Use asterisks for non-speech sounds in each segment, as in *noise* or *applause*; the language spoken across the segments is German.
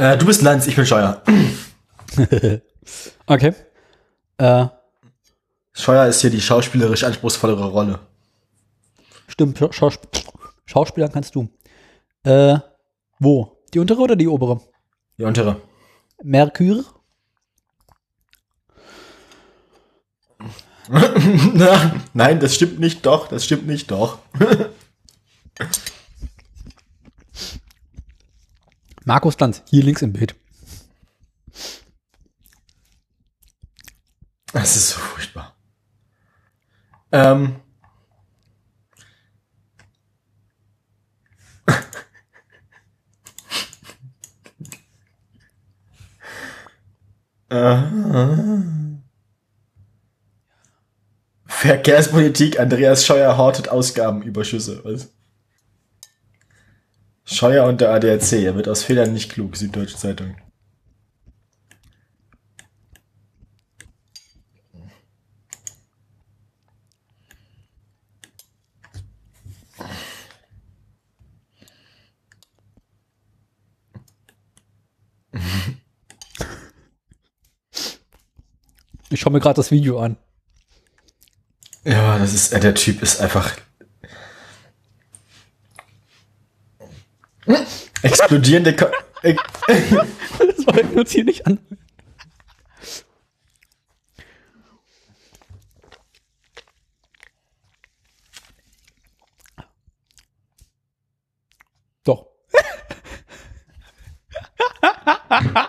Äh, du bist Lanz, ich bin Scheuer. *clears throat* Okay. Äh, Scheuer ist hier die schauspielerisch anspruchsvollere Rolle. stimmt, Schau Schaus Schauspieler kannst du. Äh, wo? Die untere oder die obere? Die untere. Merkur? *laughs* Nein, das stimmt nicht doch, das stimmt nicht doch. *laughs* Markus Lanz, hier links im Bild. Das ist so furchtbar. Ähm. *laughs* Äh. Verkehrspolitik, Andreas Scheuer hortet Ausgabenüberschüsse. Was? Scheuer und der ADAC, er wird aus Fehlern nicht klug, Süddeutsche Zeitung. Ich schaue mir gerade das Video an. Ja, das ist, äh, der Typ ist einfach. Explodierende. Ko *laughs* Das wollten wir uns hier nicht an. Doch.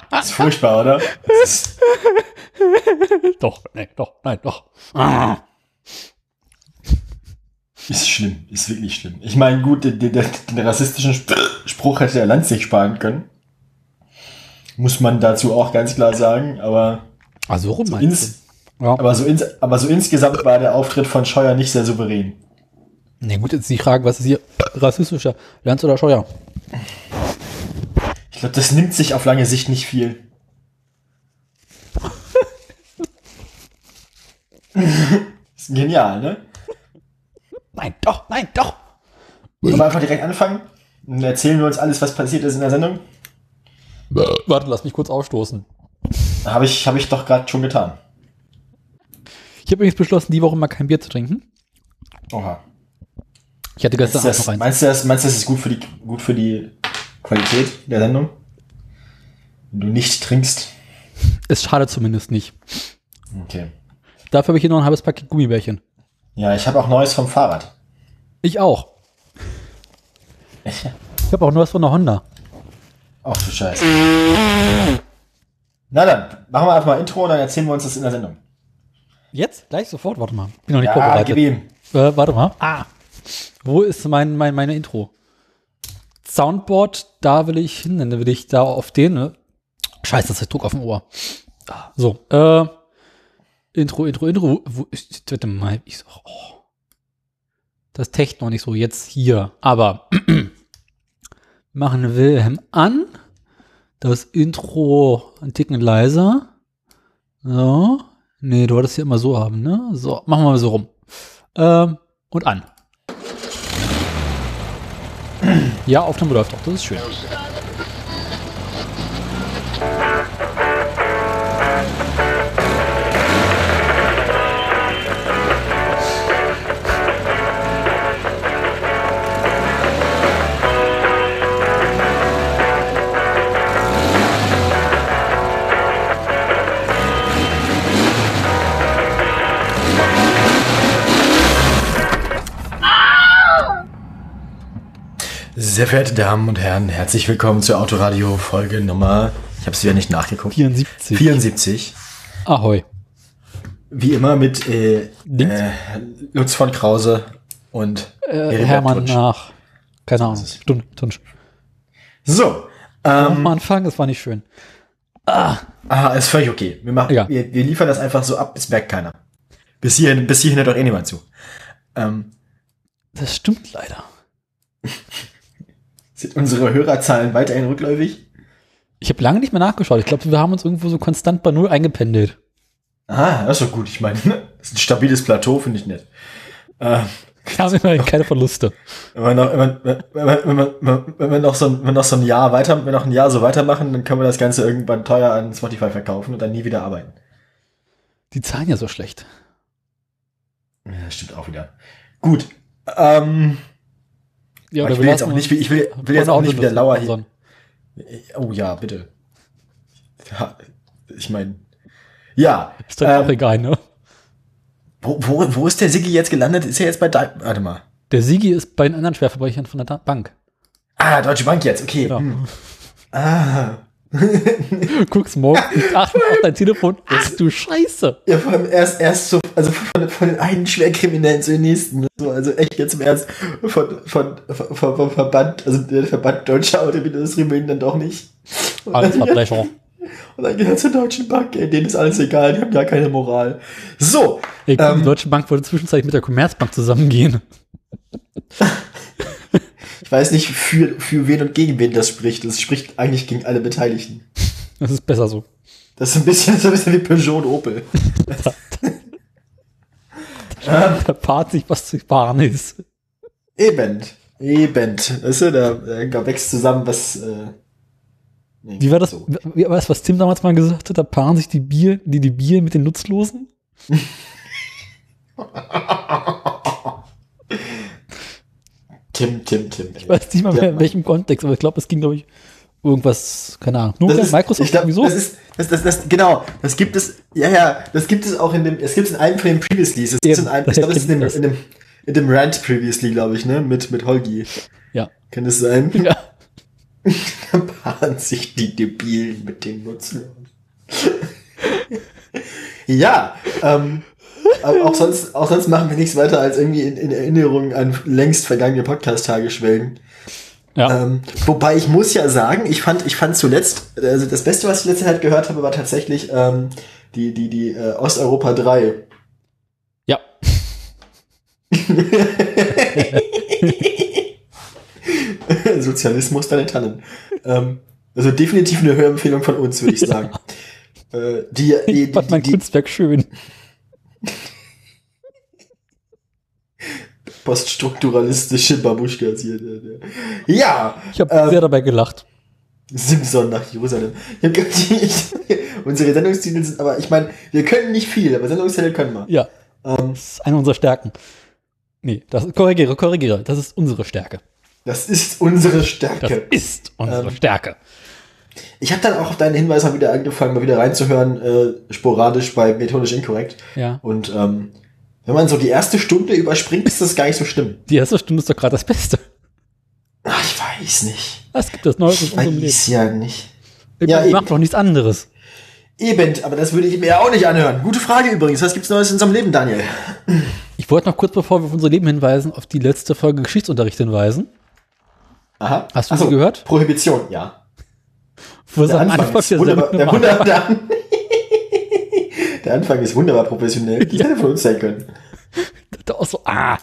das ist furchtbar, oder? *laughs* Ist, Doch, nein, doch, nein, doch. Ah. Ist schlimm, ist wirklich schlimm. Ich meine, gut, den, den, den rassistischen Sp Spruch hätte der Land sich sparen können. Muss man dazu auch ganz klar sagen, aber, Also rum meinst ins, du? Ja. aber, so ins, aber so insgesamt war der Auftritt von Scheuer nicht sehr souverän. Na gut, jetzt die Frage, was ist hier rassistischer? Lanz oder Scheuer? Ich glaube, das nimmt sich auf lange Sicht nicht viel. *laughs* ist genial, ne? Nein, doch, nein, doch. Wollen wir einfach direkt anfangen? Dann erzählen wir uns alles, was passiert ist in der Sendung. Warte, lass mich kurz aufstoßen. Habe ich, hab ich doch gerade schon getan. Ich habe übrigens beschlossen, die Woche mal kein Bier zu trinken. Oha. Ich hatte Meinst gestern das, noch eins. meinst, du das, meinst du, das ist gut für, die, gut für die Qualität der Sendung? Wenn du nicht trinkst? Es schadet zumindest nicht. Okay. Dafür habe ich hier noch ein halbes Paket Gummibärchen. Ja, ich habe auch Neues vom Fahrrad. Ich auch. *laughs* Ich habe auch Neues von der Honda. Ach du Scheiße. Na dann, machen wir einfach mal Intro und dann erzählen wir uns das in der Sendung. Jetzt? Gleich sofort? Warte mal. Bin noch nicht Ja, vorbereitet. gib ihm. Äh, warte mal. Ah. Wo ist mein, mein, meine Intro? Soundboard, da will ich hin, dann will ich da auf den, ne? Scheiße, das ist Druck auf dem Ohr. Ah, So, äh, Intro, Intro, Intro. Wo ist, warte mal, ich so, oh. Das Tech noch nicht so, jetzt hier. Aber *clears throat* machen Wilhelm an. Das Intro ein Ticken leiser. So. Nee, du wolltest ja immer so haben, ne? So, machen wir mal so rum. Ähm, und an. *clears throat* Ja, Aufnahme läuft auch, das ist schön. Sehr verehrte Damen und Herren, herzlich willkommen zur Autoradio Folge Nummer, ich habe es wieder nicht nachgeguckt, 74. 74. Ahoi. Wie immer mit äh, äh, Lutz von Krause und Äh, Hermann Tunsch. nach. Keine Ahnung. Tunsch. So, Am ähm, Anfang, das war nicht schön. aha, ist völlig okay. Wir, machen, Ja. wir, wir liefern das einfach so ab, es merkt keiner. Bis hierhin, bis hierhin hört doch eh niemand zu. Ähm, Das stimmt leider. Sind unsere Hörerzahlen weiterhin rückläufig? Ich habe lange nicht mehr nachgeschaut. Ich glaube, wir haben uns irgendwo so konstant bei Null eingependelt. Aha, das ist doch gut. Ich meine, *laughs* das ist ein stabiles Plateau, finde ich nett. Ähm, *laughs* Wir haben immerhin *laughs* keine Verluste. Wenn wir noch, wenn, wir- wenn, wir- wenn, wir- wenn wir noch so ein, wenn wir noch so ein Jahr weiter, wenn wir noch ein Jahr so weitermachen, dann können wir das Ganze irgendwann teuer an Spotify verkaufen und dann nie wieder arbeiten. Die zahlen ja so schlecht. Ja, das stimmt auch wieder. Gut. Ähm, Ja, Aber ich will jetzt auch nicht, ich will, will jetzt auch nicht wieder lauer hier. Oh ja, bitte. Ja, ich meine, ja. Ist doch ähm, auch egal, ne? Wo, wo, wo ist der Siggi jetzt gelandet? Ist er jetzt bei Dei- Warte mal. Der Sigi ist bei den anderen Schwerverbrechern von der Bank. Ah, Deutsche Bank jetzt, okay. Genau. Hm. Ah. *laughs* Guckst morgen, ach, auf dein Telefon. Ach du Scheiße. Ja, vor allem erst, erst so, also von, von den einen Schwerkriminellen zu den nächsten. So, also echt jetzt im Ernst von, von, von, von, von Verband, also der Verband Deutscher Automobilindustrie will ihn dann doch nicht. Alles Verbrecher. *laughs* und dann geht er zur Deutschen Bank, ey, denen ist alles egal, die haben gar keine Moral. So, Ey, Ähm. die Deutsche Bank wollte zwischenzeitlich mit der Commerzbank zusammengehen. *laughs* ich weiß nicht, für, für wen und gegen wen das spricht. Das spricht eigentlich gegen alle Beteiligten. *laughs* Das ist besser so. Das ist ein bisschen, so ein bisschen wie Peugeot und Opel. *laughs* Da paart sich, was zu fahren ist. Eben, eben. Weißt du, da, da wächst zusammen, was, äh, nee, Wie war das? so. Wie, weißt was Tim damals mal gesagt hat? Da paaren sich die Bier, die, die Bier mit den Nutzlosen? *laughs* Tim, Tim, Tim. Ich weiß nicht mal mehr in welchem Kontext, aber ich glaube, es ging, glaube ich, irgendwas, keine Ahnung. Nur Das ist, Microsoft ich glaub, sowieso. Das ist, das, das, das, genau, das gibt es, ja, ja, das gibt es auch in dem, es gibt es in einem von den Previously, das gibt es in einem, ich glaube, das ist in dem, in dem, in dem Rant Previously, glaube ich, ne, mit, mit Holgi. ja. Kann das sein? *laughs* ja. Da paaren sich die Debilen mit den Nutzlosen. *laughs* ja, ähm, aber auch sonst, auch sonst machen wir nichts weiter als irgendwie in, in Erinnerung an längst vergangene Podcast-Tage schwelgen. Ja. Ähm, wobei ich muss ja sagen, ich fand, ich fand zuletzt, also das Beste, was ich letzte Zeit gehört habe, war tatsächlich ähm, die, die, die äh, Osteuropa 3. ja. *laughs* Sozialismus, deine Tannen. ähm, also definitiv eine Hörempfehlung von uns, würde ich sagen. Äh, die, die, die, die Kunstwerk schön. Poststrukturalistische Babuschkas hier. Ja, Ich habe Ähm, sehr dabei gelacht. Simson nach Jerusalem. Nicht- *laughs* Unsere Sendungstitel sind, aber ich meine, wir können nicht viel, aber Sendungstitel können wir. Ja, Ähm, das ist eine unserer Stärken. Nee, das korrigiere, korrigiere. Das ist unsere Stärke. das ist unsere Das Stärke. ist unsere Ähm, Stärke. Ich habe dann auch auf deinen Hinweis mal wieder angefangen, mal wieder reinzuhören, äh, sporadisch bei Methodisch Inkorrekt. Ja. Und ähm, wenn man so die erste Stunde überspringt, ist das gar nicht so schlimm. Die erste Stunde ist doch gerade das Beste. Ach, ich weiß nicht. Was gibt es Neues Ich unserem Leben? weiß ja nicht. Ich Ja, eben. mach doch nichts anderes. Eben, aber das würde ich mir ja auch nicht anhören. Gute Frage übrigens. Was gibt's Neues in unserem Leben, Daniel? Ich wollte noch kurz, bevor wir auf unser Leben hinweisen, auf die letzte Folge Geschichtsunterricht hinweisen. Aha. Hast du Ach so, sie gehört? Prohibition, ja. Wo es Der Anfang, Anfang ist der wunderbar, der. Wunder, der, der Anfang ist wunderbar professionell. *laughs* Das Ja. hätte von uns sein können. Da auch so, ah,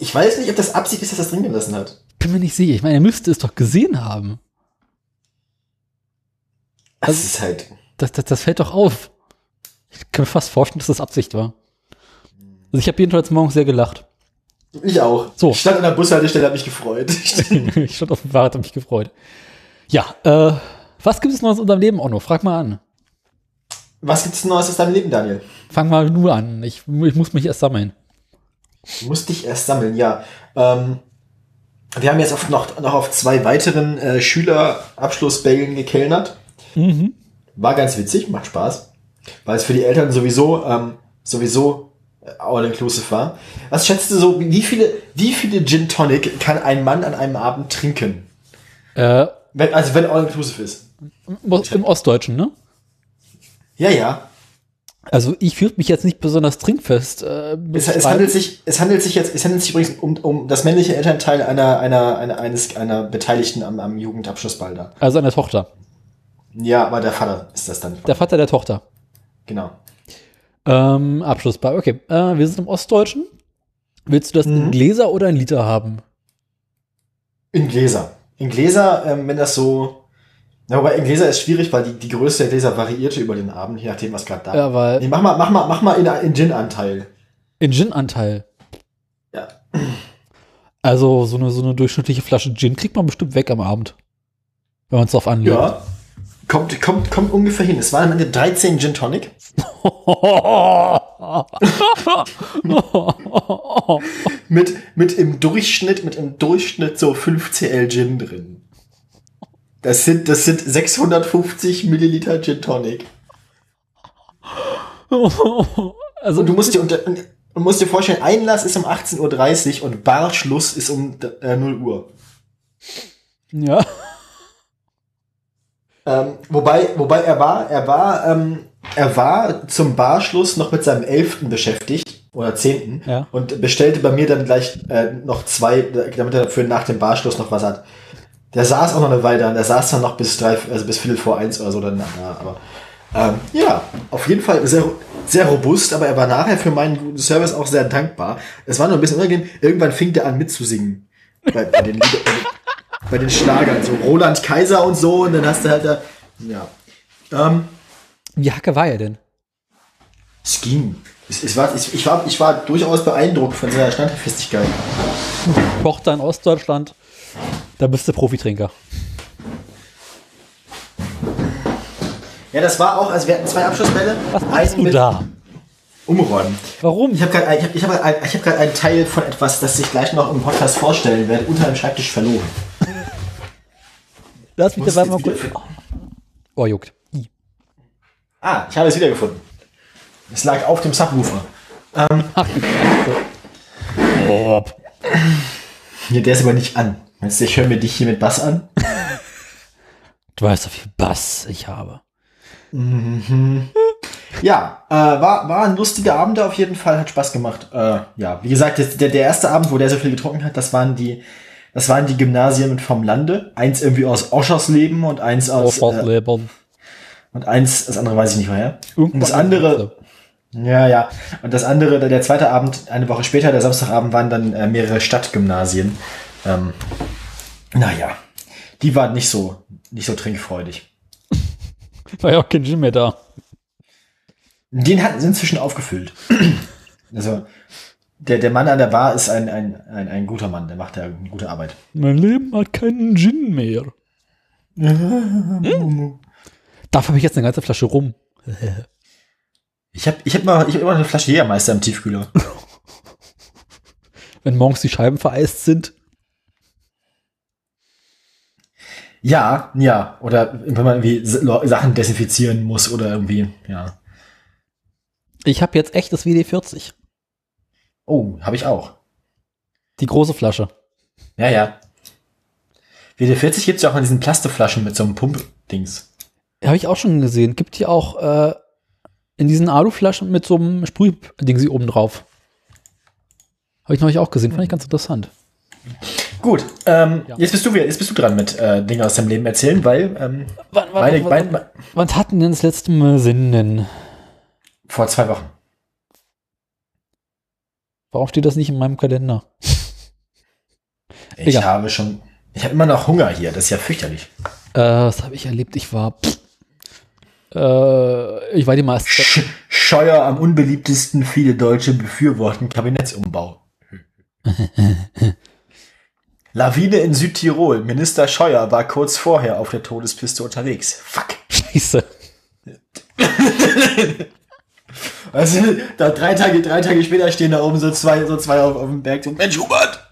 Ich weiß nicht, ob das Absicht ist, dass das drin gelassen hat. bin mir nicht sicher. Ich meine, er müsste es doch gesehen haben. Das Also- ist halt. Das, das, das fällt doch auf. Ich kann mir fast vorstellen, dass das Absicht war. Also ich habe jedenfalls morgens sehr gelacht. Ich auch. So. Ich stand an der Bushaltestelle, habe mich gefreut. *laughs* ich stand auf dem Fahrrad, habe mich gefreut. Ja, äh, was gibt es noch in unserem Leben, Onno? Frag mal an. Was gibt's Neues aus deinem Leben, Daniel? Fang mal nur an. Ich, ich muss mich erst sammeln. Du musst dich erst sammeln, ja. Ähm, wir haben jetzt auf noch, noch auf zwei weiteren äh, Schülerabschlussbällen gekellnert. Mhm. War ganz witzig, macht Spaß. Weil es für die Eltern sowieso, ähm, sowieso äh, all-inclusive war. Was schätzt du so, wie viele, wie viele Gin Tonic kann ein Mann an einem Abend trinken? Äh, Wenn, also wenn all-inclusive ist. im Ost- im Ostdeutschen, ne? Ja, ja. Also ich fühle mich jetzt nicht besonders trinkfest. Äh, Es, es, handelt sich, es handelt sich jetzt, es handelt sich übrigens um, um das männliche Elternteil einer, einer, einer, eines, einer Beteiligten am, am Jugendabschlussball da. also eine Tochter. Ja, aber der Vater ist das dann. Der Vater der Tochter. Genau. Ähm, Abschlussbar. Okay, äh, wir sind im Ostdeutschen. Willst du das in Mhm. Gläser oder in Liter haben? In Gläser. In Gläser, ähm, wenn das so. Na, wobei in Gläser ist schwierig, weil die, die Größe der Gläser variierte über den Abend, je nachdem, was gerade da Ja, weil Nee, mach mal, mach mal, mach mal in, in Gin-Anteil. In Gin-Anteil. Ja. Also so eine, so eine durchschnittliche Flasche Gin kriegt man bestimmt weg am Abend. Wenn man es drauf anlegt. Ja. Kommt, kommt, kommt ungefähr hin. Es waren am Ende 13 Gin Tonic. *laughs* Mit, mit im Durchschnitt, mit im Durchschnitt so 5 CL Gin drin. Das sind, das sind 650 Milliliter Gin Tonic. *laughs* also Und du musst dir unter, und musst dir vorstellen, Einlass ist um 18.30 Uhr und Barschluss ist um äh, 0 Uhr. ja. Ähm, wobei, wobei er war, er war, ähm, er war zum Barschluss noch mit seinem Elften beschäftigt oder Zehnten Ja. und bestellte bei mir dann gleich äh, noch zwei, damit er dafür nach dem Barschluss noch was hat. Der saß auch noch eine Weile da, der saß dann noch bis drei, also bis Viertel vor eins oder so dann, ja, aber ähm, ja, auf jeden Fall sehr, sehr robust, aber er war nachher für meinen guten Service auch sehr dankbar. Es war nur ein bisschen unangenehm. Irgendwann fing der an mitzusingen. Bei, bei, den, Lieder- bei, den, bei den Schlagern. So Roland Kaiser und so. Und dann hast du halt da. Ja. Ähm, Wie Hacke war er denn? es ging. Es, es war, ich, ich, war, ich war durchaus beeindruckt von seiner Standfestigkeit. Tochter in Ostdeutschland. Da bist du Profitrinker. Ja, das war auch, also wir hatten zwei Abschlussbälle. Was machst du da? Umräumen. Warum? Ich habe gerade hab, ich hab, ein, ich hab grad einen Teil von etwas, das ich gleich noch im Podcast vorstellen werde, unter dem Schreibtisch verloren. Lass mich dabei mal kurz. Oh, juckt. I. Ah, ich habe es wiedergefunden. Es lag auf dem Subwoofer. Ach, du Scheiße. Oh. Ja, der ist aber nicht an. Meinst du, ich höre mir dich hier mit Bass an? Du weißt doch, wie viel Bass ich habe. Ja, äh, war, war ein lustiger Abend auf jeden Fall, hat Spaß gemacht. Äh, ja, wie gesagt, der, der erste Abend, wo der so viel getrunken hat, das waren die, das waren die Gymnasien vom Lande. Eins irgendwie aus Oschersleben und eins aus, äh, und eins, das andere weiß ich nicht woher. Und das andere, ja, ja. Und das andere, der zweite Abend, eine Woche später, der Samstagabend, waren dann äh, mehrere Stadtgymnasien. Ähm, naja, die waren nicht so, nicht so trinkfreudig. *laughs* War ja auch kein Gym mehr da. Den hatten sie inzwischen aufgefüllt. *clears throat* also, der, der Mann an der Bar ist ein, ein, ein, ein guter Mann, der macht ja eine gute Arbeit. Mein Leben hat keinen Gin mehr. *laughs* Dafür habe ich jetzt eine ganze Flasche rum. Ich *laughs* habe ich hab mal, ich hab immer eine Flasche Jägermeister im Tiefkühler. Wenn morgens die Scheiben vereist sind. Ja, ja. Oder wenn man irgendwie Sachen desinfizieren muss oder irgendwie, ja. Ich habe jetzt echtes WD-40. Oh, habe ich auch. Die große Flasche. Ja, ja. WD-40 gibt's ja auch in diesen Plastikflaschen mit so einem Pump-Dings. Habe ich auch schon gesehen. Gibt die auch äh, in diesen Aluflaschen mit so einem Sprühding sie oben drauf. Habe ich neulich auch gesehen. Fand ich ganz interessant. Gut, ähm, Ja. jetzt bist du wieder, jetzt bist du dran mit äh, Dingen aus deinem Leben erzählen, weil ähm, Wann, wann, meine, wann, mein, wann hatten denn das letzte Mal Sinn denn? vor zwei Wochen. Warum steht das nicht in meinem Kalender? Ich Egal. habe schon, ich habe immer noch Hunger hier, das ist ja fürchterlich. Äh, was habe ich erlebt? Ich war. Pff, äh, ich war die meiste Sch Scheuer am unbeliebtesten, viele Deutsche befürworten Kabinettsumbau. *laughs* Lawine in Südtirol. Minister Scheuer war kurz vorher auf der Todespiste unterwegs. Fuck. Scheiße. *laughs* Also, da drei Tage, drei Tage später stehen da oben so zwei, so zwei auf, auf dem Berg so, Mensch, Hubert!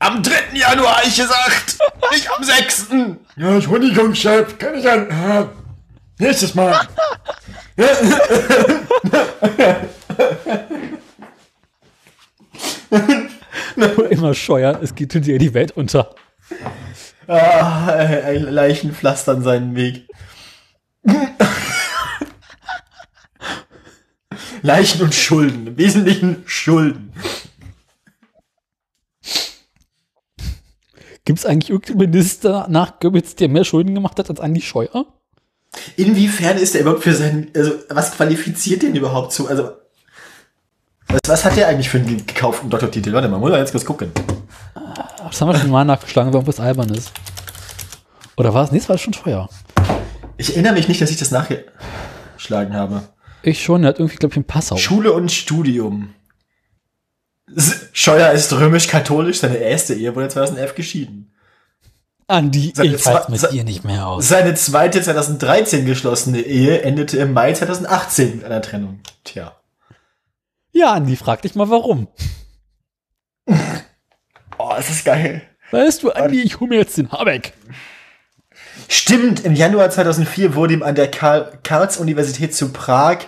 Am 3. Januar, ich gesagt! Nicht am 6. Ja, Entschuldigung, Chef, kann ich an. Äh, nächstes Mal. *laughs* *laughs* Immer scheuer. Es geht ihr die Welt unter. Ah, ein Leichen pflastern seinen Weg. Leichen und Schulden. Im Wesentlichen Schulden. Gibt es eigentlich irgendeinen Minister nach Goebbels, der mehr Schulden gemacht hat als Andi Scheuer? Inwiefern ist er überhaupt für seinen, also was qualifiziert den überhaupt zu? Also was, was hat der eigentlich für einen gekauften Doktortitel? Warte mal, muss man jetzt kurz gucken. Das haben wir schon mal nachgeschlagen, weil irgendwas albern ist. Oder war es? Nee, es war schon Scheuer. Ich erinnere mich nicht, dass ich das nachgeschlagen habe. Ich schon, er hat irgendwie, glaube ich, in Passau. Schule und Studium. Scheuer ist römisch-katholisch, seine erste Ehe wurde 2011 geschieden. Andi, Seine ich zwei- mit dir nicht mehr aus. Seine zweite 2013 geschlossene Ehe endete im Mai 2018 mit einer Trennung. Tja. Ja, Andi, frag dich mal warum. *laughs* Oh, ist das geil. Weißt du, Andi, ich hole mir jetzt den Habeck. Stimmt, im Januar 2004 wurde ihm an der Karl Karls-Universität zu Prag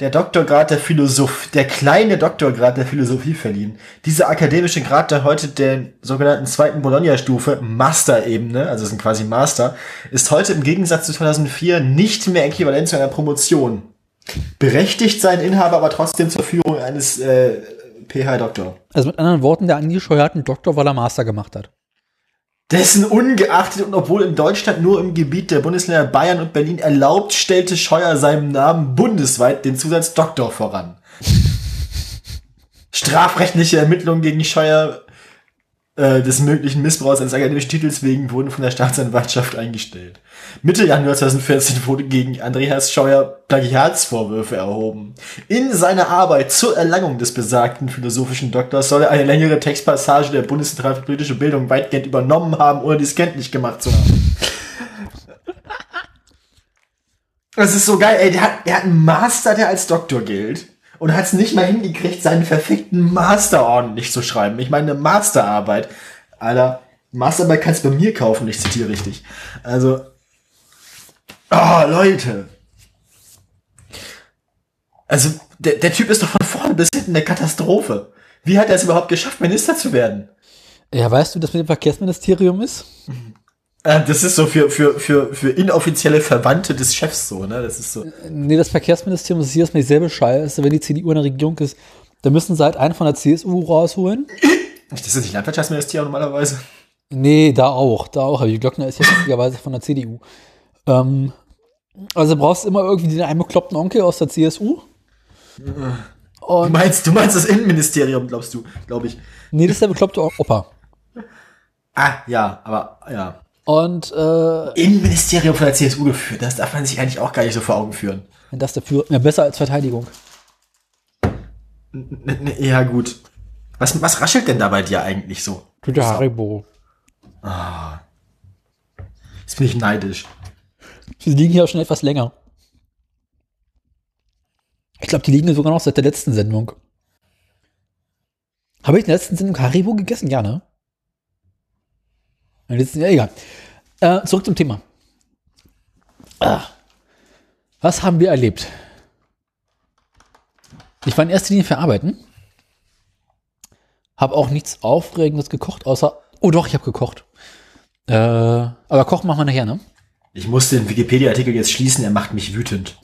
der Doktorgrad der Philosophie, der kleine Doktorgrad der Philosophie verliehen. Dieser akademische Grad, der heute der sogenannten zweiten Bologna-Stufe, Master-Ebene, also ist ein quasi Master, ist heute im Gegensatz zu 2004 nicht mehr äquivalent zu einer Promotion. Berechtigt sein Inhaber aber trotzdem zur Führung eines äh, PH-Doktor. Also mit anderen Worten, der Andi Scheuer hat einen Doktor, weil er Master gemacht hat. Dessen ungeachtet und obwohl in Deutschland nur im Gebiet der Bundesländer Bayern und Berlin erlaubt, stellte Scheuer seinem Namen bundesweit den Zusatz Doktor voran. *laughs* Strafrechtliche Ermittlungen gegen Scheuer äh, des möglichen Missbrauchs eines akademischen Titels wegen wurden von der Staatsanwaltschaft eingestellt. Mitte Januar 2014 wurde gegen Andreas Scheuer Plagiatsvorwürfe erhoben. In seiner Arbeit zur Erlangung des besagten philosophischen Doktors soll er eine längere Textpassage der Bundeszentrale für politische Bildung weitgehend übernommen haben, ohne dies kenntlich gemacht zu haben. *laughs* Das ist so geil, ey, der hat, der hat einen Master, der als Doktor gilt. Und hat es nicht mal hingekriegt, seinen verfickten Master ordentlich zu schreiben. Ich meine, eine Masterarbeit. Alter, Masterarbeit kannst du bei mir kaufen, ich zitiere richtig. Also, oh, Leute. Also, der, der Typ ist doch von vorne bis hinten eine Katastrophe. Wie hat er es überhaupt geschafft, Minister zu werden? Ja, weißt du, das mit dem Verkehrsministerium ist? Äh, Das ist so für, für, für, für inoffizielle Verwandte des Chefs so, ne? Das ist so. Nee, das Verkehrsministerium ist jedes Mal dieselbe Scheiße. Wenn die CDU in der Regierung ist, dann müssen sie halt einen von der CSU rausholen. Das ist nicht Landwirtschaftsministerium normalerweise. Nee, da auch, da auch. Aber die Glockner ist ja witzigerweise von der CDU. Ähm, also brauchst du immer irgendwie den einen bekloppten Onkel aus der CSU. Du meinst, du meinst das Innenministerium, glaubst du, glaube ich. Nee, das ist der bekloppte Opa. Ah, ja, aber ja. Und äh, Innenministerium von der CSU geführt, das darf man sich eigentlich auch gar nicht so vor Augen führen. wenn das dafür ja, besser als Verteidigung. N n- ja, gut. Was, was raschelt denn da bei dir eigentlich so? Tüte Haribo. Jetzt bin ich neidisch. Die liegen hier auch schon etwas länger. Ich glaube, die liegen hier sogar noch seit der letzten Sendung. Habe ich in der letzten Sendung Haribo gegessen? Ja, ne? Letzten, ja, egal. Äh, zurück zum Thema. Ah. Was haben wir erlebt? Ich war in erster Linie verarbeiten. Habe auch nichts Aufregendes gekocht, außer. Oh doch, ich habe gekocht. Äh, aber kochen machen wir nachher, ne? Ich muss den Wikipedia-Artikel jetzt schließen, er macht mich wütend.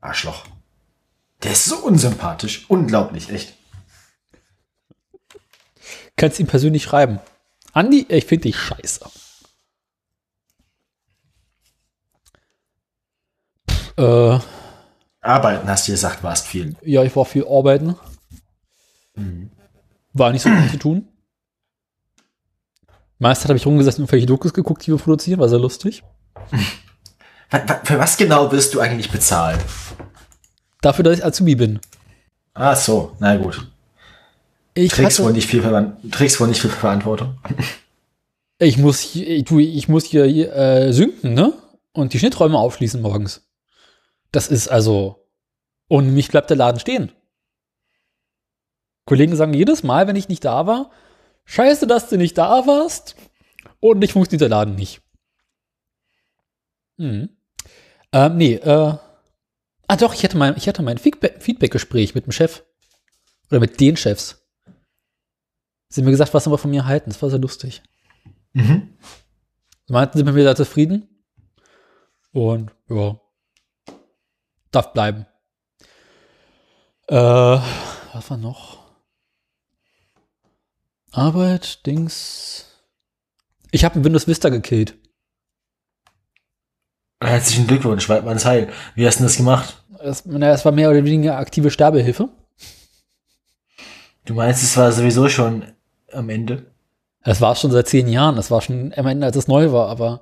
Arschloch. Der ist so unsympathisch. Unglaublich, echt. Kannst ihm persönlich schreiben. Andi, ich finde dich scheiße. Pff, äh, Arbeiten, hast du gesagt, warst viel. ja, ich war viel arbeiten. War nicht so viel zu tun. Meist habe ich rumgesessen und irgendwelche Dokus geguckt, die wir produzieren, war sehr lustig. *laughs* Für was genau wirst du eigentlich bezahlt? Dafür, dass ich Azubi bin. Ah, so, na gut. Ich, Trägst wohl hatte, nicht viel, trägst wohl nicht viel Verantwortung. ich muss hier, ich, ich muss hier äh, synken, ne? Und die Schnitträume aufschließen morgens. Das ist also, ohne mich bleibt der Laden stehen. Kollegen sagen jedes Mal, wenn ich nicht da war, scheiße, dass du nicht da warst und nicht funktioniert der Laden nicht. Hm. Ähm, nee, äh, ah doch, ich hatte mein, ich hatte mein Feedback- Feedback-Gespräch mit dem Chef. Oder mit den Chefs. Sie haben mir gesagt, was sie aber von mir halten. Das war sehr lustig. Mhm. Sie meinten, sind mit mir da zufrieden. Und ja, darf bleiben. Äh, was war noch? Arbeit, Dings. Ich habe Windows Vista gekillt. Herzlichen Glückwunsch, weit man Heil. Wie hast du denn das gemacht? Das, naja, es war mehr oder weniger aktive Sterbehilfe. Du meinst, es war sowieso schon am Ende? Es war schon seit zehn Jahren. Es war schon am Ende, als es neu war, aber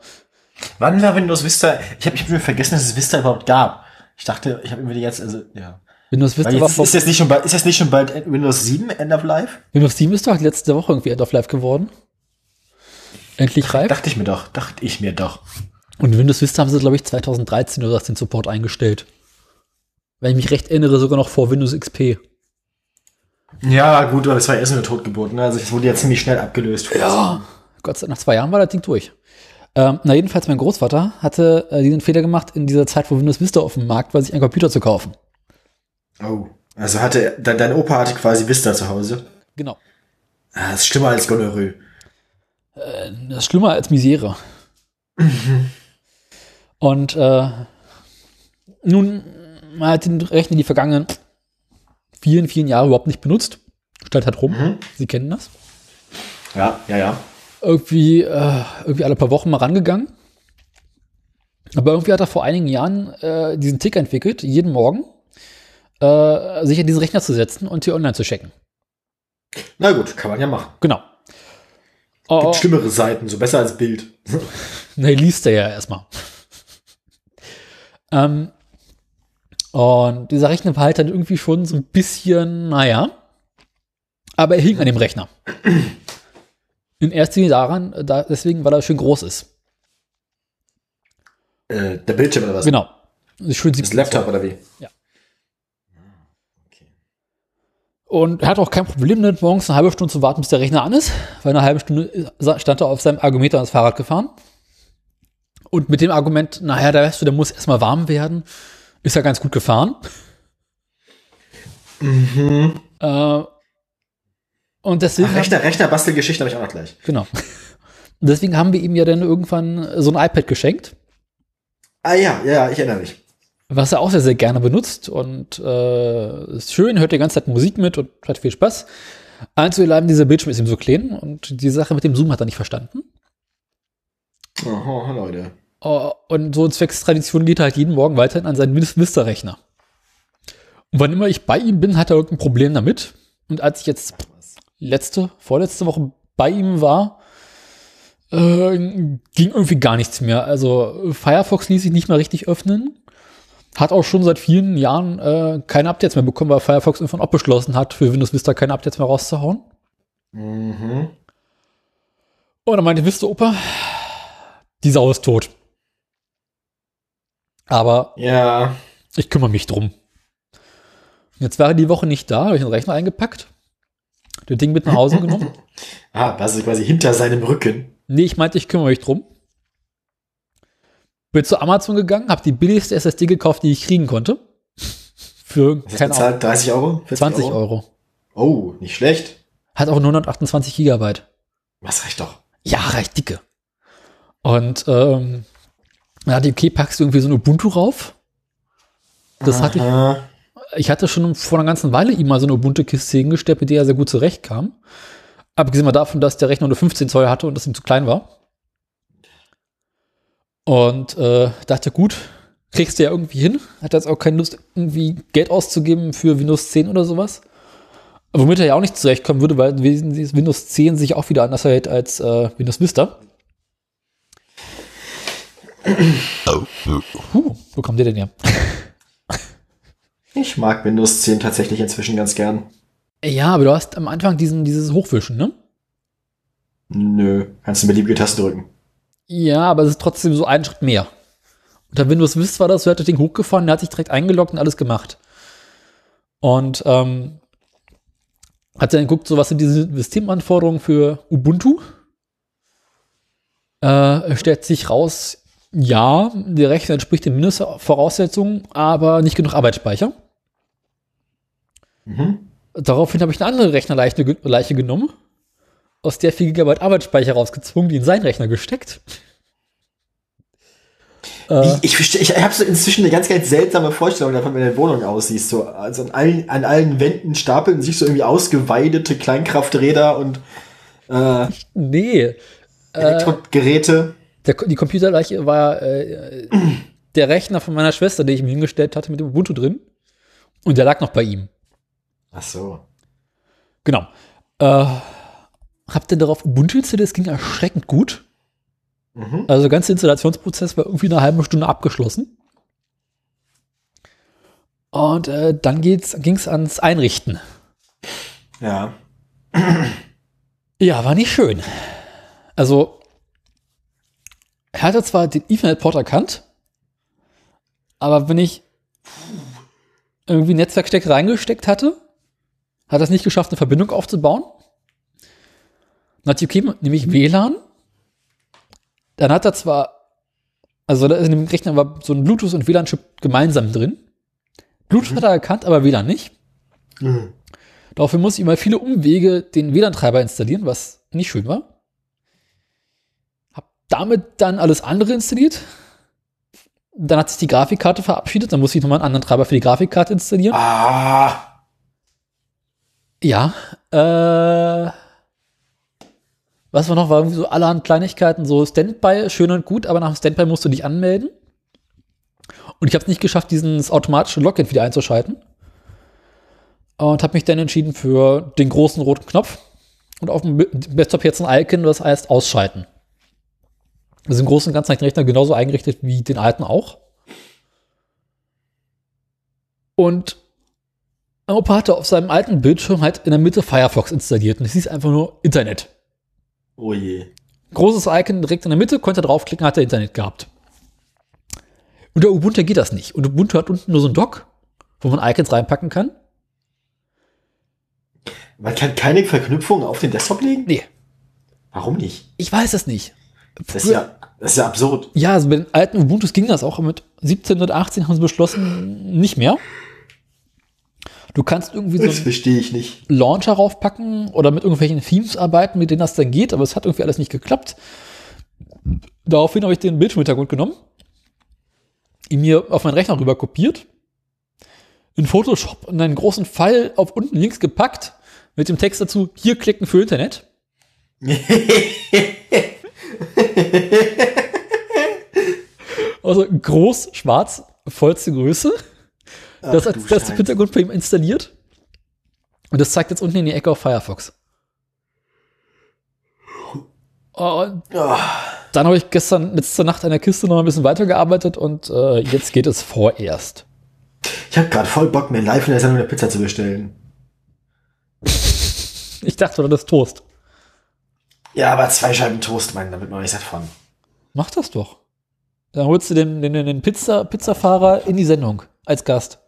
Wann war Windows Vista? Ich habe ich hab vergessen, dass es Vista überhaupt gab. Ich dachte, ich habe irgendwie jetzt, also, ja. Windows Vista jetzt, ist, jetzt nicht schon bald, ist jetzt nicht schon bald Windows 7 End of Life? Windows 7 ist doch letzte Woche irgendwie End of Life geworden. Endlich reif. Dachte ich mir doch, dachte ich mir doch. Und Windows Vista haben sie, glaube ich, 2013 oder was den Support eingestellt. Wenn ich mich recht erinnere, sogar noch vor Windows XP. Ja, gut, aber das war erst eine Totgeburt, ne? Also es wurde ja ziemlich schnell abgelöst. Gott sei Dank, nach zwei Jahren war das Ding durch. Ähm, na, jedenfalls, mein Großvater hatte äh, diesen Fehler gemacht, in dieser Zeit, wo Windows Vista auf dem Markt war, sich einen Computer zu kaufen. Oh. Also hatte, de, dein Opa hatte quasi Vista zu Hause. Genau. Ah, das ist schlimmer als Gonorrhoe. Das ist schlimmer als Misere. Und äh, nun, man hat den Rechner die vergangenen vielen, vielen Jahre überhaupt nicht benutzt. Stand halt rum. Sie kennen das. Ja, ja, ja. Irgendwie, äh, irgendwie alle paar Wochen mal rangegangen. Aber irgendwie hat er vor einigen Jahren äh, diesen Tick entwickelt, jeden Morgen äh, sich an diesen Rechner zu setzen und hier online zu checken. Na gut, kann man ja machen. Genau. Oh, Gibt schlimmere Seiten, so besser als Bild. *laughs* Ne, liest er ja erstmal. ähm, und dieser Rechner war halt dann irgendwie schon so ein bisschen, naja. Aber er hing an dem Rechner. In erster Linie daran, da, deswegen, weil er schön groß ist. Äh, der Bildschirm oder was? Genau. Schön Das Laptop oder wie? Und er hat auch kein Problem damit, morgens eine halbe Stunde zu warten, bis der Rechner an ist, weil eine halbe Stunde stand er auf seinem Argument ans Fahrrad gefahren. Und mit dem Argument, naja, der weißt du, der muss erstmal warm werden, ist er ganz gut gefahren. Äh, und deswegen, Ach, Rechner, Rechner-Bastelgeschichte habe ich auch noch gleich. genau. Und deswegen haben wir ihm ja dann irgendwann so ein iPad geschenkt, Ah ja, ja, ich erinnere mich. was er auch sehr, sehr gerne benutzt. Und äh, ist schön, hört die ganze Zeit Musik mit und hat viel Spaß. Einzige Leiden, dieser Bildschirm ist ihm so klein und die Sache mit dem Zoom hat er nicht verstanden. Oh, Leute. Oh, und so zwecks Tradition geht er halt jeden Morgen weiterhin an seinen Vista-Rechner. Und wann immer ich bei ihm bin, hat er irgendein Problem damit. Und als ich jetzt letzte, vorletzte Woche bei ihm war, äh, ging irgendwie gar nichts mehr. Also Firefox ließ sich nicht mehr richtig öffnen. Hat auch schon seit vielen Jahren äh, keine Updates mehr bekommen, weil Firefox irgendwann auch beschlossen hat, für Windows Vista keine Updates mehr rauszuhauen. Mhm. Und dann meinte Vista Opa, die Sau ist tot. Aber Ja. Ich kümmere mich drum. Jetzt war er die Woche nicht da, habe ich den Rechner eingepackt, das Ding mit nach Hause *laughs* genommen. Ah, das ist quasi hinter seinem Rücken. Nee, ich meinte, ich kümmere mich drum. Bin zu Amazon gegangen, habe die billigste SSD gekauft, die ich kriegen konnte. *laughs* Für, Was keine bezahlt? 30 Euro? 40 20 Euro. Oh, nicht schlecht. Hat auch nur 128 Gigabyte. Was reicht doch. Ja, recht dicke. Und ähm, dann hatte ich, okay, packst du irgendwie so ein Ubuntu rauf? Das hatte ich Aha. ich hatte schon vor einer ganzen Weile ihm mal so eine bunte Kiste hingestellt, mit der er sehr gut zurechtkam. Abgesehen mal davon, dass der Rechner nur 15 Zoll hatte und das ihm zu klein war. Und äh, dachte, gut, kriegst du ja irgendwie hin. Hat jetzt auch keine Lust, irgendwie Geld auszugeben für Windows 10 oder sowas. Womit er ja auch nicht zurechtkommen würde, weil Windows 10 sich auch wieder anders verhält als äh, Windows Vista. Huh, wo kommt der denn her? Ich mag Windows 10 tatsächlich inzwischen ganz gern. Ja, aber du hast am Anfang diesen, dieses Hochwischen, ne? Nö. Kannst du beliebige Taste drücken. Ja, aber es ist trotzdem so ein Schritt mehr. Unter Windows Vista war das, du hattest das Ding hochgefahren, der hat sich direkt eingeloggt und alles gemacht. Und ähm, hat dann geguckt, so was sind diese Systemanforderungen für Ubuntu. Äh, stellt sich raus, ja, der Rechner entspricht den Mindestvoraussetzungen, aber nicht genug Arbeitsspeicher. Mhm. Daraufhin habe ich eine andere Rechnerleiche Leiche genommen, aus der 4 GB Arbeitsspeicher rausgezwungen, die in seinen Rechner gesteckt. Äh, Ich, ich, ich habe so inzwischen eine ganz, ganz seltsame Vorstellung davon, wie deine Wohnung aussieht. So, also an allen, an allen Wänden stapeln sich so irgendwie ausgeweidete Kleinkrafträder und äh, nee, Elektrogeräte. Der, die Computerleiche war äh, der Rechner von meiner Schwester, den ich mir hingestellt hatte mit dem Ubuntu drin. Und der lag noch bei ihm. Ach so. Genau. Äh, hab dann darauf Ubuntu installiert, das ging erschreckend gut. Also der ganze Installationsprozess war irgendwie eine halbe Stunde abgeschlossen. Und äh, dann ging es ans Einrichten. Ja. Ja, war nicht schön. Also, hatte zwar den Ethernet-Port erkannt, aber wenn ich irgendwie Netzwerkstecker reingesteckt hatte, hat er es nicht geschafft, eine Verbindung aufzubauen. Dann hat die, okay, nehme ich WLAN. Dann hat er zwar, also da ist in dem Rechner war so ein Bluetooth und WLAN-Chip gemeinsam drin. Bluetooth hat er erkannt, aber WLAN nicht. Daraufhin musste ich mal viele Umwege den WLAN-Treiber installieren, was nicht schön war. Damit dann alles andere installiert. Dann hat sich die Grafikkarte verabschiedet, dann musste ich nochmal einen anderen Treiber für die Grafikkarte installieren. Ah. Ja, äh, was war noch, war irgendwie so allerhand Kleinigkeiten, so Standby, schön und gut, aber nach dem Standby musst du dich anmelden. Und ich habe es nicht geschafft, dieses automatische Login wieder einzuschalten. Und habe mich dann entschieden für den großen roten Knopf und auf dem Desktop jetzt ein Icon, das heißt ausschalten. Das ist im Großen und Ganzen den Rechner genauso eingerichtet wie den alten auch. Und Opa hatte auf seinem alten Bildschirm halt in der Mitte Firefox installiert und es hieß einfach nur Internet. Oh je. Großes Icon direkt in der Mitte, konnte draufklicken, hat er Internet gehabt. Unter Ubuntu geht das nicht. Und Ubuntu hat unten nur so ein Dock, wo man Icons reinpacken kann. Man kann keine Verknüpfung auf den Desktop legen? Nee, Warum nicht? ich weiß es nicht. Das ist ja, das ist ja absurd. Ja, also bei den alten Ubuntus ging das auch. Mit 17 und 18 haben sie beschlossen, nicht mehr. Du kannst irgendwie so einen verstehe ich nicht. Launcher raufpacken oder mit irgendwelchen Themes arbeiten, mit denen das dann geht, aber es hat irgendwie alles nicht geklappt. Daraufhin habe ich den Bildschirmhintergrund genommen, ihn mir auf meinen Rechner rüber kopiert, in Photoshop in einen großen Pfeil auf unten links gepackt, mit dem Text dazu, hier klicken für Internet. *laughs* *laughs* Also groß, schwarz, vollste Größe. Das Ach, als Scheiße. Hintergrund bei ihm installiert. Und das zeigt jetzt unten in die Ecke auf Firefox. Und dann habe ich gestern, letzte Nacht an der Kiste noch ein bisschen weitergearbeitet und äh, jetzt geht es vorerst. Ich habe gerade voll Bock, mir live in der Sendung eine Pizza zu bestellen. Ich dachte, das ist Toast. Ja, aber zwei Scheiben Toast, Mann, damit man nicht satt von. Mach das doch. Dann holst du den, den, den Pizza, Pizzafahrer in die Sendung als Gast.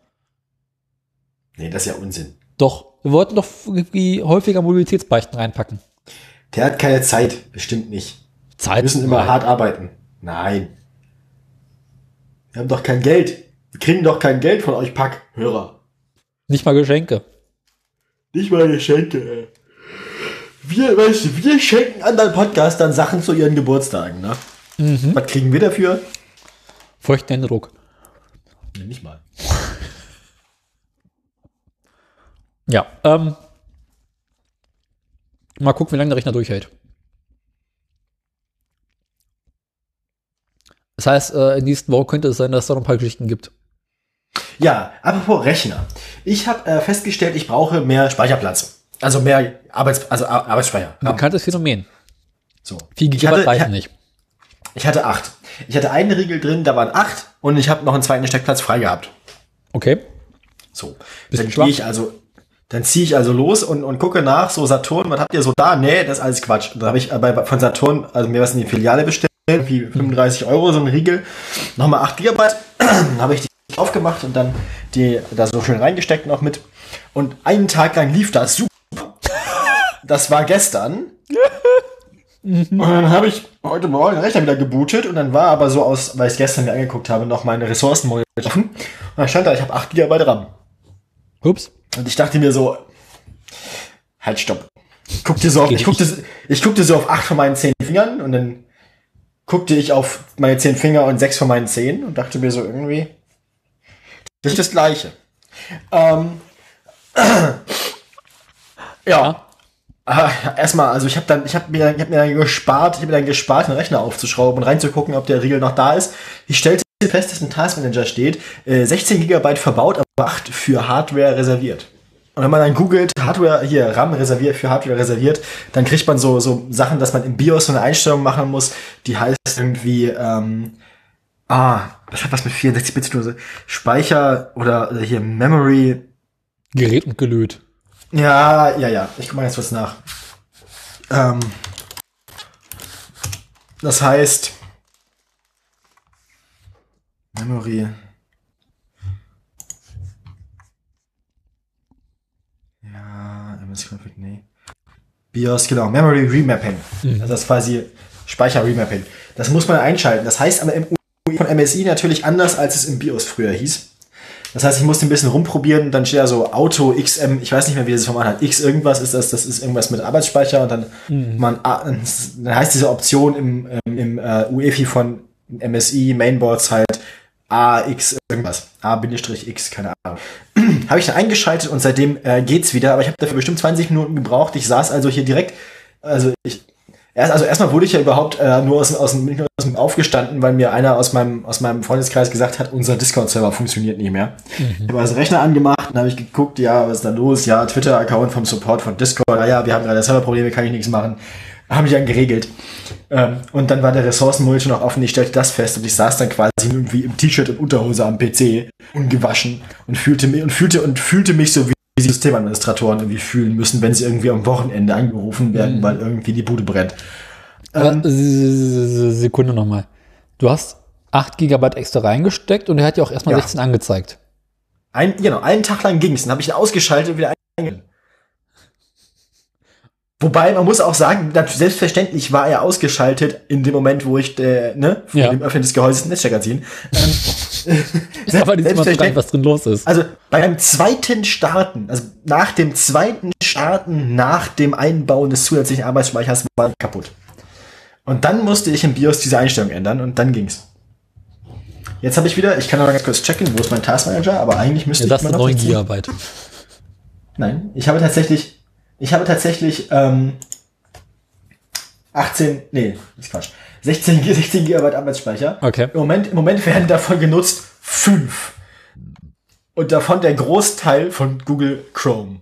Nee, das ist ja Unsinn. Doch. Wir wollten doch häufiger Mobilitätsbeichten reinpacken. Der hat keine Zeit, bestimmt nicht. Zeit. Wir müssen immer hart arbeiten. Nein. Wir haben doch kein Geld. Wir kriegen doch kein Geld von euch Pack-Hörer. Nicht mal Geschenke. Nicht mal Geschenke, ey. Wir, weißt du, wir schenken anderen Podcastern Sachen zu ihren Geburtstagen, ne? Was kriegen wir dafür? Feuchten Händedruck. Nee, nicht mal. *laughs* Ja. Ähm, mal gucken, wie lange der Rechner durchhält. Das heißt, äh, in nächsten Woche könnte es sein, dass es da noch ein paar Geschichten gibt. Ja, apropos Rechner. Ich habe äh, festgestellt, ich brauche mehr Speicherplatz. Also mehr Arbeits also Ar- Arbeitsspeicher. Ein bekanntes Phänomen. So. 4 Ich Gigabyte reichen ich- nicht. Ich hatte acht. Ich hatte einen Riegel drin, da waren acht und ich habe noch einen zweiten Steckplatz frei gehabt. Okay. So. Bist dann gehe ich also, dann ziehe ich also los und, und gucke nach, so Saturn, was habt ihr so da? Nee, das ist alles Quatsch. Da habe ich bei, von Saturn, also mir was in die Filiale bestellt, wie 35 Euro, so ein Riegel, nochmal 8 Gigabyte, dann *clears throat* habe ich die aufgemacht und dann die da so schön reingesteckt noch mit. Und einen Tag lang lief das super. Das war gestern. *laughs* Und dann habe ich heute Morgen den Rechner wieder gebootet und dann war aber so aus, weil ich es gestern mir angeguckt habe, noch meine Ressourcen offen. Und dann stand da, ich habe 8 GB RAM. Ups. Und ich dachte mir so, halt stopp. Ich guckte so auf, ich guckte, ich guckte so auf 8 von meinen 10 Fingern und dann guckte ich auf meine 10 Finger und 6 von meinen 10 und dachte mir so irgendwie, das ist das Gleiche. Ähm, *clears throat* ja. Ah, Erstmal, also ich habe dann, ich habe mir, ich hab mir dann gespart, ich habe mir dann gespart, den Rechner aufzuschrauben und reinzugucken, ob der Riegel noch da ist. Ich stellte fest, dass im Task Manager steht, äh, 16 GB verbaut, aber 8 für Hardware reserviert. Und wenn man dann googelt, Hardware, hier, RAM reserviert, für Hardware reserviert, dann kriegt man so, so Sachen, dass man im BIOS so eine Einstellung machen muss, die heißt irgendwie, ähm, ah, das hat was mit 64-Bit zu tun. Speicher oder, oder hier Memory. Gerät und gelöt. Ja, ja, ja. Ich guck mal ganz kurz nach. Ähm, das heißt, Memory. Ja, MS Config, nee. BIOS, genau, Memory Remapping. Also das ist quasi Speicher Remapping. Das muss man einschalten. Das heißt aber im UI von MSI natürlich anders, als es im BIOS früher hieß. Das heißt, ich musste ein bisschen rumprobieren, dann steht da so Auto XM, ich weiß nicht mehr, wie das Format hat. X irgendwas ist das, das ist irgendwas mit Arbeitsspeicher und dann man ah, dann heißt diese Option im, ähm, im äh, UEFI von MSI Mainboards halt AX irgendwas. A-X, keine Ahnung. *clears throat* habe ich dann eingeschaltet und seitdem äh, geht's wieder, aber ich habe dafür bestimmt 20 Minuten gebraucht. Ich saß also hier direkt, also ich Erst, also erstmal wurde ich ja überhaupt äh, nur aus, aus, dem- aus dem aufgestanden, weil mir einer aus meinem, aus meinem Freundeskreis gesagt hat, unser Discord-Server funktioniert nicht mehr. Ich habe also Rechner angemacht und habe ich geguckt, ja, was ist da los? Ja, Twitter-Account vom Support von Discord. Ah ja, wir haben gerade Serverprobleme, kann ich nichts machen. Haben die dann geregelt. Ähm, und dann war der Ressourcenmonitor noch offen, ich stellte das fest und ich saß dann quasi irgendwie im T-Shirt und Unterhose am PC, ungewaschen und fühlte mich und fühlte und fühlte mich so wie die Systemadministratoren irgendwie fühlen müssen, wenn sie irgendwie am Wochenende angerufen werden, weil irgendwie die Bude brennt. S- Sekunde nochmal. Du hast 8 GB extra reingesteckt und er hat ja auch erstmal Ja. 16 angezeigt. Ein, genau, einen Tag lang ging's, dann habe ich ihn ausgeschaltet und wieder eingeschaltet. Wobei, man muss auch sagen, selbstverständlich war er ausgeschaltet in dem Moment, wo ich, äh, ne, von Ja. dem Öffnen des Gehäuses Netzstecker ziehen. Ähm, Aber nicht mal fragen, was drin los ist. Also beim zweiten Starten, also nach dem zweiten Starten, nach dem Einbauen des zusätzlichen Arbeitsspeichers war kaputt. Und dann musste ich im BIOS diese Einstellung ändern und dann ging's. Jetzt habe ich wieder, ich kann noch ganz kurz checken, wo ist mein Taskmanager, aber eigentlich müsste Ja, das ich immer noch 9 16 GB. Nein, ich habe tatsächlich, ich habe tatsächlich ähm, 18, nee, ist Quatsch, 16, G- 16 GB Arbeitsspeicher. Okay. Im Moment, Im Moment werden davon genutzt fünf. Und davon der Großteil von Google Chrome.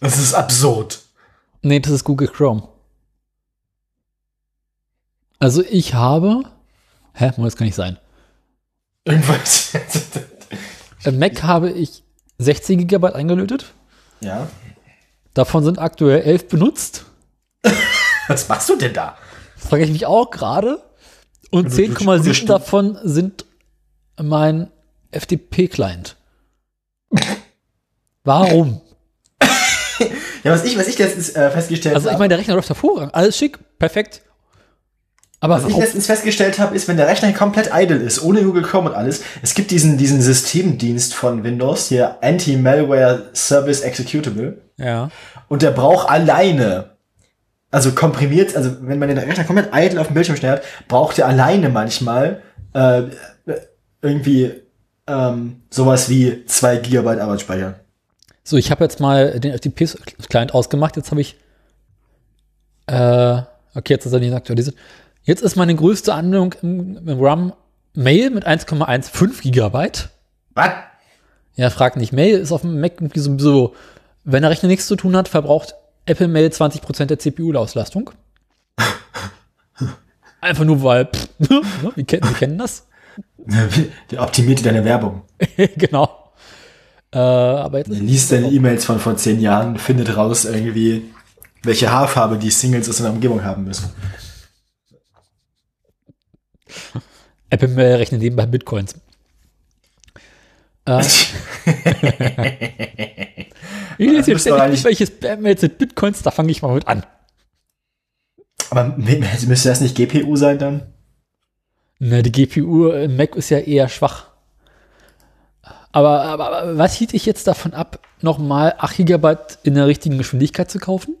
Das ist absurd. Nee, das ist Google Chrome. Also ich habe. Hä? Muss das kann nicht sein. Irgendwas. Im Mac habe ich 16 GB eingelötet. ja. Davon sind aktuell 11 benutzt. Was machst du denn da? Das frage ich mich auch gerade. Und du durch Google 10,7 Stu- davon sind mein FTP-Client. Warum? *laughs* Ja, was ich, was ich letztens äh, festgestellt Also ich habe. meine, der Rechner läuft hervorragend. Alles schick, perfekt. Aber Was ich letztens festgestellt habe, ist, wenn der Rechner komplett idle ist, ohne Google Chrome und alles, es gibt diesen, diesen Systemdienst von Windows, hier Anti-Malware Service Executable, ja. und der braucht alleine, also komprimiert, also wenn man den Rechner komplett idle auf dem Bildschirm stehen hat, braucht er alleine manchmal äh, irgendwie ähm, sowas wie 2 Gigabyte Arbeitsspeicher. So, ich habe jetzt mal den FTP-Client ausgemacht. Jetzt habe ich. Äh, okay, jetzt ist er nicht aktualisiert. Jetzt ist meine größte Anwendung im, im RAM Mail mit 1,15 Gigabyte. Was? Ja, frag nicht. Mail ist auf dem Mac irgendwie sowieso, wenn der Rechner nichts zu tun hat, verbraucht Apple Mail 20% der CPU-Auslastung. *laughs* Einfach nur weil, pff, ne, wir, kennen, wir kennen das. Der optimiert dir deine Werbung. *laughs* genau. Äh, aber jetzt liest deine E-Mails von vor zehn Jahren, findet raus irgendwie, welche Haarfarbe die Singles aus seiner Umgebung haben müssen. *laughs* Apple Mail rechnet nebenbei Bitcoins. Äh, ich lese müsste jetzt eigentlich- welches Spam-Mails mit Bitcoins, da fange ich mal mit an. Aber müsste das nicht GPU sein dann? Ne, die GPU im Mac ist ja eher schwach. Aber, aber, aber was hielt ich jetzt davon ab, nochmal 8 GB in der richtigen Geschwindigkeit zu kaufen?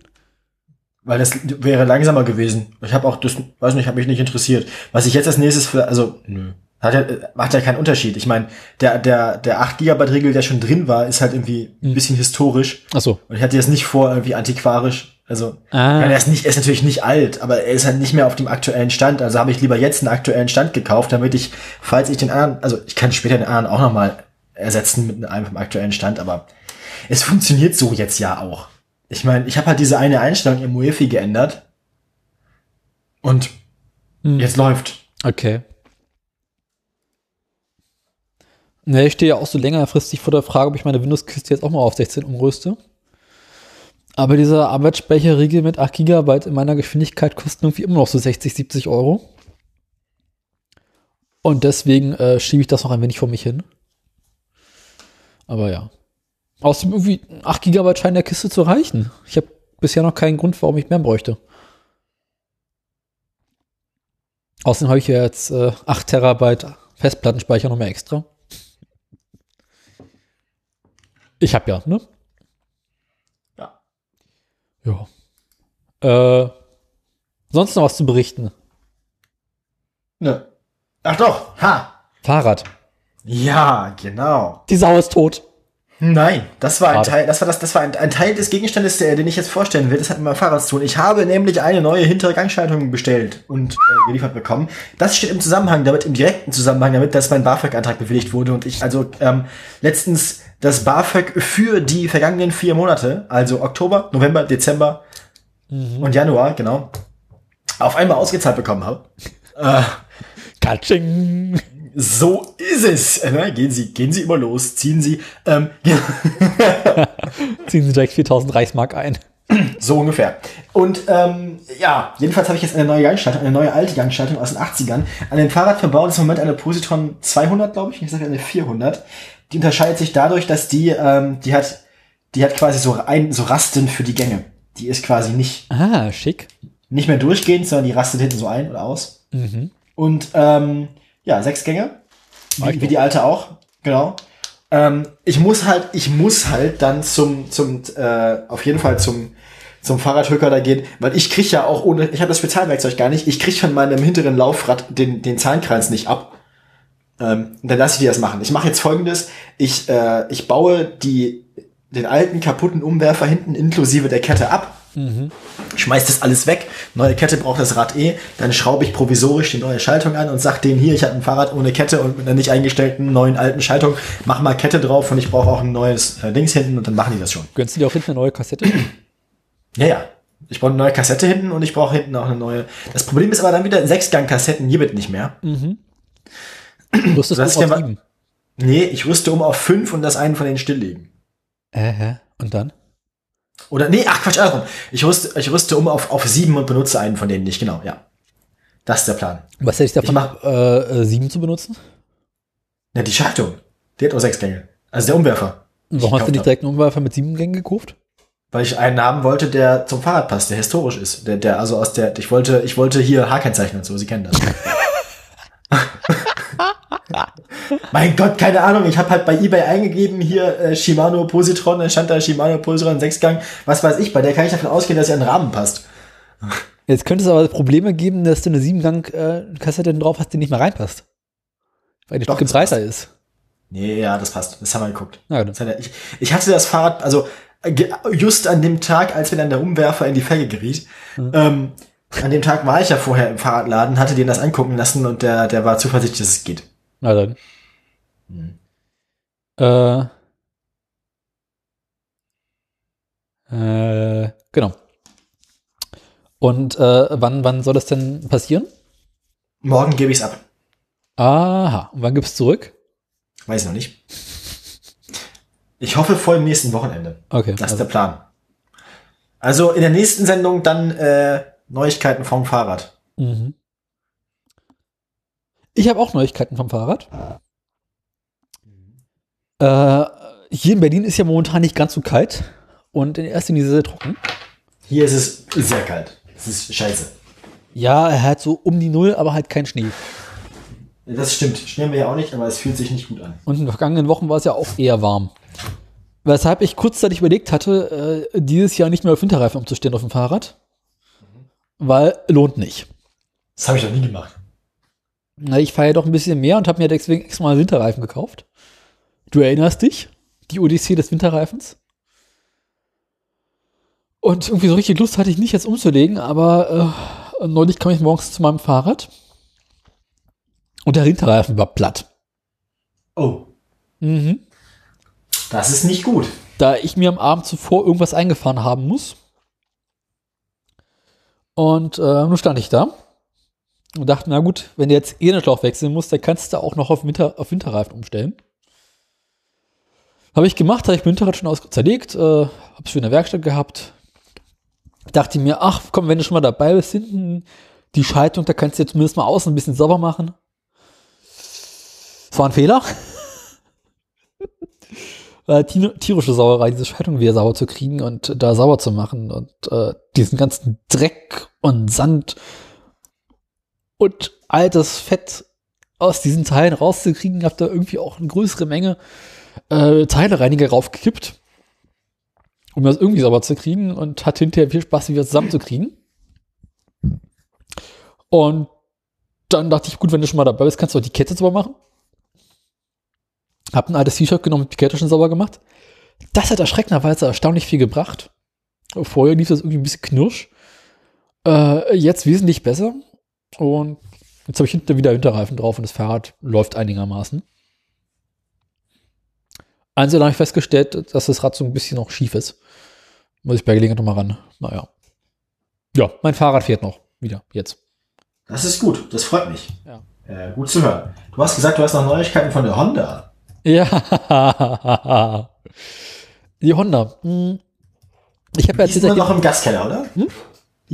Weil das wäre langsamer gewesen. Ich habe auch das, weiß nicht, habe mich nicht interessiert. Was ich jetzt als nächstes für, also, nö. Hat ja, macht ja keinen Unterschied. Ich meine, der, der, der 8 Gigabyte Regel, der schon drin war, ist halt irgendwie ein bisschen historisch. Achso. Und ich hatte jetzt nicht vor, irgendwie antiquarisch. Also, Ah. er ist nicht, er ist natürlich nicht alt, aber er ist halt nicht mehr auf dem aktuellen Stand. Also habe ich lieber jetzt einen aktuellen Stand gekauft, damit ich, falls ich den anderen, also ich kann später den anderen auch nochmal ersetzen mit einem vom aktuellen Stand, aber es funktioniert so jetzt ja auch. Ich meine, ich habe halt diese eine Einstellung im UEFI geändert. Und Hm. jetzt läuft. Okay. Ne, ich stehe ja auch so längerfristig vor der Frage, ob ich meine Windows-Kiste jetzt auch mal auf 16 umrüste. Aber dieser Arbeitsspeicherriegel mit 8 GB in meiner Geschwindigkeit kostet irgendwie immer noch so 60, 70 Euro. Und deswegen äh, schiebe ich das noch ein wenig vor mich hin. Aber ja. Außerdem irgendwie 8 GB scheinen der Kiste zu reichen. Ich habe bisher noch keinen Grund, warum ich mehr bräuchte. Außerdem habe ich ja jetzt äh, 8 Terabyte Festplattenspeicher noch mehr extra. Ich habe ja, ne? Ja. Ja. Äh, sonst noch was zu berichten? Ne. Ach doch, ha. Fahrrad. Ja, genau. Die Sau ist tot. Nein, das war ein. Teil, das war das, das war ein, ein Teil des Gegenstandes, der, den ich jetzt vorstellen will. Das hat mit meinem Fahrrad zu tun. Ich habe nämlich eine neue hintere Gangschaltung bestellt und äh, geliefert bekommen. Das steht im Zusammenhang damit, im direkten Zusammenhang damit, dass mein BAföG-Antrag bewilligt wurde und ich also ähm, letztens das BAföG für die vergangenen vier Monate, also Oktober, November, Dezember und Januar, genau, auf einmal ausgezahlt bekommen habe. *laughs* Äh, Katsching. so ist es. Ne? Gehen Sie, gehen Sie immer los, ziehen Sie. Ähm, *laughs* Ziehen Sie direkt 4000 Reichsmark ein. *clears throat* So ungefähr. Und ähm, ja, jedenfalls habe ich jetzt eine neue Gangschaltung, eine neue alte Gangschaltung aus den 80ern. An dem Fahrrad verbaut ist im Moment eine Positron 200, glaube ich. Ich sage eine 400. Die unterscheidet sich dadurch, dass die, ähm, die hat, die hat quasi so ein, so Rasten für die Gänge. Die ist quasi nicht, Ah, schick. nicht mehr durchgehend, sondern die rastet hinten so ein oder aus. Und ähm, ja, sechs Gänge. Wie, wie die alte auch, genau. Ähm, ich muss halt, ich muss halt dann zum, zum, äh, auf jeden Fall zum, zum Fahrradhöcker da gehen, weil ich krieg ja auch ohne, ich habe das Spezialwerkzeug gar nicht, ich krieg von meinem hinteren Laufrad den, den Zahnkreis nicht ab. Ähm, dann lasse ich die das machen. Ich mache jetzt folgendes, ich, äh, ich baue die, den alten kaputten Umwerfer hinten inklusive der Kette ab, schmeiß das alles weg, neue Kette braucht das Rad eh, dann schraube ich provisorisch die neue Schaltung an und sag denen hier, ich habe ein Fahrrad ohne Kette und mit einer nicht eingestellten neuen alten Schaltung, mach mal Kette drauf und ich brauche auch ein neues äh, Dings hinten und dann machen die das schon. Gönnst du dir auch hinten eine neue Kassette? Ja, ja. Ich brauche eine neue Kassette hinten und ich brauche hinten auch eine neue. Das Problem ist aber dann wieder, Sechsgang-Kassetten gibt nicht mehr. Du es Das ist auf sieben. Nee, ich rüste um auf fünf und das einen von denen stilllegen. Äh, hä? Und dann? Oder, nee, ach Quatsch, andersrum. Ich rüste, ich rüste um auf, auf sieben und benutze einen von denen nicht, genau, ja. Das ist der Plan. Was hätte ich davon, mach- äh, äh, sieben zu benutzen? Ja, die Schaltung. Die hat nur sechs Gänge. Also der Umwerfer. Warum hast du nicht direkt einen Umwerfer mit sieben Gängen gekauft? Weil ich einen haben wollte, der zum Fahrrad passt, der historisch ist. Der, der, also aus der, ich wollte, ich wollte hier H-Kennzeichen und so, Sie kennen das. *laughs* *laughs* mein Gott, keine Ahnung, ich habe halt bei Ebay eingegeben, hier äh, Shimano Positron, dann stand da Shimano Positron Sechsgang, was weiß ich, bei der kann ich davon ausgehen, dass sie an den Rahmen passt. Jetzt könnte es aber Probleme geben, dass du eine Siebengang-Kassette drauf hast, die nicht mehr reinpasst. Weil die Doch, Stücke das breiter ist. Nee, ja, das passt. Das haben wir geguckt. Hat er- ich, ich hatte das Fahrrad, also äh, just an dem Tag, als mir dann der Umwerfer in die Felge geriet, ähm, an dem Tag war ich ja vorher im Fahrradladen, hatte den das angucken lassen und der, der war zuversichtlich, dass es geht. Na dann. Hm. Äh, äh, genau. Und äh, wann, wann soll das denn passieren? Morgen gebe ich's ab. Aha. Und wann gibt's zurück? Weiß ich noch nicht. Ich hoffe vor dem nächsten Wochenende. Okay. Das ist also, der Plan. Also in der nächsten Sendung dann äh, Neuigkeiten vom Fahrrad. mhm. Ich habe auch Neuigkeiten vom Fahrrad. Äh, hier in Berlin ist ja momentan nicht ganz so kalt und in erster Linie sehr trocken. Hier ist es sehr kalt. Es ist scheiße. Ja, er hat so um die Null, aber halt kein Schnee. Das stimmt. Schnee haben wir ja auch nicht, aber es fühlt sich nicht gut an. Und in den vergangenen Wochen war es ja auch eher warm. Weshalb ich kurzzeitig überlegt hatte, äh, dieses Jahr nicht mehr auf Winterreifen umzustehen auf dem Fahrrad. Weil lohnt nicht. Das habe ich noch nie gemacht. Na, ich fahre ja doch ein bisschen mehr und habe mir deswegen extra mal Winterreifen gekauft. Du erinnerst dich? Die Odyssee des Winterreifens? Und irgendwie so richtig Lust hatte ich nicht, jetzt umzulegen, aber äh, neulich kam ich morgens zu meinem Fahrrad und der Winterreifen war platt. Oh, Mhm. das ist nicht gut. da ich mir am Abend zuvor irgendwas eingefahren haben muss. Und äh, nun stand ich da und dachte, na gut, wenn du jetzt eh den Schlauch wechseln musst, dann kannst du auch noch auf, Winter, auf Winterreifen umstellen. Habe ich gemacht, habe ich mein Winterrad schon aus zerlegt, äh, habe es in der Werkstatt gehabt. Dachte mir, ach komm, wenn du schon mal dabei bist, hinten die Schaltung, da kannst du jetzt zumindest mal außen ein bisschen sauber machen. Das war ein Fehler. *laughs* äh, tier- tierische Sauerei, diese Schaltung wieder sauber zu kriegen und da sauber zu machen und äh, diesen ganzen Dreck und Sand und altes Fett aus diesen Teilen rauszukriegen, hab da irgendwie auch eine größere Menge äh, Teilereiniger raufgekippt, um das irgendwie sauber zu kriegen und hat hinterher viel Spaß, wieder zusammenzukriegen. Und dann dachte ich, gut, wenn du schon mal dabei bist, kannst du auch die Kette sauber machen. Hab ein altes T-Shirt genommen, die Kette schon sauber gemacht. Das hat erschreckenderweise erstaunlich viel gebracht. Vorher lief das irgendwie ein bisschen knirsch. Äh, jetzt wesentlich besser. Und jetzt habe ich hinten wieder Winterreifen drauf und das Fahrrad läuft einigermaßen. Einzeln habe ich festgestellt, dass das Rad so ein bisschen noch schief ist. Muss ich bei Gelegenheit nochmal ran. Naja. Ja, mein Fahrrad fährt noch wieder, jetzt. Das ist gut, das freut mich. Ja. Äh, gut zu hören. Du hast gesagt, du hast noch Neuigkeiten von der Honda. Ja. *laughs* Die Honda. Hm. Ich habe ja Die ist erzählt, immer dass noch im Gaskeller, oder? Die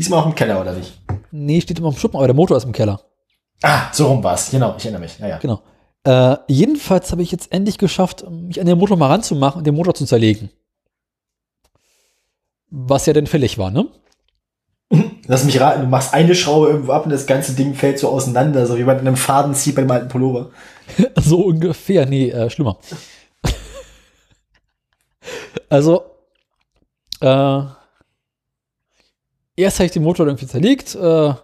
ist immer auch im Keller, oder nicht? nee, steht immer im Schuppen, aber der Motor ist im Keller. Ah, so rum war's. Genau, ich erinnere mich. Ja, ja. Genau. Äh, jedenfalls habe ich jetzt endlich geschafft, mich an den Motor mal ranzumachen und den Motor zu zerlegen. Was ja denn fällig war, ne? *laughs* Lass mich raten, du machst eine Schraube irgendwo ab und das ganze Ding fällt so auseinander, so wie man in einem Faden zieht bei dem alten Pullover. *laughs* So ungefähr. Nee, äh, schlimmer. *laughs* also, äh, erst habe ich den Motor irgendwie zerlegt. Äh,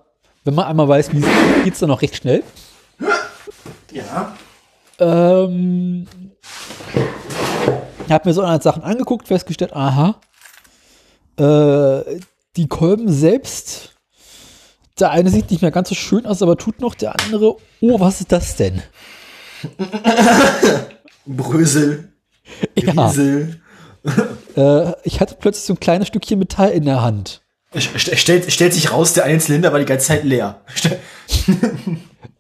wenn man einmal weiß, wie es geht, geht's dann auch recht schnell. Ja. Ähm, habe mir so eine Sachen angeguckt, festgestellt, aha, äh, die Kolben selbst, der eine sieht nicht mehr ganz so schön aus, aber tut noch, der andere, oh, was ist das denn? *laughs* Brösel, Ja, Riesel. äh, ich hatte plötzlich so ein kleines Stückchen Metall in der Hand. St stellt, stellt sich raus, der eine Zylinder war die ganze Zeit leer.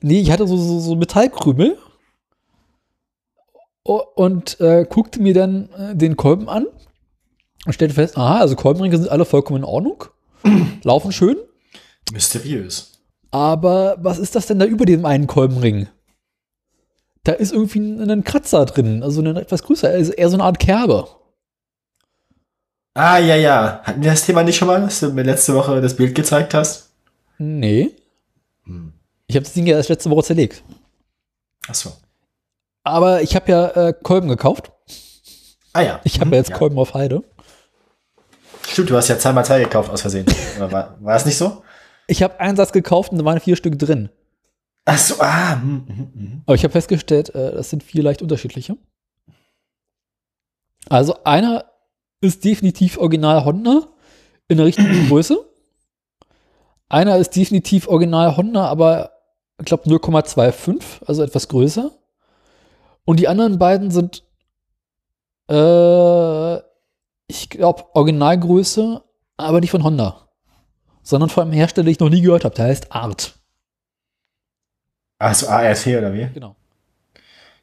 Nee, ich hatte so, so, so Metallkrümel und äh, guckte mir dann äh, den Kolben an und stellte fest, aha, also Kolbenringe sind alle vollkommen in Ordnung, *clears throat* laufen schön. Mysteriös. Aber was ist das denn da über dem einen Kolbenring? Da ist irgendwie ein, ein Kratzer drin, also ein etwas größer, also eher so eine Art Kerbe. Ah, ja, ja. Hatten wir das Thema nicht schon mal, dass du mir letzte Woche das Bild gezeigt hast? Nee. Hm. Ich habe das Ding ja erst letzte Woche zerlegt. Ach so. Aber ich habe ja äh, Kolben gekauft. Ah ja. Ich habe Mhm, ja jetzt ja. Kolben auf Halde. Stimmt, du hast ja zweimal Teil gekauft aus Versehen. *laughs* War, war das nicht so? Ich habe einen Satz gekauft und da waren vier Stück drin. Ach so, ah. hm, hm, hm. Aber ich habe festgestellt, äh, das sind vier leicht unterschiedliche. Also einer ist definitiv original Honda in der richtigen *clears throat* Größe. Einer ist definitiv original Honda, aber ich glaube 0,25, also etwas größer. Und die anderen beiden sind, äh, ich glaube, Originalgröße, aber nicht von Honda. Sondern von einem Hersteller, den ich noch nie gehört habe. Der heißt Art. Ach so, ART oder wie? Genau.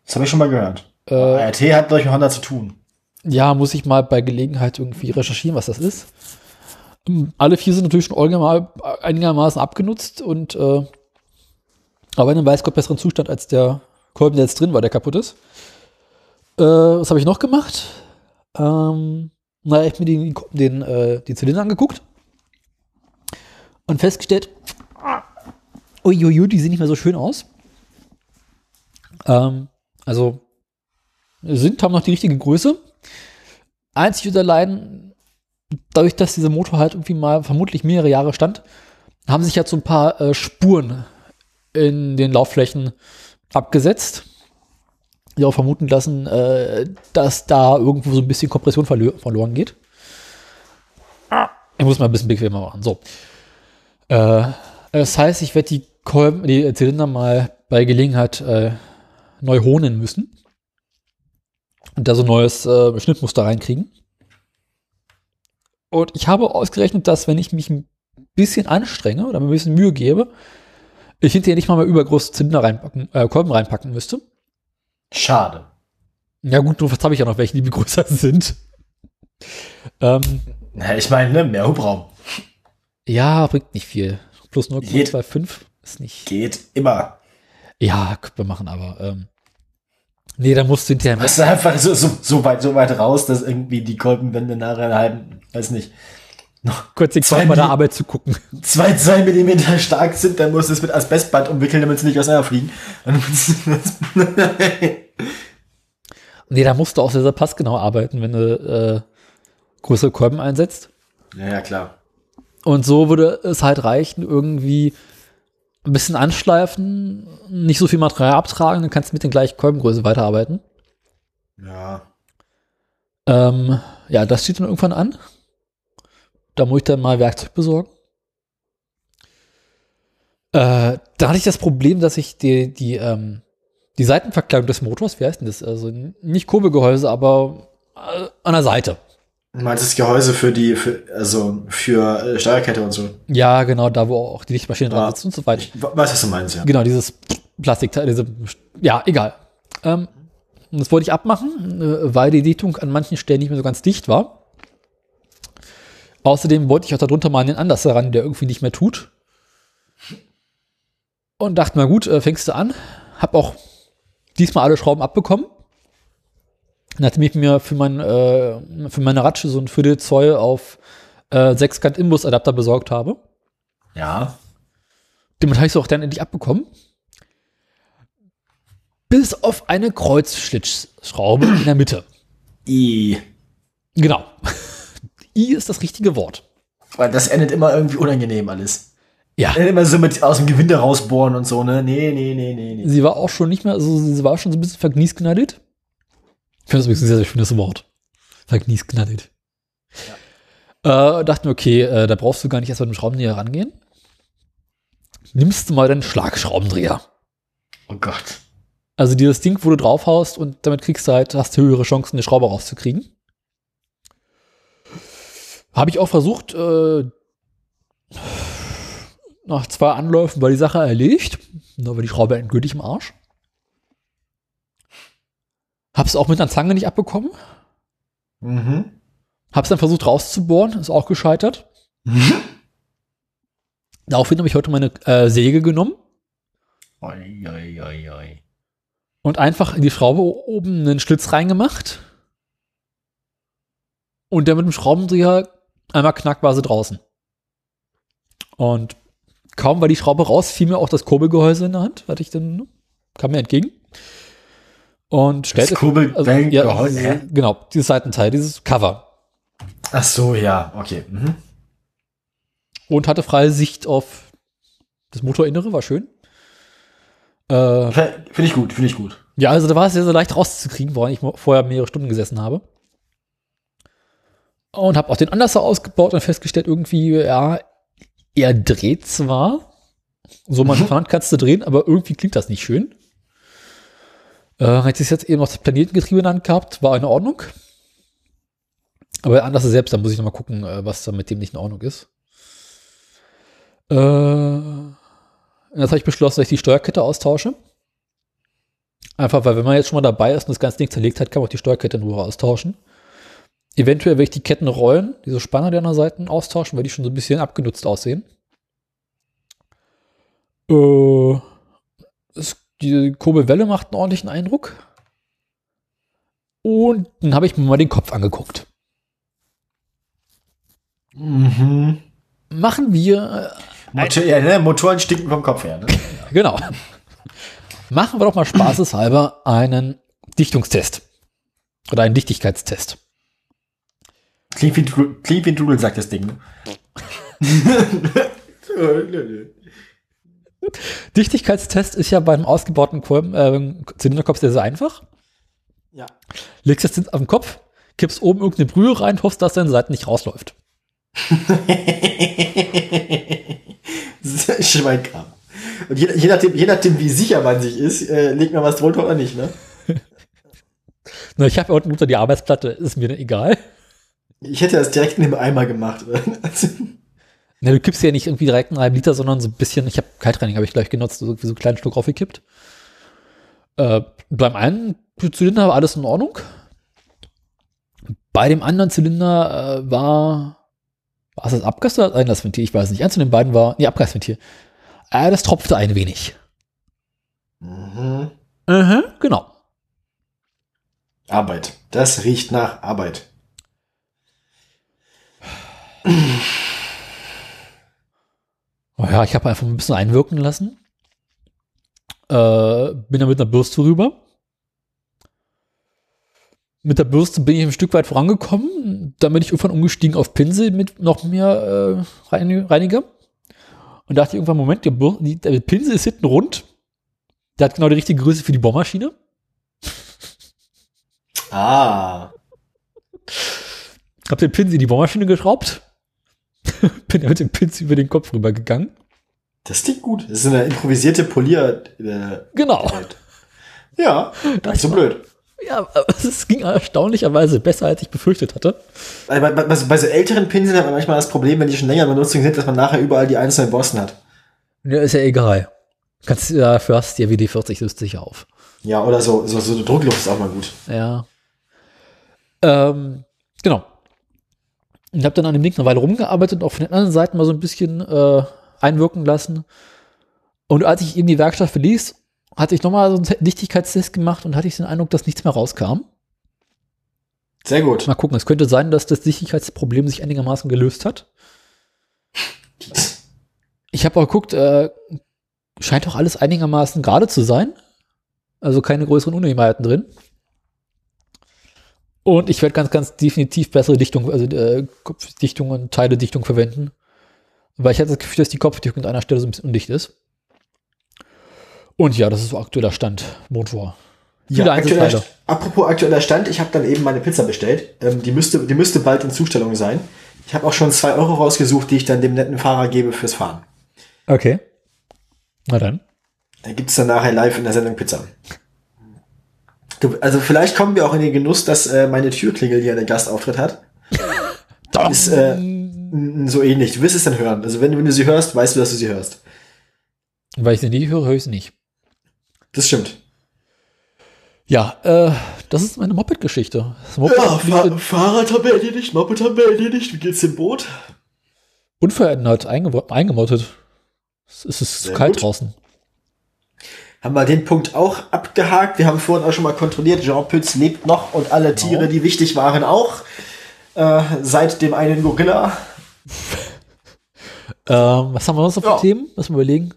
Das habe ich schon mal gehört. Äh, ART hat, mit Honda zu tun. Ja, muss ich mal bei Gelegenheit irgendwie recherchieren, was das ist. Ähm, Alle vier sind natürlich schon einigerma- einigermaßen abgenutzt und äh, aber in einem weiß Gott besseren Zustand als der Kolben, der jetzt drin war, der kaputt ist. Äh, was habe ich noch gemacht? Ähm, na, ich habe mir den, den, äh, die Zylinder angeguckt und festgestellt, uiuiui, die sehen nicht mehr so schön aus. Ähm, also sind, haben noch die richtige Größe. Einzig und allein, dadurch, dass dieser Motor halt irgendwie mal vermutlich mehrere Jahre stand, haben sich jetzt so ein paar äh, Spuren in den Laufflächen abgesetzt, die auch vermuten lassen, äh, dass da irgendwo so ein bisschen Kompression verlo verloren geht. Ich muss mal ein bisschen bequemer machen. So. Äh, das heißt, ich werde die Kolben, die Zylinder mal bei Gelegenheit äh, neu honen müssen und da so ein neues äh, Schnittmuster reinkriegen. Und ich habe ausgerechnet, dass wenn ich mich ein bisschen anstrenge oder mir ein bisschen Mühe gebe, ich hinterher nicht mal mehr übergroße Zylinder reinpacken, äh, Kolben reinpacken müsste. Schade. Ja gut, nur was habe ich ja noch welche, die größer sind. Ähm, Na, ich meine, ne, mehr Hubraum. ja, bringt nicht viel. Plus Geht. 0,25 ist nicht. Geht immer. Ja, können wir machen, aber ähm, nee, da musst du hinterher Das ist einfach so, so, so, weit, so weit raus, dass irgendwie die Kolbenwände nachher einen halben, weiß nicht, kurz den zwei Kopf bei der Arbeit zu gucken. zwei, zwei Millimeter stark sind, dann musst du es mit Asbestband umwickeln, damit sie nicht auseinanderfliegen. *laughs* Nee, da musst du auch sehr, sehr passgenau arbeiten, wenn du äh, größere Kolben einsetzt. ja, ja, klar. Und so würde es halt reichen, irgendwie ein bisschen anschleifen, nicht so viel Material abtragen, dann kannst du mit den gleichen Kolbengröße weiterarbeiten. Ja. Ähm, ja, das steht dann irgendwann an. Da muss ich dann mal Werkzeug besorgen. Äh, da hatte ich das Problem, dass ich die, die, ähm, die Seitenverkleidung des Motors, wie heißt denn das? Also nicht Kurbelgehäuse, aber äh, an der Seite. Du meinst das Gehäuse für die, für, also für äh, Steuerkette und so. Ja, genau, da wo auch die Lichtmaschine dran Ja. sitzt und so weiter. Ich we- weiß, was du meinst, ja. Genau, dieses Plastikteil, diese, ja, egal. Ähm, und das wollte ich abmachen, äh, weil die Dichtung an manchen Stellen nicht mehr so ganz dicht war. Außerdem wollte ich auch darunter mal einen Anlass heran, der irgendwie nicht mehr tut. Und dachte mal, gut, äh, fängst du an. Hab auch diesmal alle Schrauben abbekommen. Nachdem ich mir für, mein, äh, für meine Ratsche so ein Viertel Zoll auf äh, Sechskant Imbus-Adapter besorgt habe. Ja. Den habe ich so auch dann endlich abbekommen. Bis auf eine Kreuzschlitzschraube in der Mitte. I. Genau. *laughs* I ist das richtige Wort. Weil das endet immer irgendwie unangenehm alles. Ja. Immer so mit aus dem Gewinde rausbohren und so, ne? Nee, nee, nee, nee, nee. Sie war auch schon nicht mehr, also sie war schon so ein bisschen vergniesknallt. Ich finde das übrigens ein sehr, sehr schönes Wort. Vergniesknallt. Äh, dachte mir, okay, äh, da brauchst du gar nicht erst mit dem Schraubendreher rangehen. Nimmst du mal deinen Schlagschraubendreher. Oh Gott. Also dieses Ding, wo du draufhaust und damit kriegst du halt, hast du höhere Chancen, eine Schraube rauszukriegen. Habe ich auch versucht, äh, nach zwei Anläufen war die Sache erledigt. Da war die Schraube endgültig im Arsch. Hab's auch mit einer Zange nicht abbekommen. Mhm. Hab's dann versucht rauszubohren, ist auch gescheitert. Daraufhin habe ich heute meine äh, Säge genommen Oi, oi, oi, oi. und einfach in die Schraube oben einen Schlitz reingemacht. Und dann mit dem Schraubendreher einmal knack war sie draußen. Und kaum war die Schraube raus, fiel mir auch das Kurbelgehäuse in der Hand, hatte ich dann, kam mir entgegen. Und stellte, Kurbelgehäuse, hä? genau, dieses Seitenteil, dieses Cover. Ach so, ja, okay. Mhm. Und hatte freie Sicht auf das Motorinnere, war schön. Äh, Finde ich gut, finde ich gut. Ja, also da war es sehr, sehr leicht rauszukriegen, woran ich vorher mehrere Stunden gesessen habe. Und habe auch den Anlasser ausgebaut und festgestellt, irgendwie, ja, er dreht zwar, so man mhm. kannst du drehen, aber irgendwie klingt das nicht schön. Äh, hätte ich jetzt eben noch das Planetengetriebe in gehabt, war in Ordnung. Aber der Anlasser selbst, da muss ich noch mal gucken, äh, was da mit dem nicht in Ordnung ist. Äh, jetzt habe ich beschlossen, dass ich die Steuerkette austausche. Einfach, weil wenn man jetzt schon mal dabei ist und das ganze Ding zerlegt hat, kann man auch die Steuerkette in Ruhe austauschen. Eventuell werde ich die Ketten rollen, diese Spanner der an der Seiten austauschen, weil die schon so ein bisschen abgenutzt aussehen. Äh, es, die Kurbelwelle macht einen ordentlichen Eindruck. Und dann habe ich mir mal den Kopf angeguckt. Mhm. Machen wir Motor, ja, ne? Motoren stinken vom Kopf her, ne? *laughs* Genau. Machen wir doch mal spaßeshalber einen Dichtungstest. Oder einen Dichtigkeitstest. Klingt wie, Dudel, sagt das Ding. ne? *laughs* *laughs* *laughs* Dichtigkeitstest ist ja beim ausgebauten Kolben, äh, Zylinderkopf sehr, sehr einfach. ja. Legst das auf den Kopf, kippst oben irgendeine Brühe rein, hoffst, dass deine Seite nicht rausläuft. *laughs* Schweinkram. Und je, je, nachdem, je nachdem, wie sicher man sich ist, äh, legt man was drunter oder nicht, ne? *laughs* Na, ich habe ja unten unter die Arbeitsplatte, ist mir egal. Ich hätte das direkt in dem Eimer gemacht. Ne, du kippst ja nicht irgendwie direkt einen halben Liter, sondern so ein bisschen, ich habe Kaltreinigung habe ich gleich genutzt, so, so einen kleinen Schluck raufgekippt. Äh, beim einen Zylinder war alles in Ordnung. Bei dem anderen Zylinder äh, war, war es das Abgas oder das Einlassventil? Ich weiß nicht. Eins von den beiden war, nee, Abgasventil. Äh, das tropfte ein wenig. mhm. Mhm, genau. Arbeit. Das riecht nach Arbeit. *sighs* Oh ja, ich habe einfach ein bisschen einwirken lassen. Äh, bin dann mit einer Bürste rüber. Mit der Bürste bin ich ein Stück weit vorangekommen. Dann bin ich irgendwann umgestiegen auf Pinsel mit noch mehr äh, Reini- Reiniger. Und dachte irgendwann, Moment, der, Bür die, der Pinsel ist hinten rund. Der hat genau die richtige Größe für die Bohrmaschine. Ah. Hab den Pinsel in die Bohrmaschine geschraubt. *laughs* bin mit dem Pinsel über den Kopf rübergegangen. Das klingt gut. Das ist eine improvisierte Polier. Äh, Genau. ja, gar nicht so blöd. Ja, aber *laughs* es ging erstaunlicherweise besser, als ich befürchtet hatte. Bei, bei, bei, bei so älteren Pinseln hat man manchmal das Problem, wenn die schon länger in Benutzung sind, dass man nachher überall die einzelnen Borsten hat. Ja, ist ja egal. Kannst, ja, dafür hast du dir WD-40 löst sich auf. Ja, oder so, so, so Druckluft ist auch mal gut. Ja. Ähm, genau. Und habe dann an dem Ding eine Weile rumgearbeitet und auch von den anderen Seiten mal so ein bisschen äh, einwirken lassen. Und als ich eben die Werkstatt verließ, hatte ich nochmal so einen Dichtigkeitstest gemacht und hatte ich den Eindruck, dass nichts mehr rauskam. Sehr gut. Mal gucken, es könnte sein, dass das Dichtigkeitsproblem sich einigermaßen gelöst hat. Ich habe auch geguckt, äh, scheint auch alles einigermaßen gerade zu sein. Also keine größeren Unebenheiten drin. Und ich werde ganz, ganz definitiv bessere Dichtung, also äh, Kopfdichtung und Teiledichtung verwenden. Weil ich hatte das Gefühl, dass die Kopfdichtung an einer Stelle so ein bisschen undicht ist. Und ja, das ist so aktueller Stand. Motor. Ja, aktueller, apropos aktueller Stand, ich habe dann eben meine Pizza bestellt. Ähm, die, müsste, die müsste bald in Zustellung sein. Ich habe auch schon zwei Euro rausgesucht, die ich dann dem netten Fahrer gebe fürs Fahren. Okay. Na dann. Da gibt's dann nachher live in der Sendung Pizza. Du, also vielleicht kommen wir auch in den Genuss, dass äh, meine Türklingel hier einen Gastauftritt hat. *laughs* Ist äh, so ähnlich. Du wirst es dann hören. Also wenn, wenn du sie hörst, weißt du, dass du sie hörst. Weil ich sie nie höre, höre ich sie nicht. Das stimmt. Ja, äh, das ist meine Moped-Geschichte. Moped liegt in- Fahrrad haben wir erledigt, Moped haben wir erledigt. Wie geht's dem Boot? unverändert einge eingemottet. Es ist, Sehr kalt gut. draußen. Haben wir den Punkt auch abgehakt. Wir haben vorhin auch schon mal kontrolliert, Jean Pütz lebt noch und alle Tiere, die wichtig waren, auch. Äh, seit dem einen Gorilla. *laughs* Ähm, was haben wir noch so für Ja. Themen? Lass mal überlegen.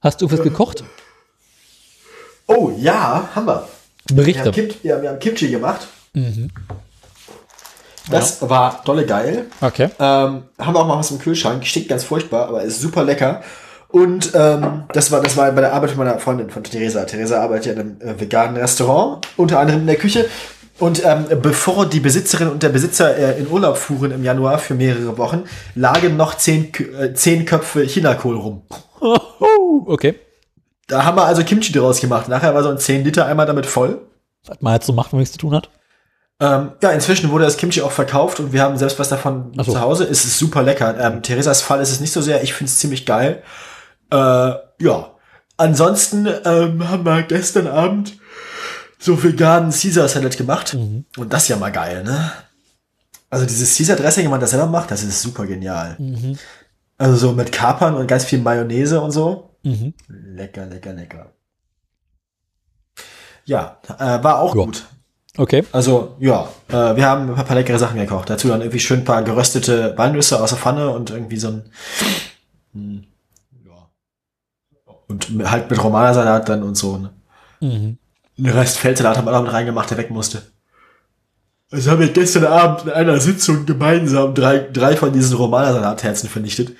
Hast du irgendwas gekocht? Oh ja, haben wir. Wir Berichte. haben, Kim, ja, wir haben Kimchi gemacht. Das war dolle geil. Okay. Ähm, haben wir auch mal was im Kühlschrank. Stinkt ganz furchtbar, aber ist super lecker. Und ähm, das war das war bei der Arbeit von meiner Freundin von Theresa. Theresa arbeitet ja in einem äh, veganen Restaurant, unter anderem in der Küche. Und ähm, bevor die Besitzerin und der Besitzer äh, in Urlaub fuhren im Januar für mehrere Wochen, lagen noch zehn, äh, zehn Köpfe Chinakohl rum. Okay. Da haben wir also Kimchi draus gemacht. Nachher war so ein 10 Liter Eimer damit voll. Was man jetzt so macht, wenn nichts zu tun hat. Ähm, ja, inzwischen wurde das Kimchi auch verkauft und wir haben selbst was davon so. zu Hause. Es ist super lecker. Ähm, Theresas Fall ist es nicht so sehr. Ich finde es ziemlich geil. Äh, ja. Ansonsten ähm, haben wir gestern Abend so veganen Caesar Salad gemacht. Und das ist ja mal geil, ne? Also dieses Caesar Dressing, wenn man das selber macht, das ist super genial. Also so mit Kapern und ganz viel Mayonnaise und so. Mhm. Lecker, lecker, lecker. Ja, äh, war auch Ja. gut. Okay. Also, ja, äh, wir haben ein paar leckere Sachen gekocht. Dazu dann irgendwie schön ein paar geröstete Walnüsse aus der Pfanne und irgendwie so ein, hm. Und halt mit Romanersalat dann und so. Ne? Mhm. Den Rest Feldsalat haben wir auch mit reingemacht, der weg musste. Also haben wir gestern Abend in einer Sitzung gemeinsam drei, drei von diesen Romanersalatherzen vernichtet.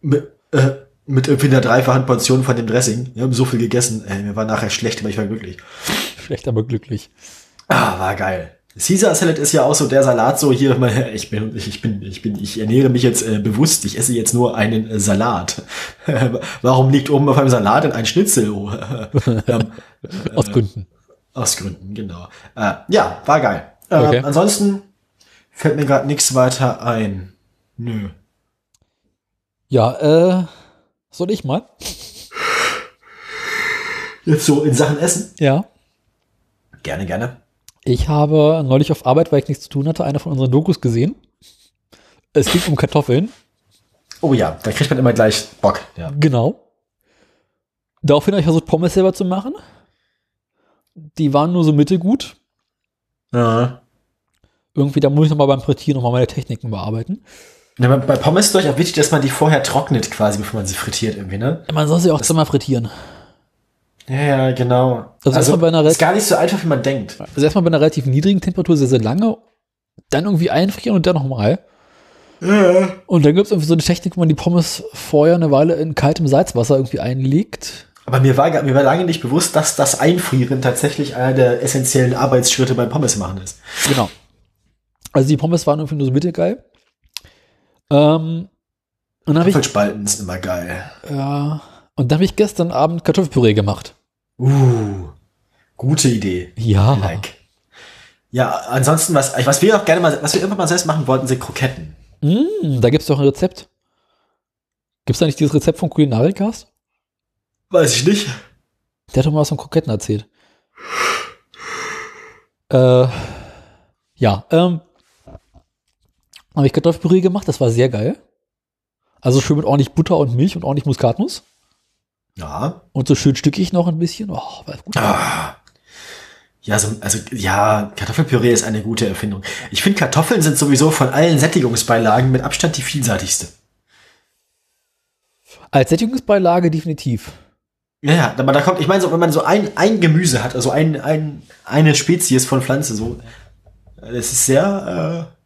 Mit, äh, mit irgendwie einer dreifachen Portion von dem Dressing. Wir haben so viel gegessen. Ey, mir war nachher schlecht, aber ich war glücklich. Schlecht, aber glücklich. Ah, war geil. Caesar Salad ist ja auch so der Salat, so hier, *laughs* ich bin, ich bin, ich bin, ich ernähre mich jetzt äh, bewusst, ich esse jetzt nur einen äh, Salat. *laughs* Warum liegt oben auf einem Salat denn ein Schnitzel? Oh, *laughs* ähm, Aus Gründen. aus Gründen, genau. Äh, ja, war geil. Äh, Okay. Ansonsten Fällt mir gerade nichts weiter ein. Nö. Ja, äh, soll ich mal? Jetzt so in Sachen Essen? Ja. Gerne, gerne. Ich habe neulich auf Arbeit, weil ich nichts zu tun hatte, eine von unseren Dokus gesehen. Es ging um Kartoffeln. Oh ja, da kriegt man immer gleich Bock. Ja. Genau. Daraufhin habe ich versucht, Pommes selber zu machen. Die waren nur so mittelgut. ja. Irgendwie, da muss ich nochmal beim Frittieren nochmal meine Techniken bearbeiten. Ja, bei- Pommes ist es doch auch wichtig, dass man die vorher trocknet quasi, bevor man sie frittiert irgendwie, ne? Man soll sie auch zweimal frittieren. Ja, ja, genau. Also erstmal bei einer ist gar nicht so einfach, wie man denkt. Also erstmal bei einer relativ niedrigen Temperatur sehr, sehr lange, dann irgendwie einfrieren und dann nochmal. Und dann gibt es irgendwie so eine Technik, wo man die Pommes vorher eine Weile in kaltem Salzwasser irgendwie einlegt. Aber mir war, mir war lange nicht bewusst, dass das Einfrieren tatsächlich einer der essentiellen Arbeitsschritte beim Pommes machen ist. Genau. Also die Pommes waren irgendwie nur so mittelgeil. Ähm, und dann habe ich, Kartoffelspalten sind immer geil. ja, und dann habe ich gestern Abend Kartoffelpüree gemacht. Uh, gute Idee. Ja. Like. Ja, ansonsten, was, was wir auch gerne mal, was wir irgendwann mal selbst machen wollten, sind Kroketten. Mm, da gibt es doch ein Rezept. Gibt es da nicht dieses Rezept von Kulinarikast? Weiß ich nicht. Der hat doch mal was von Kroketten erzählt. Äh, ja, ähm, habe ich Kartoffelpüree gemacht, das war sehr geil. Also schön mit ordentlich Butter und Milch und ordentlich Muskatnuss. Ja. Und so schön stückig noch ein bisschen. Oh, war gut. Ah. Ja, so, also, ja, Kartoffelpüree ist eine gute Erfindung. Ich finde, Kartoffeln sind sowieso von allen Sättigungsbeilagen mit Abstand die vielseitigste. Als Sättigungsbeilage definitiv. Ja, ja, aber da kommt, ich meine, so, wenn man so ein, ein Gemüse hat, also ein, ein, eine Spezies von Pflanze, so, das ist sehr, äh,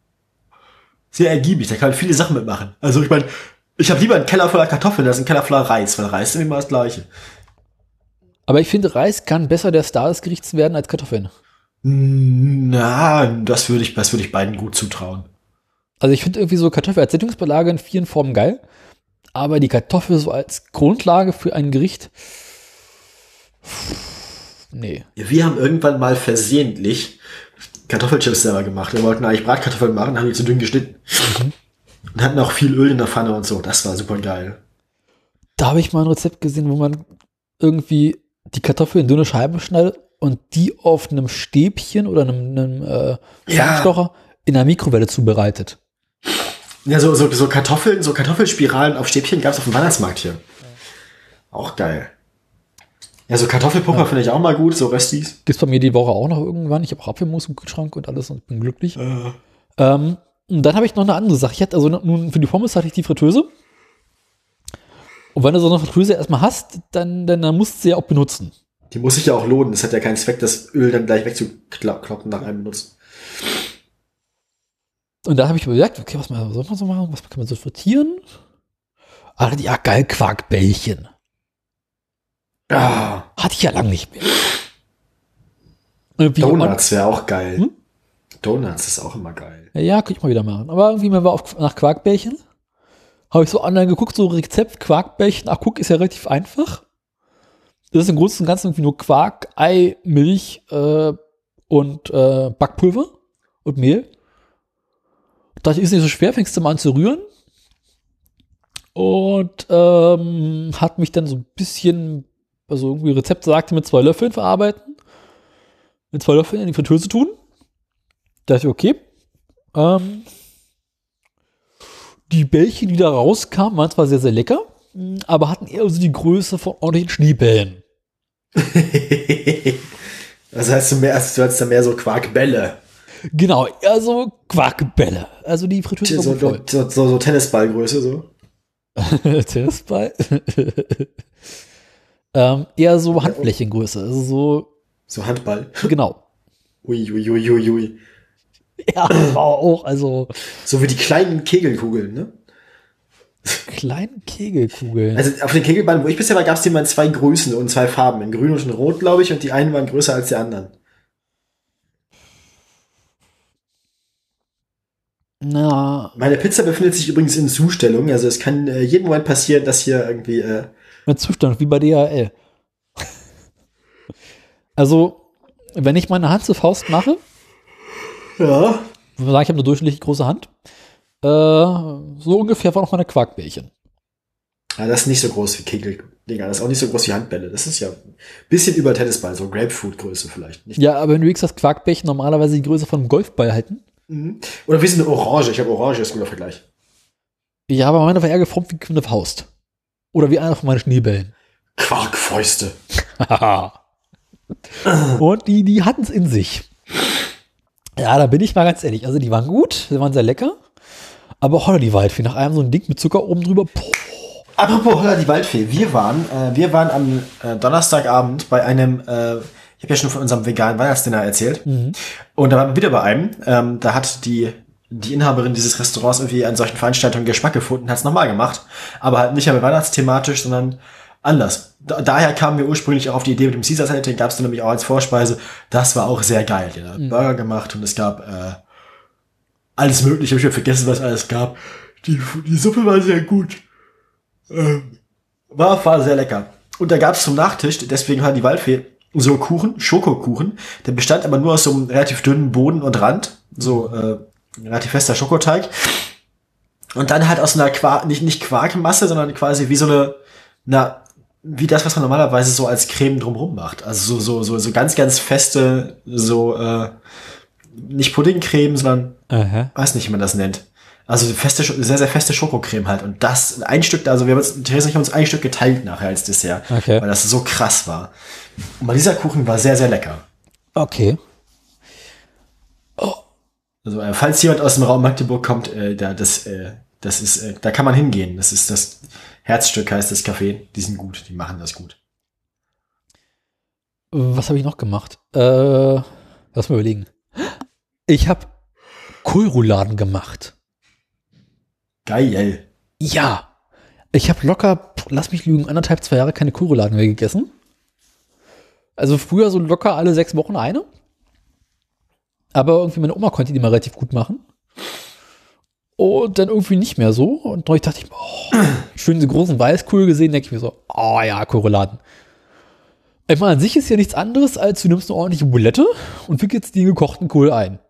sehr ergiebig. Da kann man viele Sachen mitmachen. Also, ich meine, ich habe lieber einen Keller voller Kartoffeln als einen Keller voller Reis, weil Reis ist immer das Gleiche. Aber ich finde, Reis kann besser der Star des Gerichts werden als Kartoffeln. Na, das würde ich, das würde ich beiden gut zutrauen. Also ich finde irgendwie so Kartoffel als Sättigungsbeilage in vielen Formen geil. Aber die Kartoffel so als Grundlage für ein Gericht. Nee. Wir haben irgendwann mal versehentlich Kartoffelchips selber gemacht. Wir wollten eigentlich Bratkartoffeln machen, haben die zu dünn geschnitten. Und hatten auch viel Öl in der Pfanne und so. Das war super geil. Da habe ich mal ein Rezept gesehen, wo man irgendwie die Kartoffel in dünne Scheiben schneidet und die auf einem Stäbchen oder einem, einem äh, Ja. Fernstocher in der Mikrowelle zubereitet. Ja, so, so, so Kartoffeln, so Kartoffelspiralen auf Stäbchen gab es auf dem Weihnachtsmarkt hier. Auch geil. Ja, so Kartoffelpuffer finde ich auch mal gut, so Röstis. Gibt's bei mir die Woche auch noch irgendwann. Ich habe auch Apfelmus im Kühlschrank und alles und bin glücklich. Äh, Ähm, und dann habe ich noch eine andere Sache. Ich hatte also nun für die Pommes hatte ich die Fritteuse. Und wenn du so eine Fritteuse erstmal hast, dann, dann, dann musst du sie ja auch benutzen. die muss sich ja auch lohnen. Es hat ja keinen Zweck, das Öl dann gleich wegzukloppen nach einem Benutzen. Und da habe ich überlegt, okay, was man, soll man so machen? Was kann man so frittieren? Ah, ja, geil, Quarkbällchen. Ah, Hatte ich ja lang nicht mehr. Donuts wäre auch geil. Hm? Donuts ist auch immer geil. Ja, könnte ich mal wieder machen. Aber irgendwie mir war auf, nach Quarkbällchen. Habe ich so online geguckt, so Rezept Quarkbällchen. Ach, guck, ist ja relativ einfach. Das ist im Großen und Ganzen irgendwie nur Quark, Ei, Milch äh, und äh, Backpulver und Mehl. Das ist nicht so schwer, fängst du mal an zu rühren. Und ähm, hat mich dann so ein bisschen, also irgendwie Rezept sagte, mit zwei Löffeln verarbeiten. Mit zwei Löffeln in die Fritteuse tun. Da dachte ich, okay, ähm, die Bällchen, die da rauskamen, waren zwar sehr, sehr lecker, aber hatten eher so die Größe von ordentlichen Schneebällen. *laughs* das heißt, du, mehr, du hast da mehr so Quarkbälle. Genau, eher so Quarkbälle. Also die Fritteuse So, so, so, so Tennisballgröße, so. *laughs* Tennisball. *laughs* ähm, eher so Handflächengröße. Also so, So Handball. genau. Ui, ui, ui, ui, ui. *laughs* Ja, war auch, also So wie die kleinen Kegelkugeln, ne? kleine Kegelkugeln. Also auf den Kegelbahnen, wo ich bisher war, gab es die mal in zwei Größen und zwei Farben. In grün und in rot, glaube ich, und die einen waren größer als die anderen. Na, Meine Pizza befindet sich übrigens in Zustellung. Also es kann äh, jeden Moment passieren, dass hier irgendwie. Äh, Ein Zustand wie bei DHL. *laughs* also, wenn ich meine Hand zur Faust mache, ja. Ich würde sagen, ich habe eine durchschnittlich große Hand. Äh, so ungefähr war noch meine Quarkbällchen. Ja, das ist nicht so groß wie Kegel. Digga, das ist auch nicht so groß wie Handbälle. Das ist ja ein bisschen über Tennisball, so Grapefruit-Größe vielleicht. Nicht? Ja, aber wenn du überlegst, dass Quarkbällchen normalerweise die Größe von einem Golfball halten. Mhm. Oder wie ist eine Orange? Ich habe Orange, ist ein guter Vergleich. Ja, aber meine war eher geformt wie eine Faust. Oder wie einer von meinen Schneebällen. Quarkfäuste. *laughs* Und die, die hatten es in sich. Ja, da bin ich mal ganz ehrlich. Also die waren gut, die waren sehr lecker. Aber holla die Waldfee, nach einem so ein Ding mit Zucker oben drüber. Boah. Apropos Holla die Waldfee, wir waren, äh, wir waren am äh, Donnerstagabend bei einem, äh, ich habe ja schon von unserem veganen Weihnachtsdinner erzählt. Und da waren wir wieder bei einem. Ähm, da hat die, die Inhaberin dieses Restaurants irgendwie an solchen Veranstaltungen Geschmack gefunden, hat es nochmal gemacht. Aber halt nicht mehr weihnachtsthematisch, sondern anders. Da, daher kamen wir ursprünglich auch auf die Idee mit dem Caesar Salad, den gab es dann nämlich auch als Vorspeise. Das war auch sehr geil. Der hat Burger gemacht und es gab äh, alles mögliche. Ich habe vergessen, was alles gab. Die, die Suppe war sehr gut. Ähm, war, war sehr lecker. Und da gab es zum Nachtisch, deswegen hat die Waldfee so Kuchen, Schokokuchen. Der bestand aber nur aus so einem relativ dünnen Boden und Rand. So äh, relativ fester Schokoteig. Und dann halt aus einer Quark, nicht, nicht Quarkmasse, sondern quasi wie so eine, na, wie das, was man normalerweise so als Creme drumrum macht. Also so, so, so, so ganz, ganz feste, so, äh, nicht Puddingcreme, sondern Aha. weiß nicht, wie man das nennt. Also feste, sehr, sehr feste Schokocreme halt. Und das, ein Stück, also wir haben uns, Theresa und ich haben uns ein Stück geteilt nachher als Dessert. Okay. Weil das so krass war. Und bei dieser Kuchen war sehr, sehr lecker. Okay. Also, äh, falls jemand aus dem Raum Magdeburg kommt, äh, da, das, äh, das ist, äh, da kann man hingehen. Das ist das Herzstück heißt das Café. Die sind gut, die machen das gut. Was habe ich noch gemacht? Äh, lass mal überlegen. Ich habe Kohlrouladen gemacht. Geil. Ja. Ich habe locker, lass mich lügen, anderthalb, zwei Jahre keine Kohlrouladen mehr gegessen. Also früher so locker alle sechs Wochen eine. Aber irgendwie meine Oma konnte die mal relativ gut machen. Und dann irgendwie nicht mehr so. Und neulich dachte ich, oh, schön diese großen Weißkohl gesehen, denke ich mir so, oh ja, Kohlrouladen. Ich meine, an sich ist ja nichts anderes, als du nimmst eine ordentliche Bulette und wickelst die in gekochten Kohl ein.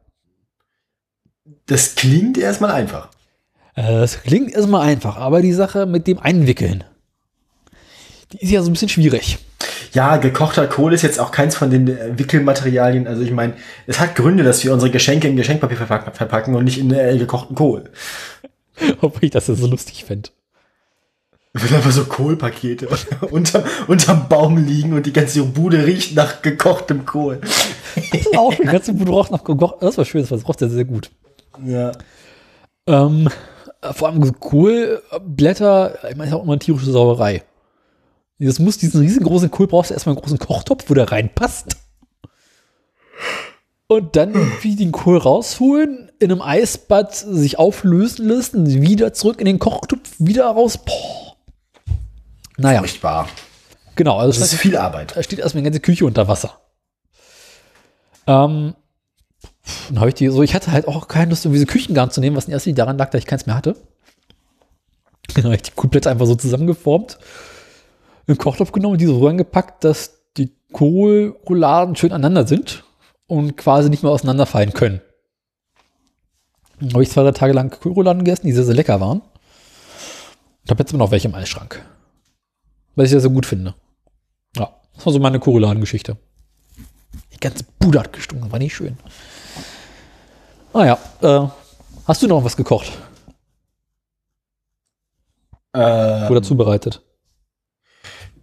Das klingt erstmal einfach. Äh, Das klingt erstmal einfach, aber die Sache mit dem Einwickeln, die ist ja so ein bisschen schwierig. Ja, gekochter Kohl ist jetzt auch keins von den äh, Wickelmaterialien. Also ich meine, es hat Gründe, dass wir unsere Geschenke in Geschenkpapier verpack verpacken und nicht in äh, gekochten Kohl. *laughs* Ob ich das so lustig fände. Wenn einfach so Kohlpakete *laughs* unter, unterm Baum liegen und die ganze Bude riecht nach gekochtem Kohl. Das ist auch schon ganz gut roch nach gekocht. Das war schön, das roch sehr, sehr gut. Ja. Ähm, vor allem Kohlblätter, ich meine, ist auch immer eine tierische Sauerei. Das muss diesen riesengroßen Kohl brauchst du erstmal einen großen Kochtopf, wo der reinpasst. Und dann irgendwie den Kohl rausholen, in einem Eisbad sich auflösen lassen, wieder zurück in den Kochtopf, wieder raus. Boah. Naja, Furchtbar. genau. Also Das ist viel Arbeit. da steht erstmal die ganze Küche unter Wasser. Ähm, dann habe ich die so, ich hatte halt auch keine Lust, um diese Küchengarn zu nehmen, was in erster Linie daran lag, dass ich keins mehr hatte. Dann habe ich die komplett einfach so zusammengeformt, in den Kochtopf genommen und die so reingepackt, dass die Kohlrouladen schön aneinander sind und quasi nicht mehr auseinanderfallen können. Dann habe ich zwei, drei Tage lang Kohlrouladen gegessen, die sehr, sehr lecker waren. Und habe jetzt immer noch welche im Eisschrank. Weil ich sehr, sehr gut finde. Ja, das war so meine Kohlrouladen-Geschichte. Die ganze Bude hat gestunken, war nicht schön. Ah ja, äh, hast du noch was gekocht Äh, oder zubereitet?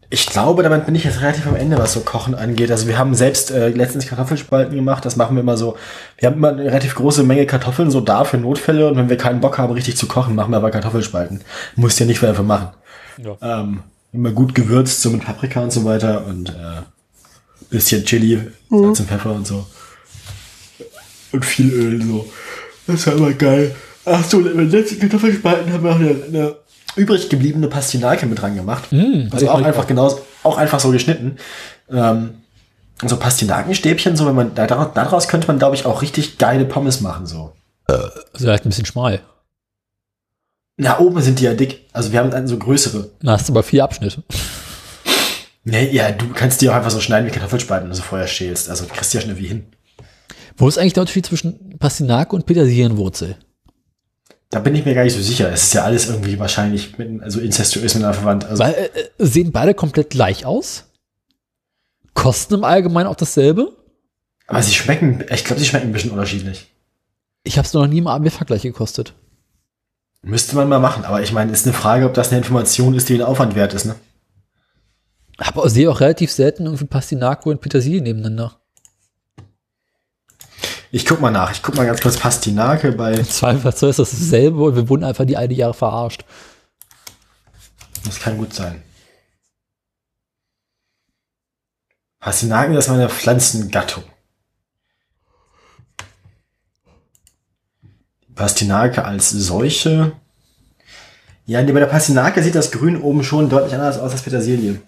Ich glaube, damit bin ich jetzt relativ am Ende, was so Kochen angeht. Also wir haben selbst äh, letztens Kartoffelspalten gemacht. Das machen wir immer so. Wir haben immer eine relativ große Menge Kartoffeln so da für Notfälle. Und wenn wir keinen Bock haben, richtig zu kochen, machen wir aber Kartoffelspalten. Musst ja nicht viel dafür machen. Ja. Ähm, immer gut gewürzt, so mit Paprika und so weiter. Und äh, bisschen Chili, Salz und Pfeffer und so. Und viel Öl so. Das war immer geil. Ach so, letzten Kartoffelspalten haben wir auch eine, eine übrig gebliebene Pastinake mit dran gemacht. Mm, also auch einfach genauso, auch einfach so geschnitten. Ähm, so Pastinakenstäbchen, so wenn man da daraus, daraus könnte man, glaube ich, auch richtig geile Pommes machen. So. Also halt ein bisschen schmal. Na, oben sind die ja dick. Also wir haben dann so größere. Da hast du aber vier Abschnitte. Nee, ja, du kannst die auch einfach so schneiden wie Kartoffelspalten, also vorher schälst. Also du kriegst die ja schon irgendwie hin. Wo ist eigentlich der Unterschied zwischen Pastinake und Petersilienwurzel? Da bin ich mir gar nicht so sicher. Es ist ja alles irgendwie wahrscheinlich mit, also incestuös miteinander verwandt. Also, Weil, äh, äh, sehen beide komplett gleich aus? Kosten im Allgemeinen auch dasselbe? aber sie schmecken, ich glaube, sie schmecken ein bisschen unterschiedlich. Ich habe es noch nie im AB-Vergleich gekostet. Müsste man mal machen. Aber ich meine, ist eine Frage, ob das eine Information ist, die den Aufwand wert ist, ne? Aber sehe auch relativ selten irgendwie Pastinake und Petersilie nebeneinander. Ich guck mal nach. Ich guck mal ganz kurz Pastinake bei. Im Zweifelsfall ist das dasselbe und wir wurden einfach die eine Jahre verarscht. Das kann gut sein. Pastinaken, das ist meine Pflanzengattung. Pastinake als solche. Ja, bei der Pastinake sieht das Grün oben schon deutlich anders aus als Petersilie.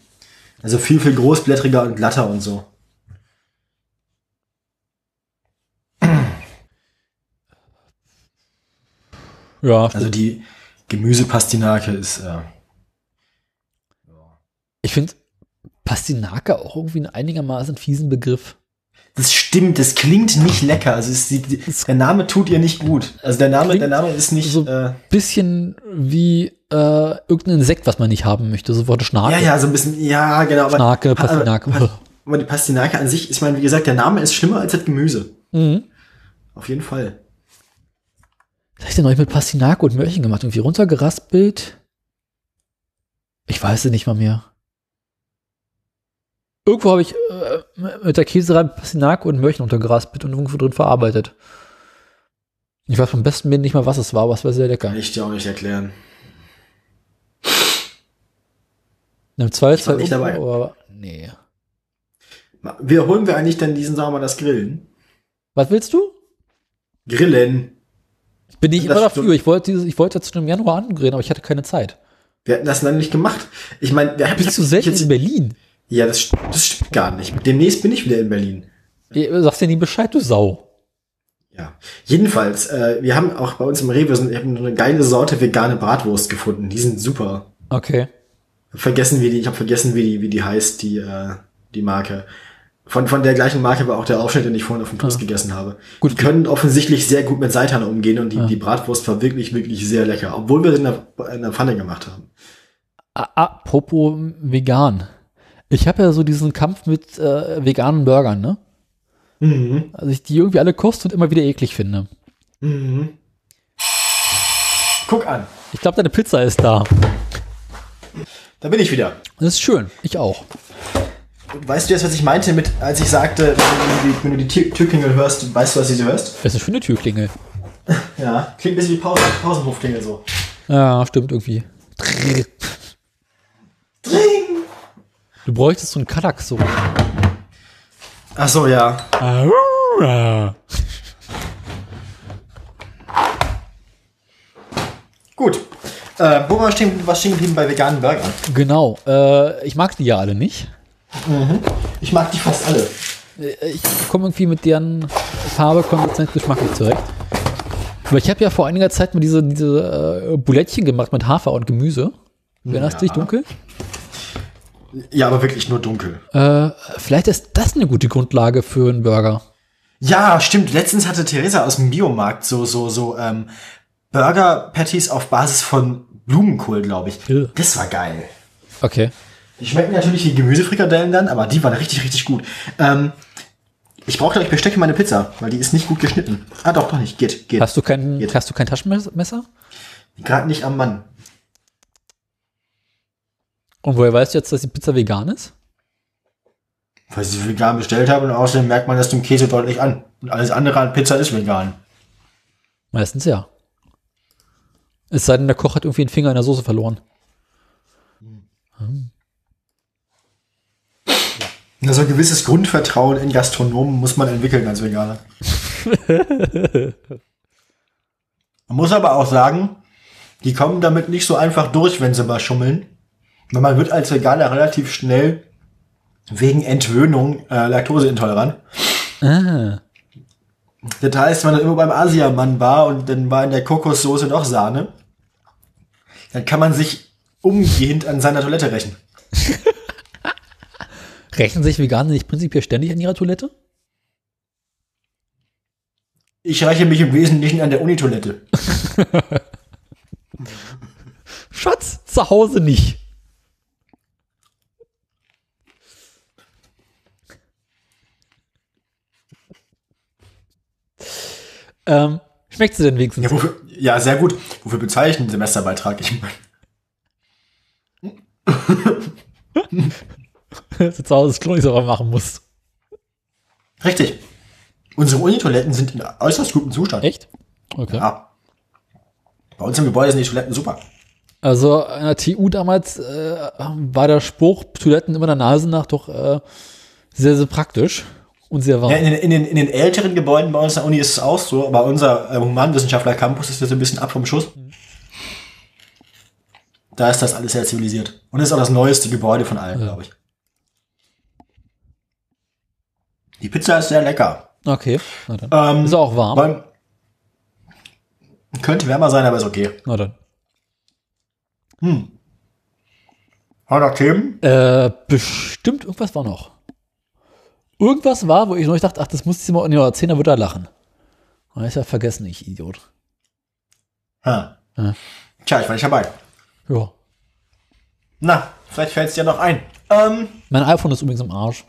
Also viel, viel großblättriger und glatter und so. Ja, Also die Gemüsepastinake ist, äh, ich finde Pastinake auch irgendwie einen einigermaßen fiesen Begriff. das stimmt, das klingt nicht lecker. Also die, der Name tut ihr nicht gut. Also der Name, der Name ist nicht, so- äh, Bisschen wie äh, irgendein Insekt, was man nicht haben möchte. So Worte Schnake. ja, ja, so ein bisschen, ja, genau. Schnake, Pastinake. Aber, aber die Pastinake an sich, ich meine, wie gesagt, der Name ist schlimmer als das Gemüse. Mhm. Auf jeden Fall. Was hab ich denn neulich mit Pastinake und Möhrchen gemacht? Irgendwie runtergeraspelt? Ich weiß es nicht mal mehr. Irgendwo habe ich äh, mit der Käsereibe Pastinake und Möhrchen untergeraspelt und irgendwo drin verarbeitet. Ich weiß vom besten Willen nicht mal, was es war, aber es war sehr lecker. Kann ich dir auch nicht erklären. Im Zweifelsfall nicht dabei. aber nee. Wiederholen wir eigentlich dann diesen Sommer das Grillen? Was willst du? Grillen. Bin ich immer dafür. Ich wollte, ich wollte zu dem Januar angrillen, aber ich hatte keine Zeit. Wir hätten das dann nicht gemacht. Ich meine, wir Bist du selten in Berlin? Ja, das, das stimmt gar nicht. Demnächst bin ich wieder in Berlin. Sagst dir nie Bescheid, du Sau. Ja. Jedenfalls, äh, wir haben auch bei uns im Rewe so eine geile Sorte vegane Bratwurst gefunden. Die sind super. Okay. Vergessen wie die, ich habe vergessen, wie die, wie die heißt, die, äh, die Marke. Von, von der gleichen Marke war auch der Aufschnitt, den ich vorhin auf dem Toast gegessen habe. Gut. Die können offensichtlich sehr gut mit Seitan umgehen und die, die Bratwurst war wirklich, wirklich sehr lecker. Obwohl wir sie in der, in der Pfanne gemacht haben. Apropos vegan. Ich habe ja so diesen Kampf mit äh, veganen Burgern, ne? Mhm. Also ich die irgendwie alle koste und immer wieder eklig finde. Mhm. Guck an. Ich glaube, deine Pizza ist da. Da bin ich wieder. Das ist schön. Ich auch. Weißt du jetzt, was ich meinte mit, als ich sagte, wenn du die, wenn du die Tür- Türklingel hörst, weißt du, was du hörst? Das ist eine schöne Türklingel. *laughs* Ja. Klingt ein bisschen wie Pausen, Pausenhofklingel so. Ja, stimmt irgendwie. Dring! Du bräuchtest so einen Kadak so. Ach so, ja. Gut. Äh, wo war stehen, was stehen geblieben bei veganen Burgern? Genau. Äh, ich mag die ja alle nicht. Ich mag die fast alle. Äh, Ich komme irgendwie mit deren Farbe, Konsistenz, Geschmack nicht zurecht. Aber ich habe ja vor einiger Zeit mal diese, diese äh, Bulettchen gemacht mit Hafer und Gemüse. Erinnerst du dich Ja. dunkel? Ja, aber wirklich nur dunkel. Äh, vielleicht ist das eine gute Grundlage für einen Burger. Ja, stimmt. Letztens hatte Theresa aus dem Biomarkt so, so, so, ähm, Burger-Patties auf Basis von Blumenkohl, glaube ich. Das war geil. Okay. Die schmecken natürlich wie Gemüsefrikadellen dann, aber die waren richtig, richtig gut. Ähm, ich brauche, glaube ich, Besteck für meine Pizza, weil die ist nicht gut geschnitten. Ah, doch, doch nicht. Geht, geht. Hast du kein, Geht. hast du kein Taschenmesser? Gerade nicht am Mann. Und woher weißt du jetzt, dass die Pizza vegan ist? Weil ich sie vegan bestellt habe und außerdem merkt man das dem Käse deutlich an. Und alles andere an Pizza ist vegan. Meistens ja. Es sei denn, der Koch hat irgendwie einen Finger in der Soße verloren. Also ein gewisses Grundvertrauen in Gastronomen muss man entwickeln als Veganer. *laughs* man muss aber auch sagen, die kommen damit nicht so einfach durch, wenn sie mal schummeln. Weil man wird als Veganer relativ schnell wegen Entwöhnung äh, laktoseintolerant. Ah. Das heißt, wenn er immer beim Asiamann war und dann war in der Kokossoße noch Sahne, dann kann man sich umgehend an seiner Toilette rächen. *laughs* Rechnen sich Veganer nicht prinzipiell ständig an ihrer Toilette? Ich reiche mich im Wesentlichen an der Unitoilette. *laughs* Schatz, zu Hause nicht. Ähm, schmeckt sie denn wenigstens? Ja, wofür, ja, sehr gut. Wofür bezahle ich einen Semesterbeitrag? Ich meine, *laughs* dass *laughs* du zu Hause das Klo nicht sauber machen musst. richtig. Unsere Unitoiletten sind in äußerst gutem Zustand. Echt? Okay. Ja. Bei uns im Gebäude sind die Toiletten super. Also an der TU damals äh, war der Spruch, Toiletten immer der Nase nach doch äh, sehr, sehr praktisch und sehr warm. Ja, in, den, in, den, in den älteren Gebäuden bei uns an der Uni ist es auch so, aber unser äh, Humanwissenschaftler Campus ist jetzt ein bisschen ab vom Schuss. Da ist das alles sehr zivilisiert. Und ist auch das neueste Gebäude von allen, Ja. glaube ich. Die Pizza ist sehr lecker. Okay. Ähm, Ist auch warm. beim- könnte wärmer sein, aber ist okay. Na dann. Haben wir noch Themen? Äh, bestimmt irgendwas war noch. Irgendwas war, wo ich noch dachte, ach, das muss ich mal in erzählen, dann wird er lachen. Aber ist ja vergessen, ich Idiot. Ha. Ja. Tja, ich war nicht dabei. Ja. Na, vielleicht fällt es dir noch ein. Ähm, Mein iPhone ist übrigens im Arsch.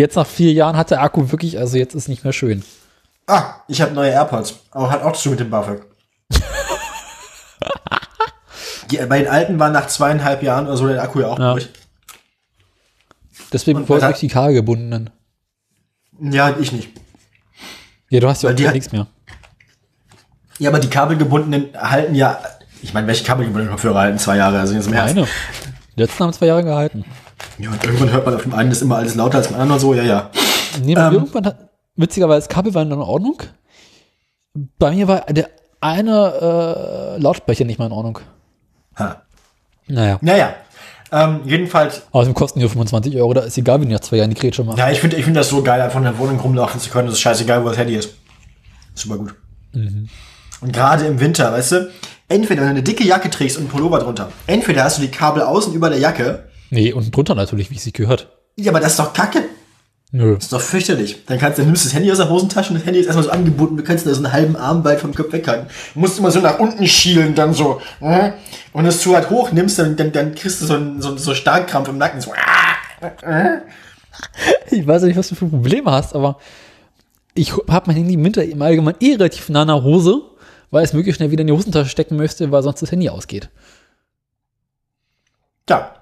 Jetzt nach vier Jahren hat der Akku wirklich, also jetzt ist nicht mehr schön. ah, ich habe neue AirPods. Aber hat auch zu mit dem BAföG. *laughs* Die, bei den alten waren nach zweieinhalb Jahren oder so der Akku ja auch Ja. durch. Deswegen wollte ich die Kabel gebundenen. Ja, ich nicht. Ja, du hast ja auch hat- nichts mehr. Ja, aber die kabelgebundenen halten ja. Ich meine, welche kabelgebundenen Kopfhörer halten zwei Jahre? Also jetzt im. Meine. Die letzten haben zwei Jahre gehalten. Ja, und irgendwann hört man auf dem einen ist immer alles lauter als beim anderen so. Ja, ja. Nee, Ähm. irgendwann hat, witzigerweise, das Kabel war in Ordnung. Bei mir war der eine äh, Lautsprecher nicht mal in Ordnung. Ha. Naja. Naja. Ähm, jedenfalls, Außerdem kosten die nur 25 Euro, da ist egal, wie die nach zwei Jahren die Grätsche machen. ja, ich finde ich find das so geil, einfach in der Wohnung rumlaufen zu können. Das ist scheißegal, wo das Handy ist. Super gut. Und gerade im Winter, weißt du, entweder wenn du eine dicke Jacke trägst und einen Pullover drunter, entweder hast du die Kabel außen über der Jacke, Nee, und drunter natürlich, wie es sich gehört. ja, aber das ist doch kacke. Nö. Das ist doch fürchterlich. Dann kannst du, dann nimmst du das Handy aus der Hosentasche und das Handy ist erstmal so angebunden, du kannst da so einen halben Arm weit vom Kopf weghalten. Du musst immer so nach unten schielen, dann so, äh, und es zu weit hoch nimmst, dann, dann, dann kriegst du so einen so, so Starkkrampf im Nacken, so, ah. Ich weiß nicht, was du für Probleme hast, aber ich habe mein Handy im Winter im Allgemeinen eh relativ nah an der Hose, weil es möglichst schnell wieder in die Hosentasche stecken möchte, weil sonst das Handy ausgeht. Ja.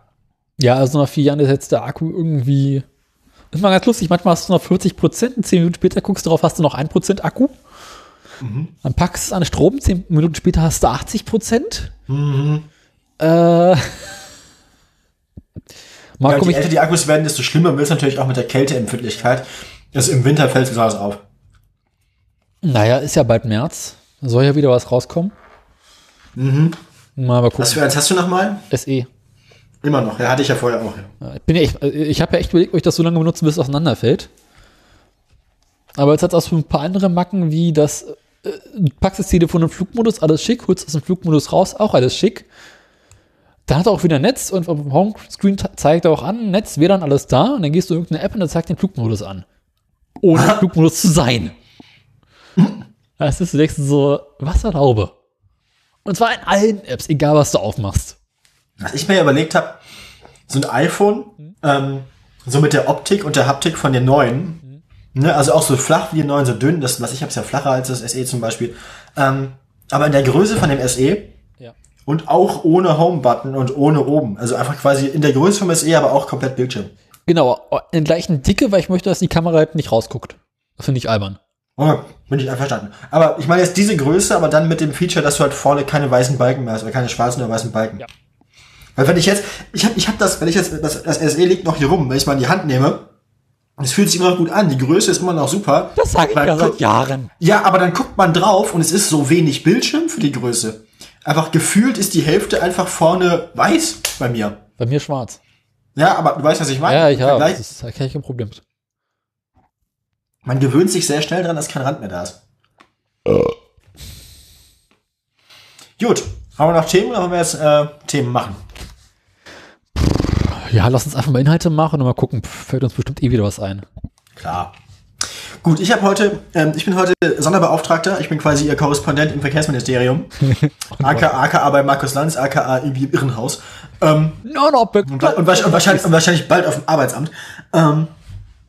Ja, also nach vier Jahren ist jetzt der Akku irgendwie. Ist mal ganz lustig. Manchmal hast du noch 40 Prozent, zehn Minuten später guckst du drauf, hast du noch ein Prozent Akku. Dann packst du es an den Strom, zehn Minuten später hast du 80 Prozent. Äh, mal Ja, je älter die Akkus werden, desto schlimmer wird es natürlich auch mit der Kälteempfindlichkeit. Also im Winter fällt es besonders auf. naja, ist ja bald März. Da soll ja wieder was rauskommen. Mal, mal gucken. Was für eins hast du nochmal? SE. Immer noch. Ja, hatte ich ja vorher auch. Ja. Ich, bin ja echt, ich habe ja echt überlegt, ob ich das so lange benutzen, bis es auseinanderfällt. Aber jetzt hat es auch so ein paar andere Macken, wie das, äh, du packst das Telefon im Flugmodus, alles schick, holst aus dem Flugmodus raus, auch alles schick. Dann hat er auch wieder Netz und auf dem Homescreen zeigt er auch an, Netz, WLAN, alles da. Und dann gehst du in irgendeine App und dann zeigt den Flugmodus an. Ohne *laughs* Flugmodus zu sein. Das ist du denkst so, Wasserlaube. Und zwar in allen Apps, egal was du aufmachst. Was ich mir überlegt habe, so ein iPhone, ähm, so mit der Optik und der Haptik von den neuen, ne, also auch so flach wie die neuen, so dünn, das, was ich habe, ist ja flacher als das SE zum Beispiel, ähm, aber in der Größe von dem SE Ja. und auch ohne Home-Button und ohne oben, also einfach quasi in der Größe vom SE, aber auch komplett Bildschirm. Genau, in der gleichen Dicke, weil ich möchte, dass die Kamera halt nicht rausguckt. Das finde ich albern. Oh, bin ich einverstanden. Aber ich meine jetzt diese Größe, aber dann mit dem Feature, dass du halt vorne keine weißen Balken mehr hast, oder keine schwarzen oder weißen Balken. Ja. Weil wenn ich jetzt, ich habe ich hab das, wenn ich jetzt, das, das SE liegt noch hier rum, wenn ich es mal in die Hand nehme, es fühlt sich immer noch gut an, die Größe ist immer noch super. Das sage ich ja seit Jahren. Ja, aber dann guckt man drauf und es ist so wenig Bildschirm für die Größe. Einfach gefühlt ist die Hälfte einfach vorne weiß bei mir. Bei mir schwarz. Ja, aber du weißt, was ich meine. Ja, ich habe. Das ist kein kein Problem. Man gewöhnt sich sehr schnell dran, dass kein Rand mehr da ist. Gut, haben wir noch Themen oder wollen wir jetzt äh, Themen machen? Ja, lass uns einfach mal Inhalte machen und mal gucken. Fällt uns bestimmt eh wieder was ein. Klar. Gut, ich habe heute, ähm, ich bin heute Sonderbeauftragter, ich bin quasi Ihr Korrespondent im Verkehrsministerium. *laughs* aka, aka bei Markus Lanz, aka irgendwie im Irrenhaus. Ähm, No, no, und, und, wahrscheinlich, und, wahrscheinlich, und wahrscheinlich bald auf dem Arbeitsamt. Ähm,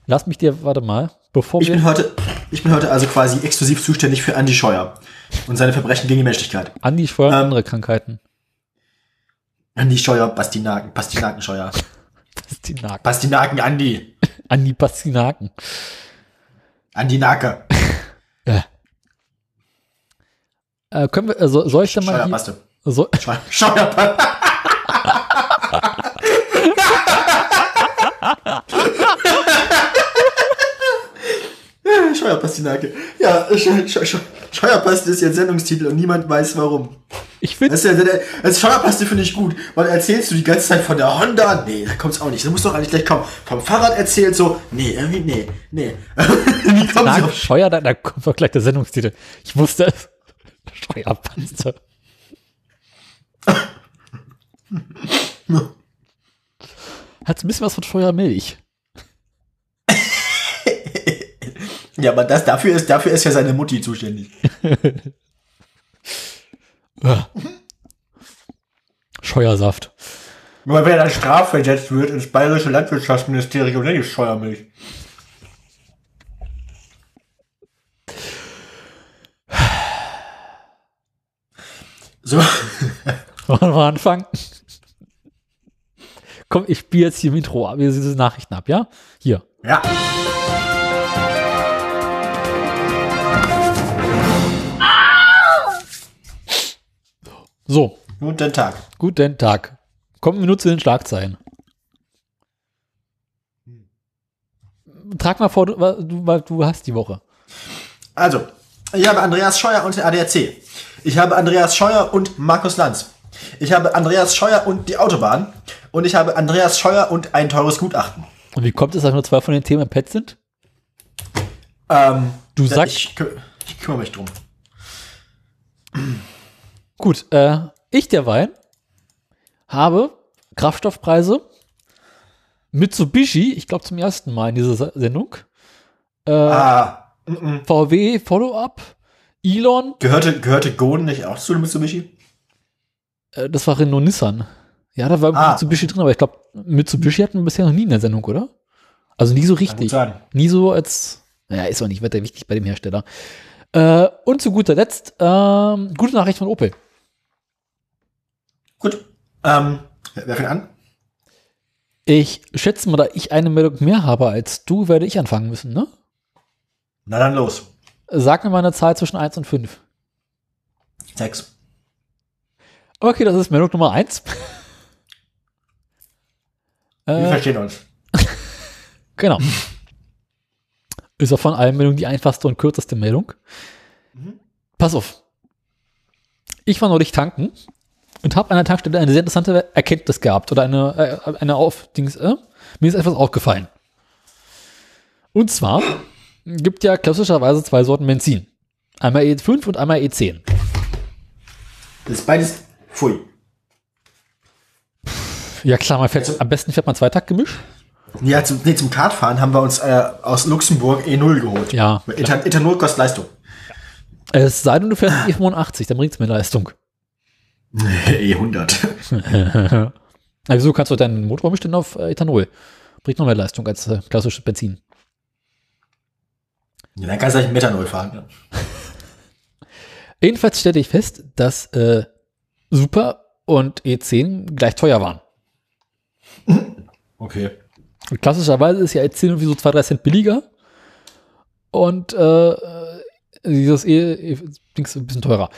Lass mich dir, warte mal, bevor ich bin heute, ich bin heute also quasi exklusiv zuständig für Andy Scheuer und seine Verbrechen gegen die Menschlichkeit. Andi Scheuer und Ähm, andere Krankheiten. Andy Scheuer, Bastinaken, Pastinaken Scheuer. Pastinaken. Pastinaken Andi. *laughs* Andi Pastinaken. Andi Nake. Äh, können wir, also, soll ich denn mal Scheuer, hier, Baste. so, Scheuer, Scheuer. *laughs* Scheuerpastinake. Ja, Scheu- Scheu- Scheu- Scheuerpaste ist jetzt Sendungstitel und niemand weiß warum. ich finde, ja, der- das Scheuerpaste finde ich gut, weil erzählst du die ganze Zeit von der Honda, nee, da kommt's auch nicht, da muss doch eigentlich gleich kommen. Vom Fahrrad erzählt so, nee, irgendwie, nee, nee. *laughs* Wie kommen sie auf Scheuer, da, da kommt doch gleich der Sendungstitel. Ich wusste es. *laughs* Scheuerpanzer. *laughs* Hat ein bisschen was von Scheuermilch. Ja, aber das, dafür ist, dafür ist ja seine Mutti zuständig. *laughs* Scheuersaft. Aber wenn er dann strafversetzt wird ins bayerische Landwirtschaftsministerium, dann ist Scheuermilch. So, *laughs* Wollen wir anfangen? Komm, ich spiele jetzt hier im Intro ab, diese Nachrichten ab, ja? Hier. ja. So, Guten Tag. guten Tag. Kommen wir nur zu den Schlagzeilen. Trag mal vor, du, du, du hast die Woche. Also, ich habe Andreas Scheuer und den ADAC. Ich habe Andreas Scheuer und Markus Lanz. Ich habe Andreas Scheuer und die Autobahn. Und ich habe Andreas Scheuer und ein teures Gutachten. Und wie kommt es, dass nur zwei von den Themen im Pad sind? Ähm, Du sagst- Ich, ich kümmere mich drum. Gut, äh, ich derweil habe Kraftstoffpreise Mitsubishi, ich glaube zum ersten Mal in dieser Se- Sendung, äh, Ah, mm, mm. VW Follow-up, Elon, gehörte, gehörte Goden nicht auch zu Mitsubishi? äh, das war Renault Nissan. Ja, da war Ah. Mitsubishi drin, aber ich glaube, Mitsubishi hatten wir bisher noch nie in der Sendung, oder? Also nie so richtig. sein. Nie so als, naja, ist auch nicht weiter wichtig bei dem Hersteller. Äh, und zu guter Letzt, ähm, gute Nachricht von Opel. Gut. Ähm, wer fängt an? Ich schätze mal, da ich eine Meldung mehr habe als du, werde ich anfangen müssen, ne? Na dann los. Sag mir mal eine Zahl zwischen 1 und 5. Sechs. Okay, das ist Meldung Nummer 1. Wir äh, verstehen uns. *laughs* genau. Ist auch von allen Meldungen die einfachste und kürzeste Meldung. Pass auf. Ich war neulich tanken und habe an der Tankstelle eine sehr interessante Erkenntnis gehabt oder eine, äh, eine auf Dings, äh, mir ist etwas aufgefallen. Und zwar gibt ja klassischerweise zwei Sorten Benzin. Einmal E5 und einmal E10. Das ist beides. Pfui. Ja klar, man fährt, am besten fährt man Zweitaktgemisch. Ja, zum, nee, zum Kartfahren haben wir uns äh, aus Luxemburg E0 geholt. Ja. Ethan Ethanol kostet Leistung. Es sei denn, du fährst E85, dann bringt es mehr Leistung. E100. Na, wieso kannst du deinen Motor umstellen auf äh, Ethanol? Bringt noch mehr Leistung als äh, klassisches Benzin. Ja, dann kannst du halt Methanol fahren. Ja. *laughs* Jedenfalls stellte ich fest, dass äh, Super und E10 gleich teuer waren. *laughs* Okay. Und klassischerweise ist ja E10 irgendwie so 2, 3 Cent billiger. Und äh, äh, dieses E, e Dings ein bisschen teurer.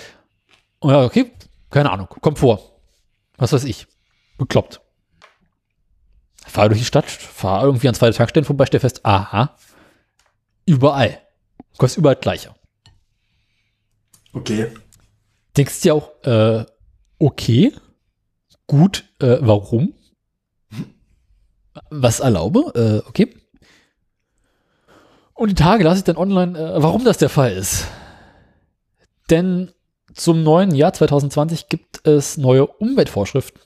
Und ja, okay, keine Ahnung, kommt vor. Was weiß ich. Bekloppt. Fahr durch die Stadt, fahr irgendwie an zwei Tankstellen vorbei, stell fest, aha, überall. Kostet überall gleicher. Okay. Denkst du dir auch, äh, okay, gut, äh, warum? Was erlaube? Äh, okay. Und die Tage lasse ich dann online, äh, warum das der Fall ist. Denn zum neuen Jahr 2020 gibt es neue Umweltvorschriften,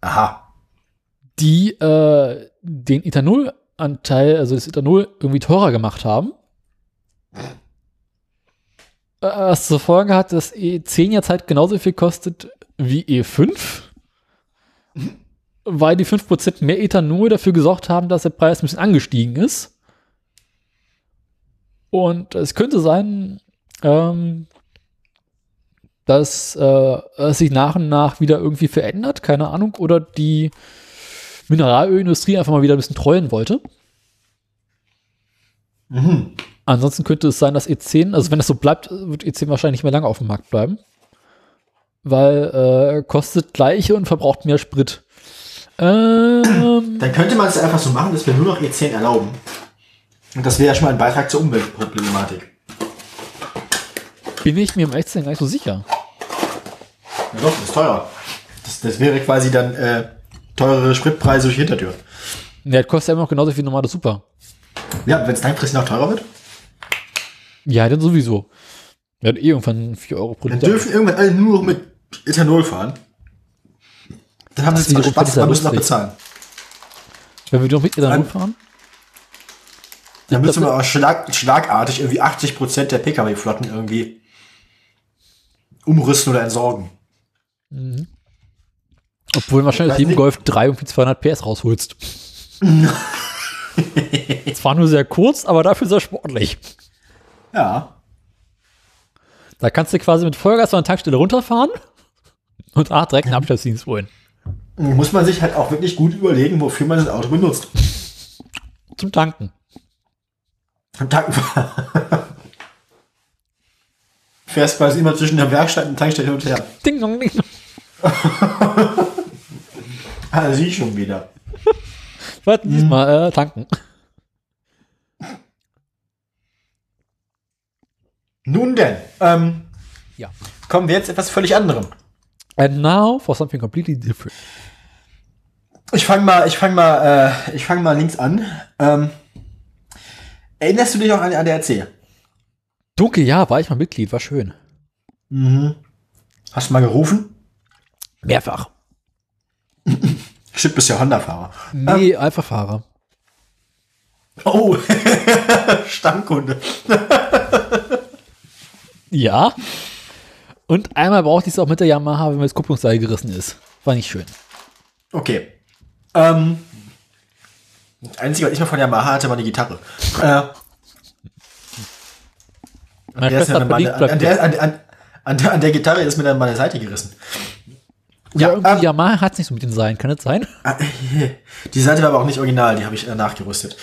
Aha. die äh, den Ethanolanteil, also das Ethanol, irgendwie teurer gemacht haben. Äh, Was zur Folge hat, dass E10 jetzt halt genauso viel kostet wie E5. *laughs* Weil die 5% mehr Ethanol dafür gesorgt haben, dass der Preis ein bisschen angestiegen ist. Und es könnte sein, ähm, dass äh, es sich nach und nach wieder irgendwie verändert, keine Ahnung, oder die Mineralölindustrie einfach mal wieder ein bisschen trollen wollte. Mhm. Ansonsten könnte es sein, dass E10, also wenn das so bleibt, wird E10 wahrscheinlich nicht mehr lange auf dem Markt bleiben. Weil äh, kostet gleiche und verbraucht mehr Sprit. Ähm, Dann könnte man es einfach so machen, dass wir nur noch E10 erlauben. Und das wäre ja schon mal ein Beitrag zur Umweltproblematik. Bin ich mir im Echtsein gar nicht so sicher. Ja doch, das ist teurer. Das, das wäre quasi dann äh, teurere Spritpreise durch die Hintertür. Ja, das kostet ja immer noch genauso viel wie normale Super. Ja, wenn es langfristig noch teurer wird, Ja, dann sowieso. Hatten eh irgendwann 4 Euro pro dann Liter. dürfen irgendwann alle nur noch mit Ethanol fahren. Dann haben Das sie zwar Spaß, ja aber müssen noch bezahlen. Wenn wir doch mit Ethanol An- fahren? Dann müssen wir auch schlag, schlagartig irgendwie 80% der Pkw-Flotten irgendwie umrüsten oder entsorgen. Obwohl wahrscheinlich nicht. Golf 3 irgendwie 200 PS rausholst. *laughs* Zwar nur sehr kurz, aber dafür sehr sportlich. Ja. Da kannst du quasi mit Vollgas an der Tankstelle runterfahren und ach, direkt einen Abschlussdienst holen. Muss man sich halt auch wirklich gut überlegen, wofür man das Auto benutzt. Zum Tanken. Und tanken. Fährst quasi immer zwischen der Werkstatt und Tankstelle hin und her. *laughs* Ding dong, ding dong. *laughs* Ah, sie schon wieder. Warte, diesmal äh, tanken. Nun denn, ähm, Ja. kommen wir jetzt etwas völlig anderem. And now for something completely different. Ich fange mal, ich fange mal, äh, ich fange mal links an. Ähm, erinnerst du dich auch an die ADAC? Dunkel, ja, war ich mal Mitglied, war schön. Hast du mal gerufen? Mehrfach. *laughs* Shit, bist ja Honda-Fahrer. Nee, einfach Fahrer. Oh, *laughs* Stammkunde. *laughs* Ja. Und einmal brauchte ich es auch mit der Yamaha, wenn mir das Kupplungsseil gerissen ist. War nicht schön. Okay. Ähm, das Einzige, was ich noch von Yamaha hatte, war die Gitarre. Äh, Meine der ist Schwester meine, beliebt, an, an, der, an, an, an, der, an der Gitarre ist mir dann meine Seite gerissen. Ja, Ja, irgendwie ähm, Yamaha hat es nicht so mit den Seilen, kann das sein? Ah, *laughs* Die Seite war aber auch nicht original, die habe ich äh, nachgerüstet.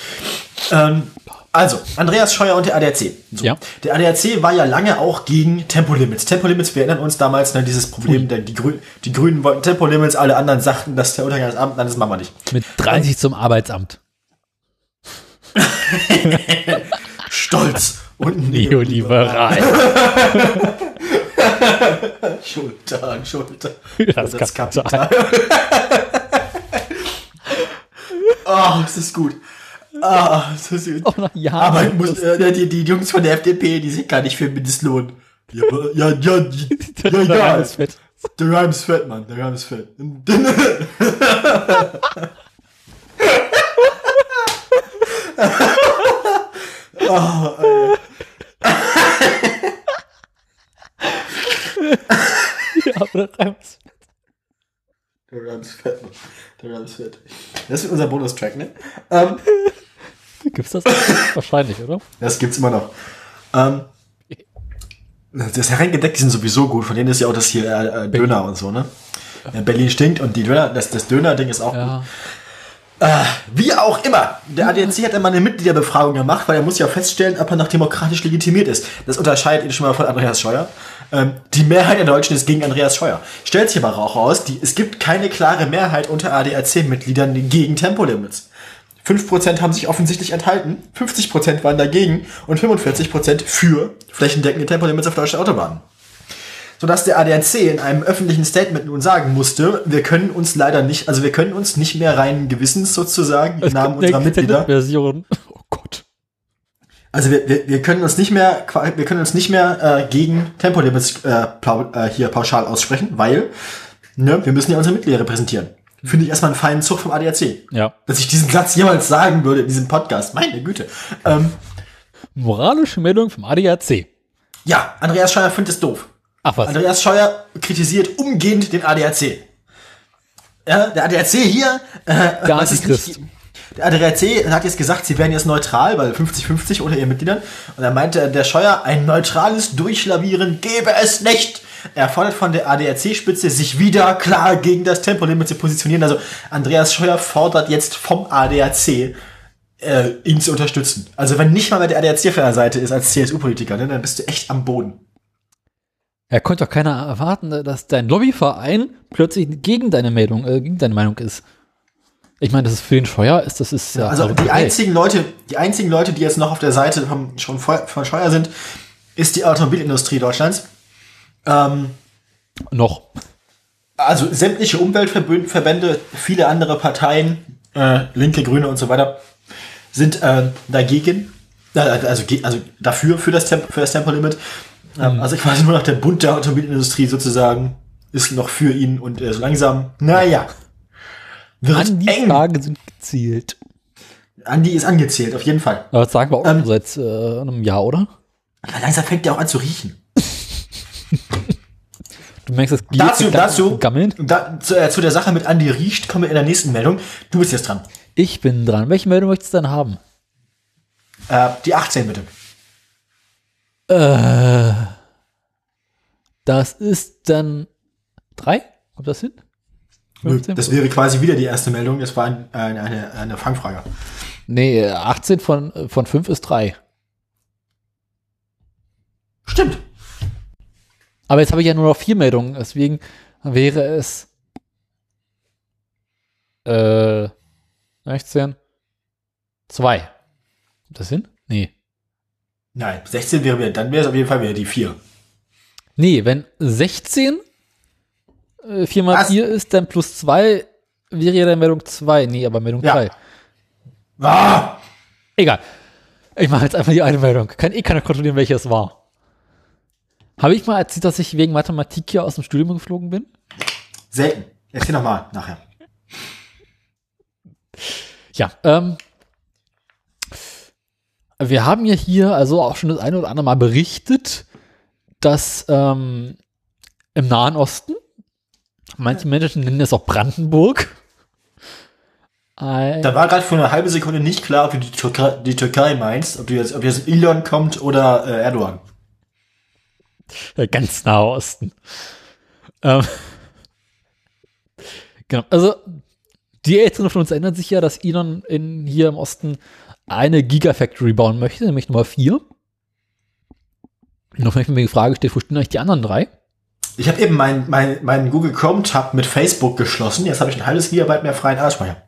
Ähm, also, Andreas Scheuer und der ADAC. So. Ja. Der ADAC war ja lange auch gegen Tempolimits. Tempolimits, wir erinnern uns damals, ne, dieses Problem, denn die, Grü die Grünen wollten Tempolimits, alle anderen sagten, dass der Untergang des das machen wir nicht. Mit 30 zum Arbeitsamt. *laughs* Stolz und *laughs* Neoliberal. *laughs* Schulter an Schulter. Das, Das Kapital. Oh, *laughs* es ist gut. Ah, es ist gut. Auch nach Jahren. Aber ich muss, äh, die, die Jungs von der FDP, die sind gar nicht für Mindestlohn. Ja, ja, ja, die, ja, Der ja. Reim ist fett. Der Reim ist fett, Mann. Der Reim ist fett. Ja, aber der Reim ist fett. Der Reim ist fett. Der Reim ist fett. Das ist unser Bonustrack, ne? Ähm, Gibt's das? Wahrscheinlich, oder? das gibt's immer noch. Ähm, das Herrengedeck sind sowieso gut. Von denen ist ja auch das hier äh, äh, Döner und so, ne? Ja, Berlin stinkt und die Döner, das, das Döner-Ding ist auch gut. Ja. Wie auch immer. Der ADAC hat einmal eine Mitgliederbefragung gemacht, weil er muss ja feststellen, ob er noch demokratisch legitimiert ist. Das unterscheidet ihn schon mal von Andreas Scheuer. Ähm, die Mehrheit der Deutschen ist gegen Andreas Scheuer. Stellt sich aber auch raus, die, es gibt keine klare Mehrheit unter ADAC-Mitgliedern gegen Tempolimits. 5% haben sich offensichtlich enthalten, 50% waren dagegen und 45% für flächendeckende Tempolimits auf deutschen Autobahnen. Sodass der ADAC in einem öffentlichen Statement nun sagen musste, wir können uns leider nicht, also wir können uns nicht mehr reinen Gewissens sozusagen im Namen unserer Mitglieder, Extended-Version. *laughs* Oh Gott. also wir, wir, wir können uns nicht mehr, wir können uns nicht mehr äh, gegen Tempolimits äh, äh, hier pauschal aussprechen, weil ne, wir müssen ja unsere Mitglieder repräsentieren. Finde ich erstmal einen feinen Zug vom ADAC. Ja. Dass ich diesen Satz jemals sagen würde in diesem Podcast. Meine Güte. Ähm, Moralische Meldung vom ADAC. Ja, Andreas Scheuer findet es doof. Ach was. Andreas Scheuer kritisiert umgehend den ADAC. Ja, der ADAC hier, äh, Der Antichrist. nicht- Der ADAC hat jetzt gesagt, sie wären jetzt neutral, weil 50-50 unter ihren Mitgliedern. Und er meinte der Scheuer, ein neutrales Durchlavieren gebe es nicht. Er fordert von der ADAC-Spitze, sich wieder klar gegen das Tempolimit zu positionieren. Also Andreas Scheuer fordert jetzt vom ADAC, äh, ihn zu unterstützen. Also wenn nicht mal mehr der ADAC auf der Seite ist als CSU-Politiker, ne, dann bist du echt am Boden. Er konnte doch keiner erwarten, dass dein Lobbyverein plötzlich gegen deine Meldung, äh, gegen deine Meinung ist. Ich meine, das ist für den Scheuer ist, das ist ja. Also die einzigen Leute, die einzigen Leute, die jetzt noch auf der Seite vom, schon von Scheuer sind, ist die Automobilindustrie Deutschlands. Ähm, noch. also sämtliche Umweltverbände, viele andere Parteien, äh, Linke, Grüne und so weiter, sind äh, dagegen. Äh, Also, also dafür, für das, Temp für das Tempolimit. Ähm, Also quasi nur noch der Bund der Automobilindustrie sozusagen ist noch für ihn und äh, so langsam, naja. Wird An die eng. Fragen sind gezielt. Andi ist angezählt, auf jeden Fall. Aber das sagen wir auch Ähm, schon seit äh, einem Jahr, oder? Aber langsam fängt der auch an zu riechen. *laughs* Du merkst, das Dazu, dazu, zu gammeln. da, zu, äh, zu der Sache mit Andi riecht, kommen wir in der nächsten Meldung. Du bist jetzt dran. Ich bin dran. Welche Meldung möchtest du denn haben? Äh, die 18 bitte. Äh, das ist dann drei? Kommt das hin? 15? Das wäre quasi wieder die erste Meldung. Das war ein, eine, eine, eine Fangfrage. Nee, 18 von, von 5 ist 3. Stimmt. Aber jetzt habe ich ja nur noch vier Meldungen, deswegen wäre es äh, 16, 2. Kommt das hin? Nee. Nein, 16 wäre wieder, dann wäre es auf jeden Fall wieder die 4. Nee, wenn 16 äh, 4 mal Was? 4 ist, dann plus 2 wäre ja dann Meldung 2. Nee, aber Meldung Ja. 3. Ah! Egal. Ich mache jetzt einfach die eine Meldung. Kann eh keiner kontrollieren, welche es war. Habe ich mal erzählt, dass ich wegen Mathematik hier aus dem Studium geflogen bin? Selten. Erzähl nochmal nachher. Ja, ähm, wir haben ja hier also auch schon das eine oder andere Mal berichtet, dass ähm, im Nahen Osten, manche Menschen nennen es auch Brandenburg, Da war gerade für eine halbe Sekunde nicht klar, ob du die Türkei, die Türkei meinst, ob du jetzt, ob jetzt Elon kommt oder äh, Erdogan. äh, ganz Nahe Osten. Ähm, genau, also die Älteren von uns erinnern sich ja, dass Elon in, hier im Osten eine Gigafactory bauen möchte, nämlich Nummer 4. Noch vielleicht mir die Frage gestellt, wo stehen eigentlich die anderen drei? Ich habe eben meinen mein, mein Google Chrome Tab mit Facebook geschlossen. Jetzt habe ich ein halbes Gigabyte mehr freien Arbeitsspeicher.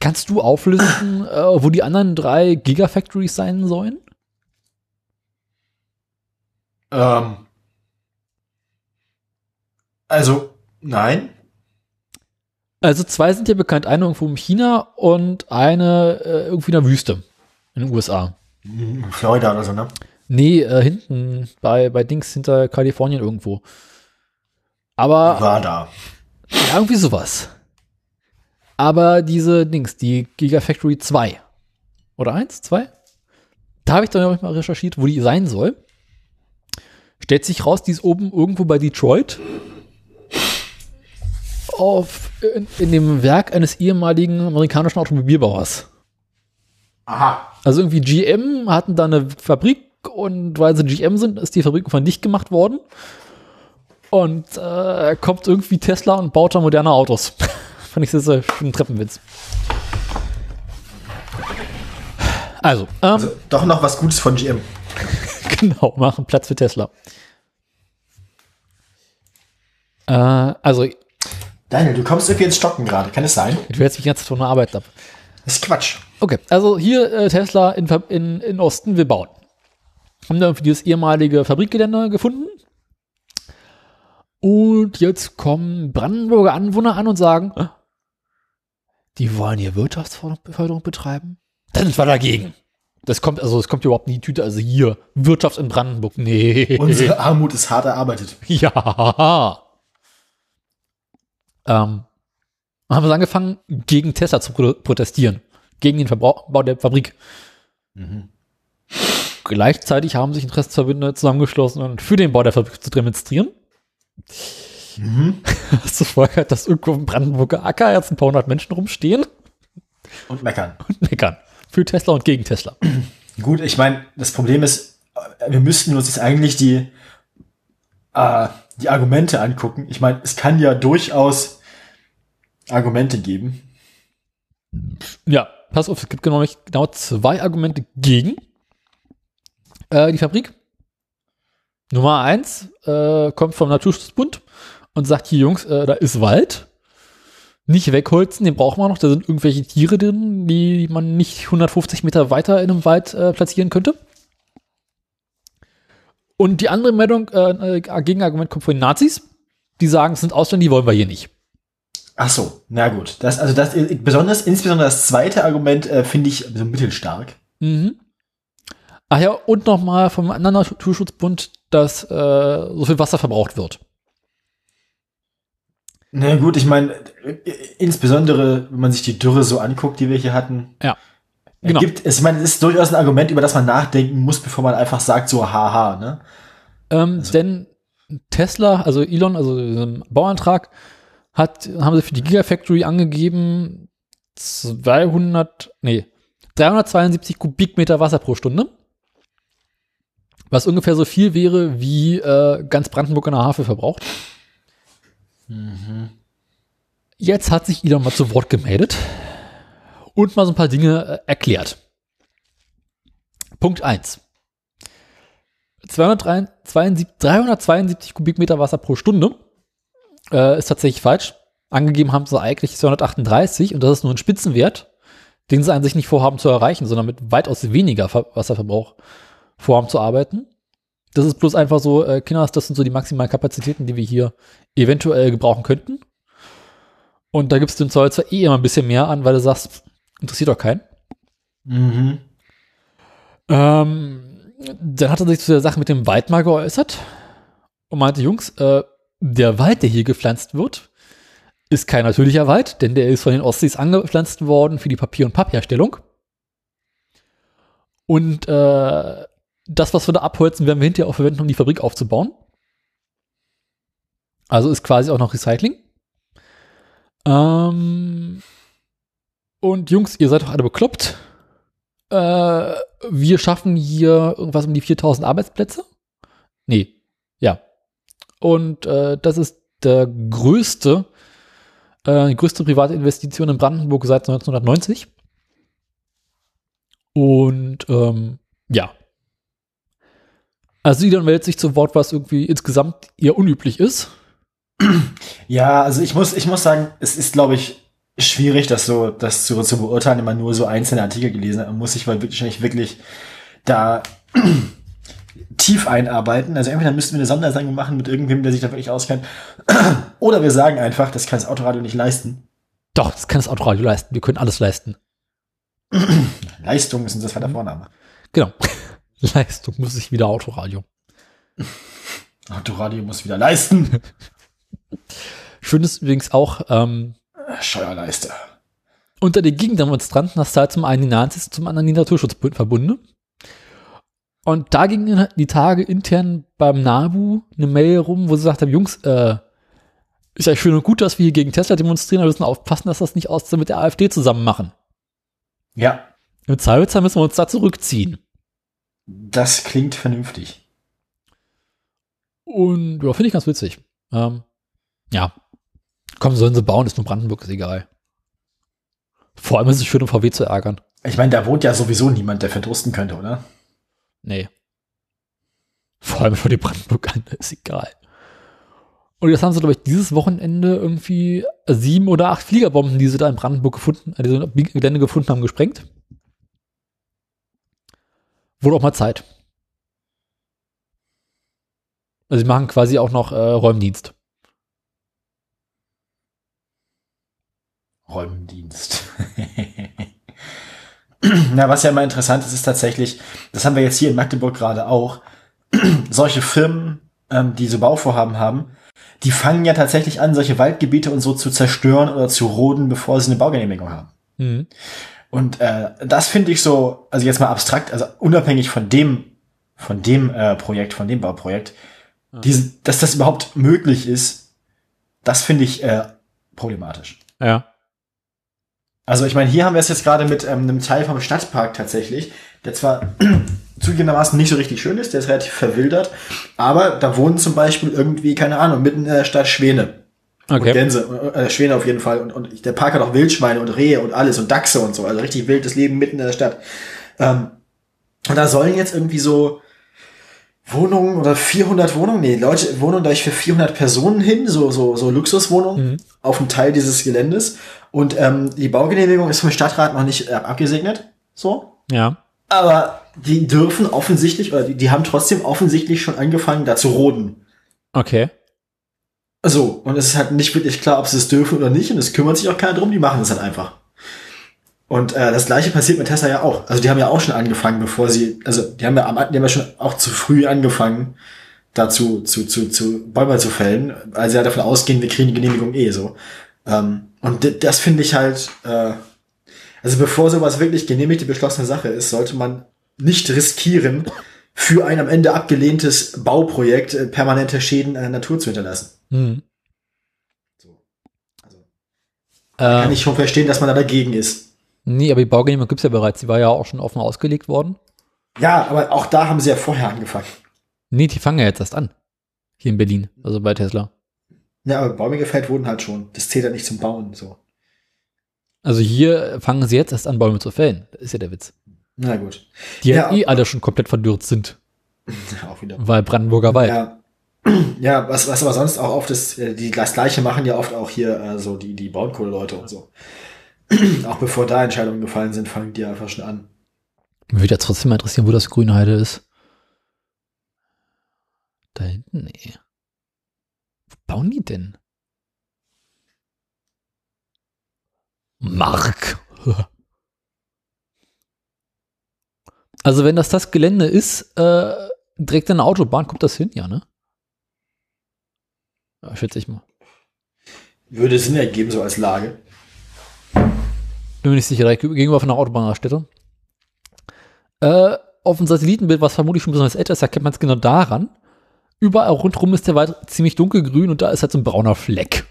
Kannst du auflisten, äh, wo die anderen drei Gigafactories sein sollen? Ähm, also, nein. Also zwei sind ja bekannt, eine irgendwo in China und eine äh, irgendwie in der Wüste in den USA. Florida oder so, ne? Nee, äh, hinten bei, bei Dings hinter Kalifornien irgendwo. Aber War da. ja, irgendwie sowas. Aber diese Dings, die Gigafactory 2 oder 1, 2, da habe ich dann noch mal recherchiert, wo die sein soll. Stellt sich raus, die ist oben irgendwo bei Detroit. Auf, in, in dem Werk eines ehemaligen amerikanischen Automobilbauers. Aha. Also irgendwie GM hatten da eine Fabrik und weil sie GM sind, ist die Fabrik irgendwann dicht gemacht worden. Und äh, kommt irgendwie Tesla und baut da moderne Autos. *laughs* Fand ich das äh, ein Treppenwitz. Also, ähm, Also, doch noch was Gutes von GM. *laughs* genau, machen Platz für Tesla. Äh, also, Daniel, du kommst irgendwie ins Stocken gerade. Kann es sein? werde jetzt mich ganz von der Arbeit ab. Das ist Quatsch. Okay, also hier äh, Tesla in, in, in Osten will bauen. Haben da irgendwie dieses ehemalige Fabrikgelände gefunden. Und jetzt kommen Brandenburger Anwohner an und sagen, "Äh, die wollen hier Wirtschaftsförderung betreiben. Dann sind wir dagegen. Das kommt, also es kommt überhaupt nie in die Tüte, also hier, Wirtschaft in Brandenburg. Nee. Unsere Armut ist hart erarbeitet. *laughs* Ja. Ähm, haben wir angefangen, gegen Tesla zu pro protestieren. gegen den Verbrauch, Bau der Fabrik. Gleichzeitig haben sich Interessenverbünde zusammengeschlossen und für den Bau der Fabrik zu demonstrieren. Was zur Folge hat, dass irgendwo im Brandenburger Acker jetzt ein paar hundert Menschen rumstehen Und meckern. *laughs* und meckern. Für Tesla und gegen Tesla. *clears throat* Gut, ich meine, das Problem ist, äh, wir müssten uns jetzt eigentlich die, äh, die Argumente angucken. Ich meine, es kann ja durchaus Argumente geben. Ja, pass auf, es gibt genau, genau zwei Argumente gegen äh, die Fabrik. Nummer eins äh, kommt vom Naturschutzbund und sagt, hier Jungs, äh, da ist Wald. Nicht wegholzen, den brauchen wir noch. Da sind irgendwelche Tiere drin, die man nicht 150 Meter weiter in einem Wald äh, platzieren könnte. Und die andere Meldung, äh, äh, Gegenargument kommt von den Nazis. Die sagen, es sind Ausländer, die wollen wir hier nicht. Ach so, na gut. Das, also das, besonders, insbesondere das zweite Argument äh, finde ich so mittelstark. Mhm. Ach ja, und nochmal vom anderen Naturschutzbund, dass äh, so viel Wasser verbraucht wird. Na gut, ich meine, insbesondere, wenn man sich die Dürre so anguckt, die wir hier hatten. Ja. Genau. Gibt, es, ich meine, es ist durchaus ein Argument, über das man nachdenken muss, bevor man einfach sagt, so haha, ne? Ähm, Denn Tesla, also Elon, also im Bauantrag, hat, haben sie für die Gigafactory angegeben 200, nee, 372 Kubikmeter Wasser pro Stunde. Was ungefähr so viel wäre, wie äh, ganz Brandenburg in der Havel verbraucht. Jetzt hat sich Elon mal zu Wort gemeldet und mal so ein paar Dinge äh, erklärt. Punkt 1. 273, 372 Kubikmeter Wasser pro Stunde äh, ist tatsächlich falsch. Angegeben haben sie eigentlich 238 und das ist nur ein Spitzenwert, den sie an sich nicht vorhaben zu erreichen, sondern mit weitaus weniger Ver Wasserverbrauch vorhaben zu arbeiten. Das ist bloß einfach so, äh, Kinders, das sind so die maximalen Kapazitäten, die wir hier eventuell gebrauchen könnten. Und da gibst du den Zoll zwar eh immer ein bisschen mehr an, weil du sagst, interessiert doch keinen. Mhm. Ähm, dann hat er sich zu der Sache mit dem Wald mal geäußert und meinte, Jungs, äh, der Wald, der hier gepflanzt wird, ist kein natürlicher Wald, denn der ist von den Ostsees angepflanzt worden für die Papier- und Pappherstellung. Und äh, das, was wir da abholzen, werden wir hinterher auch verwenden, um die Fabrik aufzubauen. Also ist quasi auch noch Recycling. Ähm, und Jungs, ihr seid doch alle bekloppt. Äh, wir schaffen hier irgendwas um die 4000 Arbeitsplätze. Nee. Und äh, das ist der größte, äh, die größte private Investition in Brandenburg seit 1990. Und ähm, ja. Also Elon meldet sich zu Wort, was irgendwie insgesamt eher unüblich ist. Ja, also ich muss, ich muss sagen, es ist, glaube ich, schwierig, das so, das zu, zu beurteilen, wenn man nur so einzelne Artikel gelesen hat. Man muss sich wirklich, wirklich da tief einarbeiten. Also entweder müssten wir eine Sondersendung machen mit irgendwem, der sich da wirklich auskennt. *clears throat* Oder wir sagen einfach, das kann das Autoradio nicht leisten. Doch, das kann das Autoradio leisten. Wir können alles leisten. *clears throat* Leistung ist unser zweiter Vorname. Genau. *laughs* Leistung muss ich wieder Autoradio. *laughs* Autoradio muss wieder leisten. *laughs* Schön ist übrigens auch, ähm, Steuerleiste. unter den Gegendemonstranten hast du halt zum einen die Nazis, zum anderen die Naturschutzverbunde. Und da gingen die Tage intern beim NABU eine Mail rum, wo sie gesagt haben, Jungs, äh, ist ja schön und gut, dass wir hier gegen Tesla demonstrieren, aber wir müssen aufpassen, dass das nicht aus mit der AfD zusammen machen. Ja, Im Zweifelsfall müssen wir uns da zurückziehen. das klingt vernünftig. Und ja, finde ich ganz witzig. Ähm, ja. Komm, sollen sie bauen, ist nur Brandenburg, ist egal. Vor allem ist es schön, um VW zu ärgern. Ich meine, da wohnt ja sowieso niemand, der verdursten könnte, oder? Nee. Vor allem für die Brandenburg an, *laughs* ist egal. Und jetzt haben sie, glaube ich, dieses Wochenende irgendwie sieben oder acht Fliegerbomben, die sie da in Brandenburg gefunden, die sie im Gelände gefunden haben, gesprengt. Wurde auch mal Zeit. Also sie machen quasi auch noch äh, Räumdienst. Räumdienst. *laughs* *clears throat* Na, was ja immer interessant ist, ist tatsächlich, das haben wir jetzt hier in Magdeburg gerade auch, *clears throat* solche Firmen, ähm, die so Bauvorhaben haben, die fangen ja tatsächlich an, solche Waldgebiete und so zu zerstören oder zu roden, bevor sie eine Baugenehmigung haben. Mhm. Und äh, das finde ich so, also jetzt mal abstrakt, also unabhängig von dem, von dem äh, Projekt, von dem Bauprojekt, diese, dass das überhaupt möglich ist, das finde ich äh, problematisch. Ja. Also ich meine, hier haben wir es jetzt gerade mit ähm, einem Teil vom Stadtpark tatsächlich, der zwar *clears throat* zugegebenermaßen nicht so richtig schön ist, der ist relativ verwildert, aber da wohnen zum Beispiel irgendwie, keine Ahnung, mitten in der Stadt Schwäne. Und Okay. Gänse, äh, Schwäne auf jeden Fall. Und, und der Park hat auch Wildschweine und Rehe und alles und Dachse und so. Also richtig wildes Leben mitten in der Stadt. Ähm, und da sollen jetzt irgendwie so Wohnungen oder 400 Wohnungen, nee, Leute, Wohnungen da ich für 400 Personen hin, so, so, so Luxuswohnungen auf einem Teil dieses Geländes. Und ähm, die Baugenehmigung ist vom Stadtrat noch nicht äh, abgesegnet. So. Ja. Aber die dürfen offensichtlich, oder die, die haben trotzdem offensichtlich schon angefangen, da zu roden. Okay. So, und es ist halt nicht wirklich klar, ob sie es dürfen oder nicht, und es kümmert sich auch keiner drum, die machen es halt einfach. Und äh, das gleiche passiert mit Tesla ja auch. Also die haben ja auch schon angefangen, bevor sie, also die haben ja, am- die haben ja schon auch zu früh angefangen, dazu zu, zu, zu Bäume zu fällen, weil sie ja davon ausgehen, wir kriegen die Genehmigung eh so. Ähm, und das finde ich halt, äh, also bevor sowas wirklich genehmigte, beschlossene Sache ist, sollte man nicht riskieren, für ein am Ende abgelehntes Bauprojekt äh, permanente Schäden an der Natur zu hinterlassen. Hm. Kann Äh, ich schon verstehen, dass man da dagegen ist. Nee, aber die Baugenehmigung gibt's ja bereits. Die war ja auch schon offen ausgelegt worden. Ja, aber auch da haben sie ja vorher angefangen. Nee, die fangen ja jetzt erst an. Hier in Berlin, also bei Tesla. Ja, aber Bäume gefällt wurden halt schon. Das zählt ja nicht zum Bauen, so. Also hier fangen sie jetzt erst an, Bäume zu fällen. Das ist ja der Witz. Na gut. Die ja, Ja, eh alle schon komplett verdürrt sind, *laughs* auch wieder. weil Brandenburger Wald. Ja. *clears throat* Ja, was, was aber sonst auch oft ist, äh, die das Gleiche machen ja oft auch hier äh, so die, die Braunkohleleute und so. Auch bevor da Entscheidungen gefallen sind, fangen die einfach schon an. Mich würde ja trotzdem mal interessieren, wo das Grünheide ist. Da hinten? Nee. Wo bauen die denn? Mark. *laughs* Also wenn das das Gelände ist, äh, direkt an der Autobahn, kommt das hin, ja, ne? Ja, schätze ich mal. Würde Sinn ergeben, so als Lage. Bin mir nicht sicher, direkt gegenüber von der Autobahnraststätte. Äh, auf dem Satellitenbild, was vermutlich schon besonders älter ist, erkennt man es genau daran. Überall rundherum ist der Wald ziemlich dunkelgrün und da ist halt so ein brauner Fleck.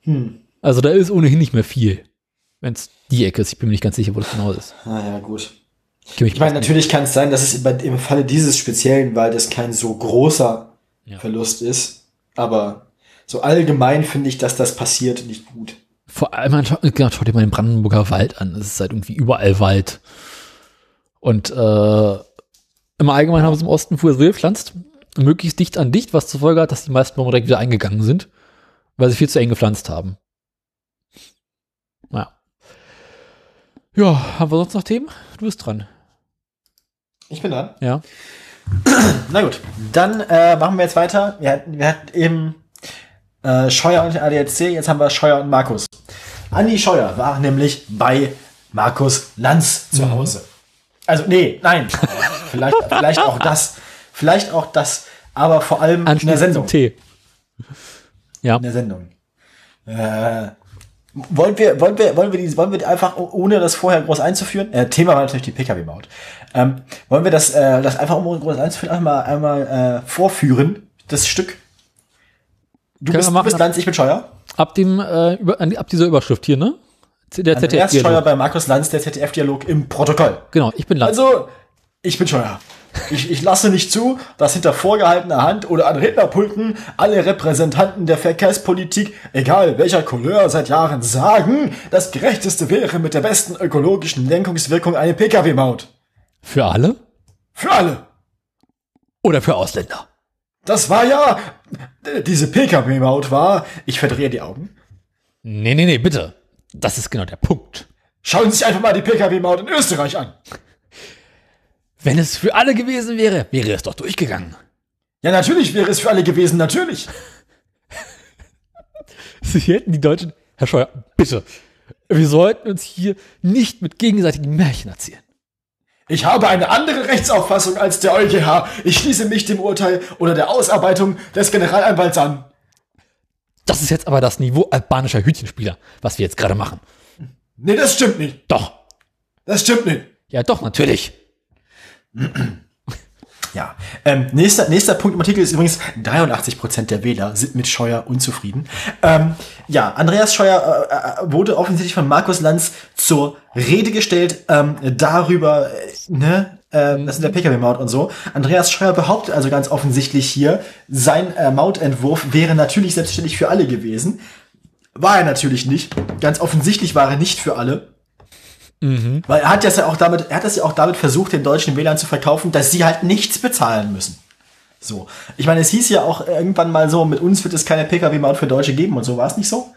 Hm. Also da ist ohnehin nicht mehr viel. Wenn es die Ecke ist, ich bin mir nicht ganz sicher, wo das genau ist. Ah ja, gut. Ich Ich meine, natürlich kann es sein, dass es im Falle dieses speziellen Waldes kein so großer Ja. Verlust ist. Aber so allgemein finde ich, dass das passiert nicht gut. Vor allem, genau, schaut dir mal den Brandenburger Wald an. Es ist halt irgendwie überall Wald. Und äh, im Allgemeinen haben sie im Osten früher so gepflanzt, möglichst dicht an dicht, was zur Folge hat, dass die meisten Bäume direkt wieder eingegangen sind, weil sie viel zu eng gepflanzt haben. Naja. Ja, haben wir sonst noch Themen? Du bist dran. Ich bin dran. Ja. Na gut, dann äh, machen wir jetzt weiter. Wir hatten, wir hatten eben äh, Scheuer und ADAC, jetzt haben wir Scheuer und Markus. Andi Scheuer war nämlich bei Markus Lanz zu Hause. Also, nee, nein. vielleicht, vielleicht auch das. Vielleicht auch das. Aber vor allem in der Sendung. Tee. Ja. In der Sendung. Äh, wollen wir, wollen wir, wollen wir, die, wollen wir einfach, oh- ohne das vorher groß einzuführen, äh, Thema war natürlich die Pkw-Maut. Ähm, wollen wir das, äh, das einfach, ohne groß einzuführen, einmal, einmal äh, vorführen, das Stück? Du bist, du machen. bist Lanz, ich bin Scheuer. Ab dem, äh, über, ab dieser Überschrift hier, ne? Der ZDF. Scheuer bei Markus Lanz, der ZDF-Dialog im Protokoll. Genau, ich bin Lanz. Also, ich bin Scheuer. Ich, ich lasse nicht zu, dass hinter vorgehaltener Hand oder an Rednerpulten alle Repräsentanten der Verkehrspolitik, egal welcher Couleur, seit Jahren sagen, das Gerechteste wäre mit der besten ökologischen Lenkungswirkung eine Pkw-Maut. Für alle? Für alle. Oder für Ausländer? Das war ja, diese Pkw-Maut war, ich verdrehe die Augen. Nee, nee, nee, bitte. Das ist genau der Punkt. Schauen Sie sich einfach mal die Pkw-Maut in Österreich an. Wenn es für alle gewesen wäre, wäre es doch durchgegangen. Ja, natürlich wäre es für alle gewesen, natürlich. *laughs* Sie hätten die Deutschen, Herr Scheuer, bitte. Wir sollten uns hier nicht mit gegenseitigen Märchen erzählen. Ich habe eine andere Rechtsauffassung als der EuGH. Ich schließe mich dem Urteil oder der Ausarbeitung des Generalanwalts an. Das ist jetzt aber das Niveau albanischer Hütchenspieler, was wir jetzt gerade machen. Nee, das stimmt nicht. Doch. Das stimmt nicht. Ja, doch, natürlich. Ja. Ähm, nächster, nächster Punkt im Artikel ist übrigens, 83% der Wähler sind mit Scheuer unzufrieden. Ähm, ja, Andreas Scheuer äh, äh, wurde offensichtlich von Markus Lanz zur Rede gestellt ähm, darüber, äh, ne, äh, das sind der Pkw-Maut und so. Andreas Scheuer behauptet also ganz offensichtlich hier, sein äh, Mautentwurf wäre natürlich selbstständig für alle gewesen. War er natürlich nicht. Ganz offensichtlich war er nicht für alle. Weil er hat das ja auch damit, er hat das ja auch damit versucht, den deutschen Wählern zu verkaufen, dass sie halt nichts bezahlen müssen. So. Ich meine, es hieß ja auch irgendwann mal so, mit uns wird es keine Pkw-Maut für Deutsche geben und so war es nicht so?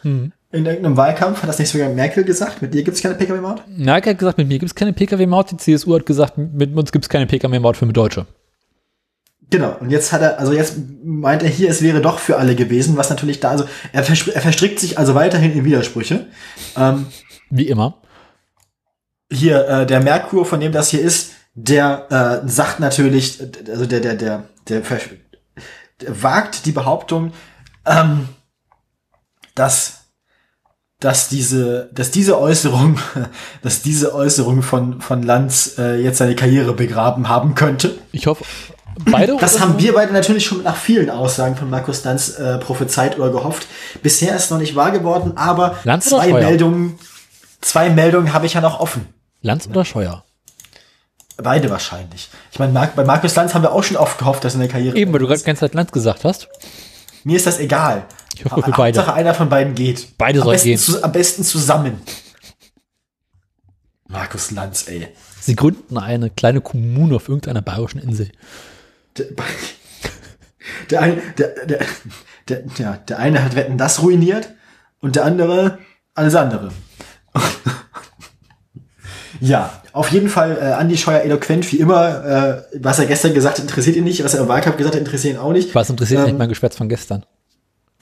In irgendeinem Wahlkampf hat das nicht sogar Merkel gesagt, mit dir gibt es keine Pkw-Maut? Merkel hat gesagt, mit mir gibt es keine Pkw-Maut. Die CSU hat gesagt, mit uns gibt es keine Pkw-Maut für Deutsche. Genau, und jetzt hat er, also jetzt meint er hier, es wäre doch für alle gewesen, was natürlich da, also er, er verstrickt sich also weiterhin in Widersprüche. Ähm, Wie immer. Hier, äh, der Merkur, von dem das hier ist, der äh, sagt natürlich, also der, der, der, der, der wagt die Behauptung, ähm, dass, dass diese, dass diese Äußerung, *laughs* dass diese Äußerung von, von Lanz äh, jetzt seine Karriere begraben haben könnte. Ich hoffe, beide. Das haben wir beide natürlich schon nach vielen Aussagen von Markus Lanz äh, prophezeit oder gehofft. Bisher ist noch nicht wahr geworden, aber Lanz zwei? Meldungen, zwei Meldungen habe ich ja noch offen. Lanz oder Scheuer? Beide wahrscheinlich. Ich meine, Mark, bei Markus Lanz haben wir auch schon oft gehofft, dass in der Karriere. Eben, weil du gerade ganze Zeit Lanz gesagt hast. Mir ist das egal. Ich hoffe für beide. Hauptsache einer von beiden geht. Beide am sollen besten gehen. Zu, am besten zusammen. Markus Lanz, ey. Sie gründen eine kleine Kommune auf irgendeiner bayerischen Insel. Der, der, eine, der, der, der, ja, der eine hat Wetten das ruiniert und der andere alles andere. Ja, auf jeden Fall äh, Andi Scheuer eloquent wie immer. Äh, was er gestern gesagt hat, interessiert ihn nicht. Was er im Wahlkampf gesagt hat, interessiert ihn auch nicht. Was interessiert Ähm, nicht mein Geschwätz von gestern?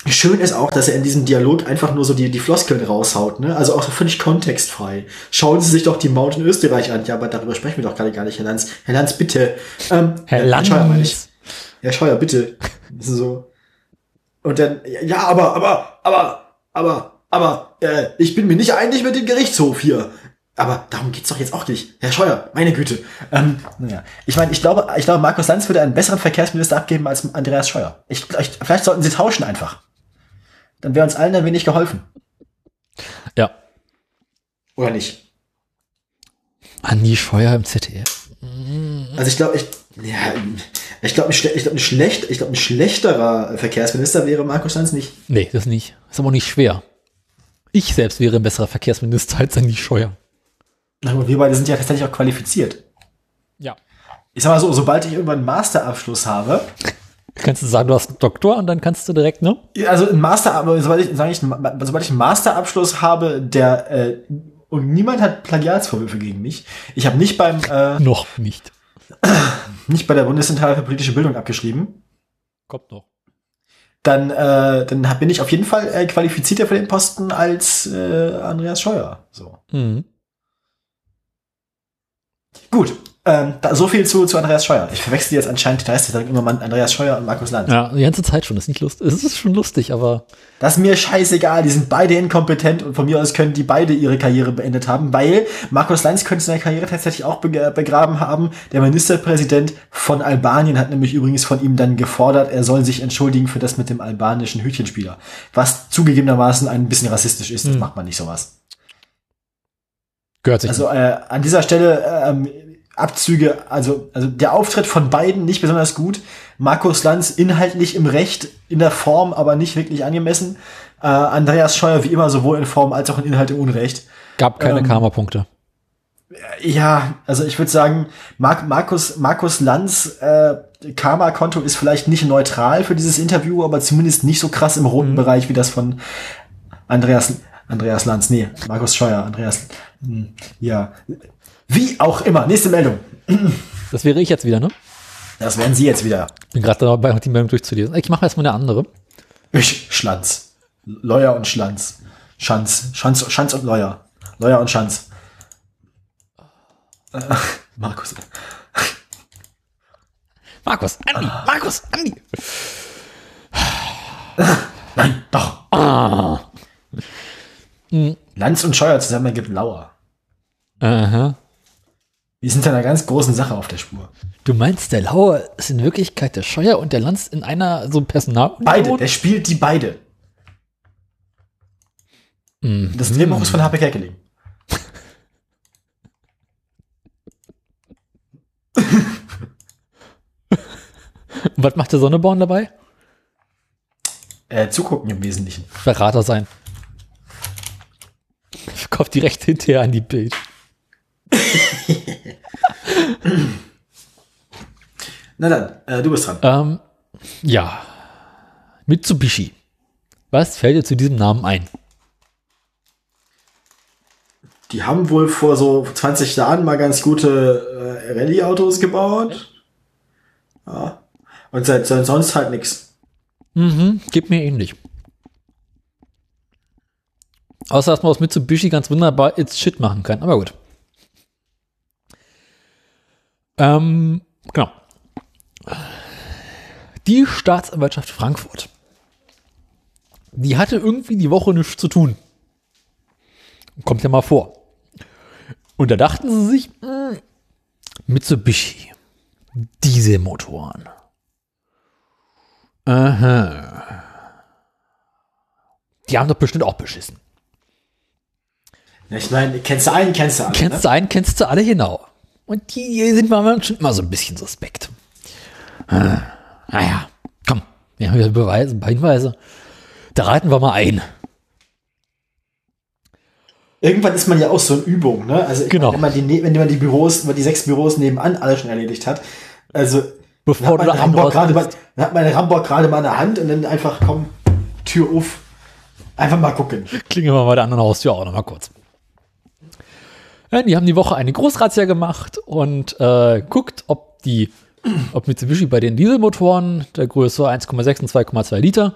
Schön ist auch, dass er in diesem Dialog einfach nur so die, die Floskeln raushaut, ne? Also auch so völlig kontextfrei. Schauen Sie sich doch die Maut in Österreich an. Ja, aber darüber sprechen wir doch gerade gar nicht, Herr Lanz. Herr Lanz, bitte. Ähm, Herr äh, Scheuer, meine ich. Lanz. Herr Scheuer, bitte. So. Und dann, ja, aber, aber, aber, aber, aber, äh, ich bin mir nicht einig mit dem Gerichtshof hier. Aber darum geht's doch jetzt auch nicht. Herr Scheuer, meine Güte. Ähm, naja. Ich meine, ich glaube, ich glaube, Markus Lanz würde einen besseren Verkehrsminister abgeben als Andreas Scheuer. Ich, ich, vielleicht sollten sie tauschen einfach. Dann wäre uns allen ein wenig geholfen. Ja. Oder nicht? Andi Scheuer im ZDF. Also ich glaube, ich, ja, ich glaube, ich glaube, ein, schlecht, ich glaube, ein schlechterer Verkehrsminister wäre Markus Lanz nicht. Nee, das nicht. Ist aber auch nicht schwer. Ich selbst wäre ein besserer Verkehrsminister als Andi Scheuer. Na gut, wir beide sind ja tatsächlich auch qualifiziert. Ja. Ich sag mal so, sobald ich irgendwann einen Masterabschluss habe, Kannst du sagen, du hast einen Doktor und dann kannst du direkt, ne? also ein Master, aber sobald ich, sag ich, sobald ich einen Masterabschluss habe, der äh, und niemand hat Plagiatsvorwürfe gegen mich. Ich habe nicht beim äh, *laughs* Noch nicht. *clears throat* nicht bei der Bundeszentrale für politische Bildung abgeschrieben. Kommt noch. Dann äh, dann bin ich auf jeden Fall äh, qualifizierter für den Posten als äh, Andreas Scheuer. So Mhm. Gut. Ähm, da, so viel zu, zu Andreas Scheuer. Ich verwechsel jetzt anscheinend die Dreiste, sagen immer mal Andreas Scheuer und Markus Lanz. Ja, die ganze Zeit schon. Das ist nicht lustig. Es ist schon lustig, aber Das ist mir scheißegal, die sind beide inkompetent und von mir aus können die beide ihre Karriere beendet haben, weil Markus Lanz könnte seine Karriere tatsächlich auch beg- begraben haben. Der Ministerpräsident von Albanien hat nämlich übrigens von ihm dann gefordert, er soll sich entschuldigen für das mit dem albanischen Hütchenspieler. Was zugegebenermaßen ein bisschen rassistisch ist, das macht man nicht sowas. Gehört sich. Also äh, an dieser Stelle ähm, Abzüge, also, also der Auftritt von beiden nicht besonders gut. Markus Lanz inhaltlich im Recht, in der Form, aber nicht wirklich angemessen. Äh, Andreas Scheuer wie immer sowohl in Form als auch in Inhalt im Unrecht. Gab keine ähm, Karma-Punkte. Ja, also ich würde sagen, Mark, Markus, Markus Lanz äh, Karma-Konto ist vielleicht nicht neutral für dieses Interview, aber zumindest nicht so krass im roten Bereich wie das von Andreas, Andreas Lanz. Nee, Markus Scheuer, Andreas. hm, Ja. Wie auch immer. Nächste Meldung. *clears throat* Das wäre ich jetzt wieder, ne? Das werden Sie jetzt wieder. Bin gerade dabei, die Meldung durchzulesen. Ich mache erstmal eine andere. Ich, Schlanz. Leuer und Schlanz. Schanz. Schanz, Schanz und Leuer. Leuer und Schanz. Äh, *laughs* Markus. Markus, Andi, Markus, Andi. Nein, doch. Lanz und Scheuer zusammen ergibt Lauer. Aha. Wir sind einer ganz großen Sache auf der Spur. Du meinst, der Lauer ist in Wirklichkeit der Scheuer und der Lanz in einer so Personal. Beide, der spielt die beide. Mhm. Das Drehbuch ist von H.P. Kerkeling. *laughs* Und was macht der Sonneborn dabei? Äh, zugucken im Wesentlichen. Verrater sein. *laughs* Verkauft direkt hinterher an die Bild. Na dann, äh, du bist dran. Ähm, ja. Mitsubishi. Was fällt dir zu diesem Namen ein? Die haben wohl vor so 20 Jahren mal ganz gute äh, Rallye-Autos gebaut. Ja. Und seit, seit sonst halt nichts. Mhm, geht mir ähnlich. Außer, dass man aus Mitsubishi ganz wunderbar It's Shit machen kann. Aber gut. Ähm, genau. Die Staatsanwaltschaft Frankfurt. Die hatte irgendwie die Woche nichts zu tun. Kommt ja mal vor. Und da dachten sie sich, hm, Mitsubishi, Dieselmotoren. Aha. Die haben doch bestimmt auch beschissen. Ja, ich meine, kennst du einen, kennst du alle. Kennst ne? du einen, kennst du alle genau. Und die sind mir schon immer so ein bisschen suspekt. Ah, Naja, komm, wir haben wieder Beweise, ein paar Hinweise. Da reiten wir mal ein. Irgendwann ist man ja auch so in Übung, ne? Also Genau. meine, wenn man die, ne- wenn man die Büros, wenn man die sechs Büros nebenan alle schon erledigt hat, also Bevor hat man Rambock gerade mal, dann hat man den Rambock gerade mal in der Hand und dann einfach komm, Tür auf, einfach mal gucken. Klingeln wir bei der anderen Haustür auch noch mal kurz. Ja, die haben die Woche eine Großrazzia gemacht und äh, guckt, ob die, ob Mitsubishi bei den Dieselmotoren der Größe 1,6 und 2,2 Liter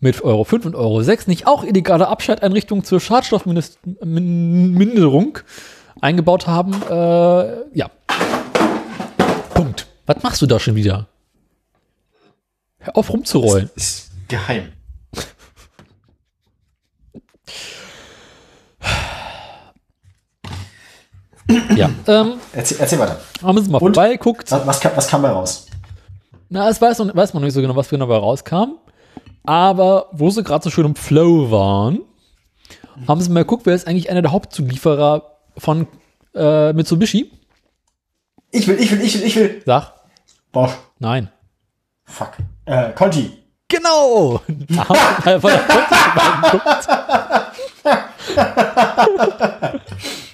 mit Euro 5 und Euro 6 nicht auch illegale Abschalteinrichtungen zur Schadstoffminderung eingebaut haben. Äh, ja. Punkt. Was machst du da schon wieder? Hör auf rumzurollen. Ist geheim. Ja. Ähm, Erzähl, erzähl weiter. haben sie mal Und? vorbeigeguckt. Was, was, kam, was kam da raus? Na, es weiß, weiß man noch nicht so genau, was genau dabei rauskam. Aber wo sie gerade so schön im Flow waren, haben sie mal geguckt, wer ist eigentlich einer der Hauptzulieferer von äh, Mitsubishi? Ich will, ich will, ich will, ich will. Sag, Bosch. nein. Fuck. Äh, Conti. Genau! *laughs* Da haben sie mal von der Kunst vorbeigeguckt. *laughs*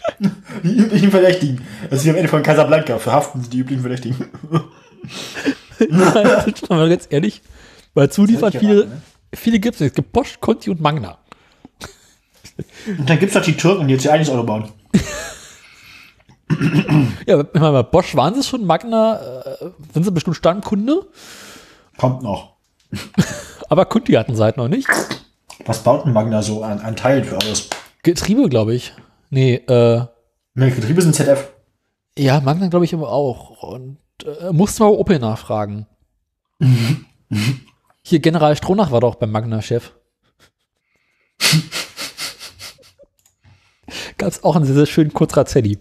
Die üblichen Verdächtigen. Also wie am Ende von Casablanca verhaften sie die üblichen Verdächtigen. *laughs* Das ist schon mal ganz ehrlich, weil zuliefert Das viele, geraten, viele gibt es. Es gibt Bosch, Conti und Magna. Und dann gibt's noch die Türken, die jetzt ihr eigenes Auto bauen. Ja, ich meine, Bosch waren sie schon, Magna äh, sind sie bestimmt Stammkunde, Kommt noch. aber Conti hatten sie halt noch nicht. Was baut ein Magna so an, an Teilen für alles? Getriebe, glaube ich. Nee, äh, Ne, Getriebe sind ZF. ja, Magna glaube ich aber auch. Und äh, musste mal Opel nachfragen. *laughs* Hier, General Stronach war doch beim Magna-Chef. *laughs* Gab es auch einen sehr, sehr schönen Kurzrazzelli.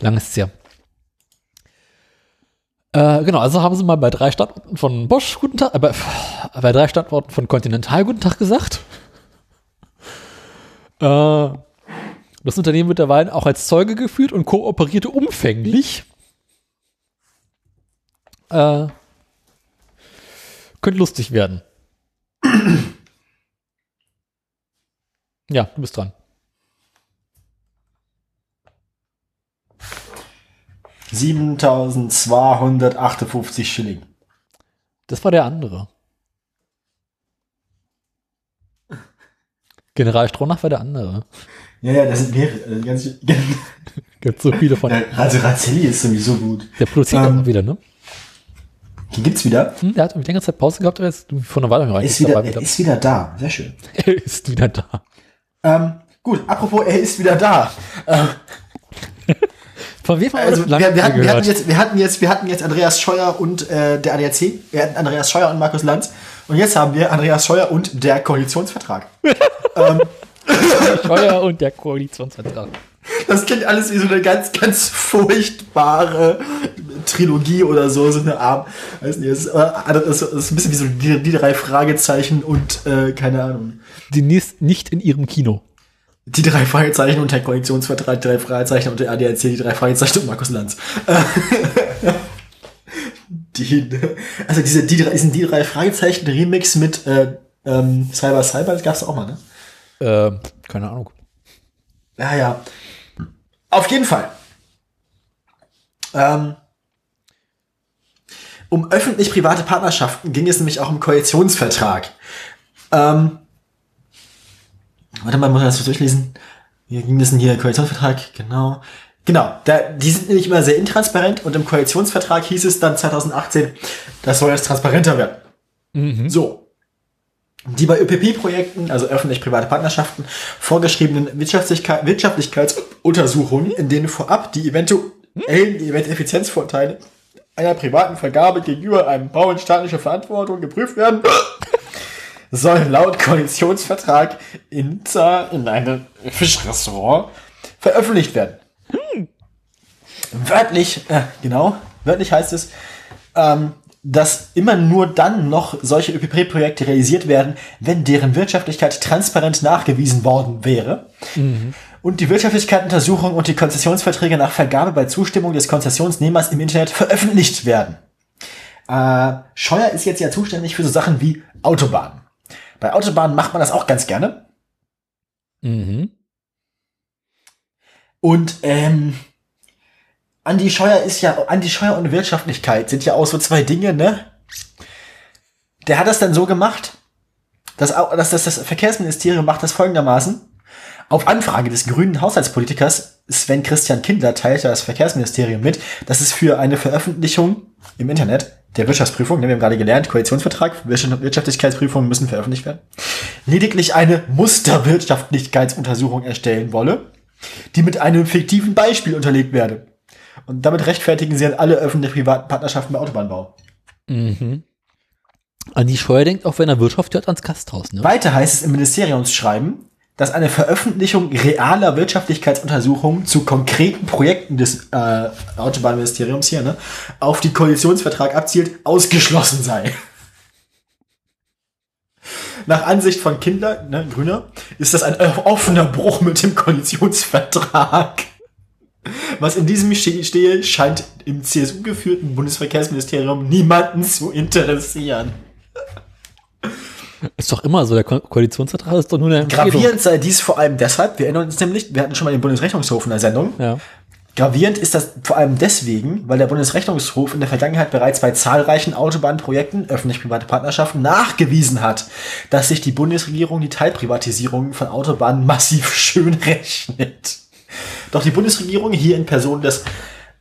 Lang ist es ja. Äh, genau, also haben sie mal bei drei Standorten von Bosch guten Tag, äh, bei, bei drei Standorten von Continental guten Tag gesagt. Äh, das Unternehmen wird derweil auch als Zeuge geführt und kooperierte umfänglich. Äh, könnte lustig werden. ja, du bist dran. 7258 Schilling. Das war der andere. General Stronach war der andere. Ja, ja, das sind mehrere. Also ganz, *laughs* Gibt so viele von. also Razzelli ist sowieso gut. Der produziert Ähm, auch wieder, ne? Den gibt's wieder. Hm, der hat längere Zeit Pause gehabt, aber jetzt vor einer Weile rein. Ist wieder, er ist wieder da. Sehr schön. *laughs* er ist wieder da. Ähm, gut, apropos, er ist wieder da. *laughs* Von wem Also wir, wir, hatten, wir, hatten jetzt, wir, hatten jetzt, wir hatten jetzt Andreas Scheuer und äh, der ADAC. Wir hatten Andreas Scheuer und Markus Lanz. Und jetzt haben wir Andreas Scheuer und der Koalitionsvertrag. ähm, Scheuer und der Koalitionsvertrag. Das klingt alles wie so eine ganz, ganz furchtbare Trilogie oder so, so eine Art. Weiß nicht, es ist, äh, das ist, das ist ein bisschen wie so die, die drei Fragezeichen und äh, keine Ahnung. Demnächst nicht in ihrem Kino. Die drei Fragezeichen und der Koalitionsvertrag, die drei Fragezeichen und der ADAC, die drei Fragezeichen und Markus Lanz. *laughs* die, also diese, die, drei- diesen die drei Fragezeichen Remix mit äh, ähm, Cyber Cyber, das gab's auch mal, ne? Äh, keine Ahnung. Ja, ja. Auf jeden Fall. Ähm, um öffentlich-private Partnerschaften ging es nämlich auch im Koalitionsvertrag. Ähm, warte mal, muss ich das so durchlesen? Wie ging das denn hier? Koalitionsvertrag, genau. Genau, da, die sind nämlich immer sehr intransparent und im Koalitionsvertrag hieß es dann 2018, das soll jetzt transparenter werden. So. Die bei ÖPP-Projekten, also öffentlich-private Partnerschaften, vorgeschriebenen Wirtschaftlichkeit, Wirtschaftlichkeitsuntersuchungen, in denen vorab die eventuellen die eventuellen Effizienzvorteile einer privaten Vergabe gegenüber einem Bau in staatlicher Verantwortung geprüft werden, sollen laut Koalitionsvertrag in, in einem Fischrestaurant veröffentlicht werden. Wörtlich, äh, genau, wörtlich heißt es, ähm, dass immer nur dann noch solche ÖPP-Projekte realisiert werden, wenn deren Wirtschaftlichkeit transparent nachgewiesen worden wäre. Und die Wirtschaftlichkeitsuntersuchung und die Konzessionsverträge nach Vergabe bei Zustimmung des Konzessionsnehmers im Internet veröffentlicht werden. Äh, Scheuer ist jetzt ja zuständig für so Sachen wie Autobahnen. Bei Autobahnen macht man das auch ganz gerne. Mhm. Und ähm, Andi Scheuer ist ja, Andi Scheuer und Wirtschaftlichkeit sind ja auch so zwei Dinge, ne? Der hat das dann so gemacht, dass, au- dass das, Verkehrsministerium macht das folgendermaßen. Auf Anfrage des grünen Haushaltspolitikers Sven Christian Kindler teilte das Verkehrsministerium mit, dass es für eine Veröffentlichung im Internet der Wirtschaftsprüfung, wir haben gerade gelernt, Koalitionsvertrag, Wirtschaft- Wirtschaftlichkeitsprüfungen müssen veröffentlicht werden, lediglich eine Musterwirtschaftlichkeitsuntersuchung erstellen wolle, die mit einem fiktiven Beispiel unterlegt werde. Und damit rechtfertigen sie an alle öffentlich-privaten Partnerschaften bei Autobahnbau. An die Scheuer denkt auch, wenn er Wirtschaft hört, ans Gasthaus, ne? Weiter heißt es im Ministeriumsschreiben, dass eine Veröffentlichung realer Wirtschaftlichkeitsuntersuchungen zu konkreten Projekten des äh, Autobahnministeriums hier ne, auf die Koalitionsvertrag abzielt, ausgeschlossen sei. Nach Ansicht von Kindler, ne, Grüner, ist das ein offener Bruch mit dem Koalitionsvertrag. Was in diesem stehe, scheint im CSU-geführten Bundesverkehrsministerium niemanden zu interessieren. Ist doch immer so, der Ko Koalitionsvertrag ist doch nur eine Empfehlung. Gravierend sei dies vor allem deshalb, wir erinnern uns nämlich, wir hatten schon mal den Bundesrechnungshof in der Sendung. Ja. Gravierend ist das vor allem deswegen, weil der Bundesrechnungshof in der Vergangenheit bereits bei zahlreichen Autobahnprojekten, öffentlich-private Partnerschaften, nachgewiesen hat, dass sich die Bundesregierung die Teilprivatisierung von Autobahnen massiv schön rechnet. Doch die Bundesregierung hier in Person des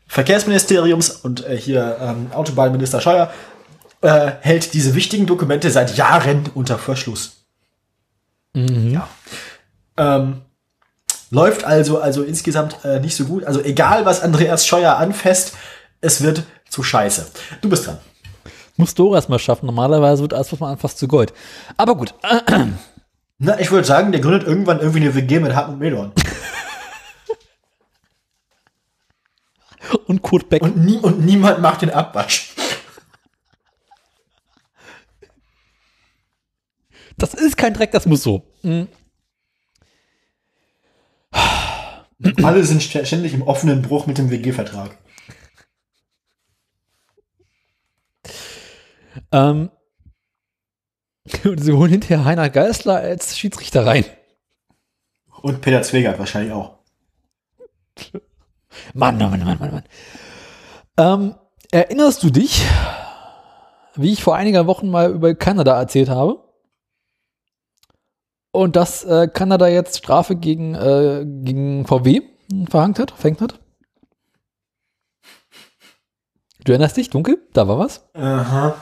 Verkehrsministeriums und äh, hier ähm, Autobahnminister Scheuer äh, hält diese wichtigen Dokumente seit Jahren unter Verschluss. Ja. Ähm, läuft also also insgesamt äh, nicht so gut. Also egal, was Andreas Scheuer anfasst, es wird zu scheiße. Du bist dran. Muss Dora erstmal schaffen. Normalerweise wird alles, was man anfasst, zu Gold. Aber gut. Na, ich würde sagen, der gründet irgendwann irgendwie eine WG mit Hartmut Medorn. *laughs* Und Kurt Beck. Und, nie, und niemand macht den Abwasch. das ist kein Dreck, das muss so. Mhm. Alle sind st- ständig im offenen Bruch mit dem WG-Vertrag. Ähm. Und sie holen hinterher Heiner Geißler als Schiedsrichter rein. Und Peter Zwegert wahrscheinlich auch. *laughs* Mann, Mann, Mann, Mann, Mann. Ähm, erinnerst du dich, wie ich vor einiger Wochen mal über Kanada erzählt habe? Und dass äh, Kanada jetzt Strafe gegen, äh, gegen VW verhängt hat, verhängt hat? Du erinnerst dich, dunkel? Da war was? Aha.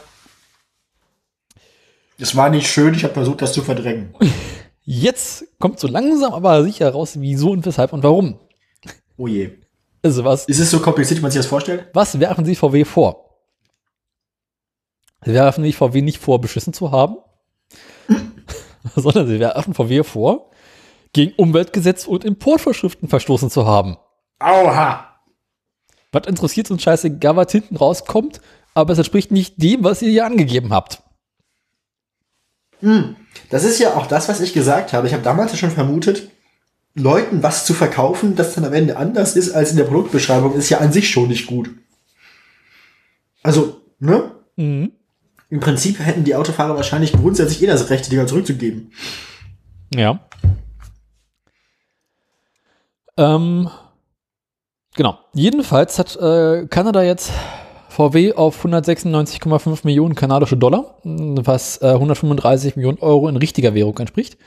Das war nicht schön, ich habe versucht, das zu verdrängen. *laughs* Jetzt kommt so langsam aber sicher raus, wieso und weshalb und warum. Oh je. Also was, Ist es so kompliziert, wie man sich das vorstellt? was werfen sie VW vor? Sie werfen nicht VW nicht vor, beschissen zu haben, *laughs* sondern sie werfen VW vor, gegen Umweltgesetz und Importvorschriften verstoßen zu haben. Aua! Was interessiert uns scheißegal, was hinten rauskommt, aber es entspricht nicht dem, was ihr hier angegeben habt. Das ist ja auch das, was ich gesagt habe. Ich habe damals ja schon vermutet, Leuten was zu verkaufen, das dann am Ende anders ist als in der Produktbeschreibung, ist ja an sich schon nicht gut. Also, ne? Mhm. Im Prinzip hätten die Autofahrer wahrscheinlich grundsätzlich eh das Recht, die Dinger zurückzugeben. Ja. Ähm, genau. Jedenfalls hat äh, Kanada jetzt VW auf 196,5 Millionen kanadische Dollar, was äh, 135 Millionen Euro in richtiger Währung entspricht,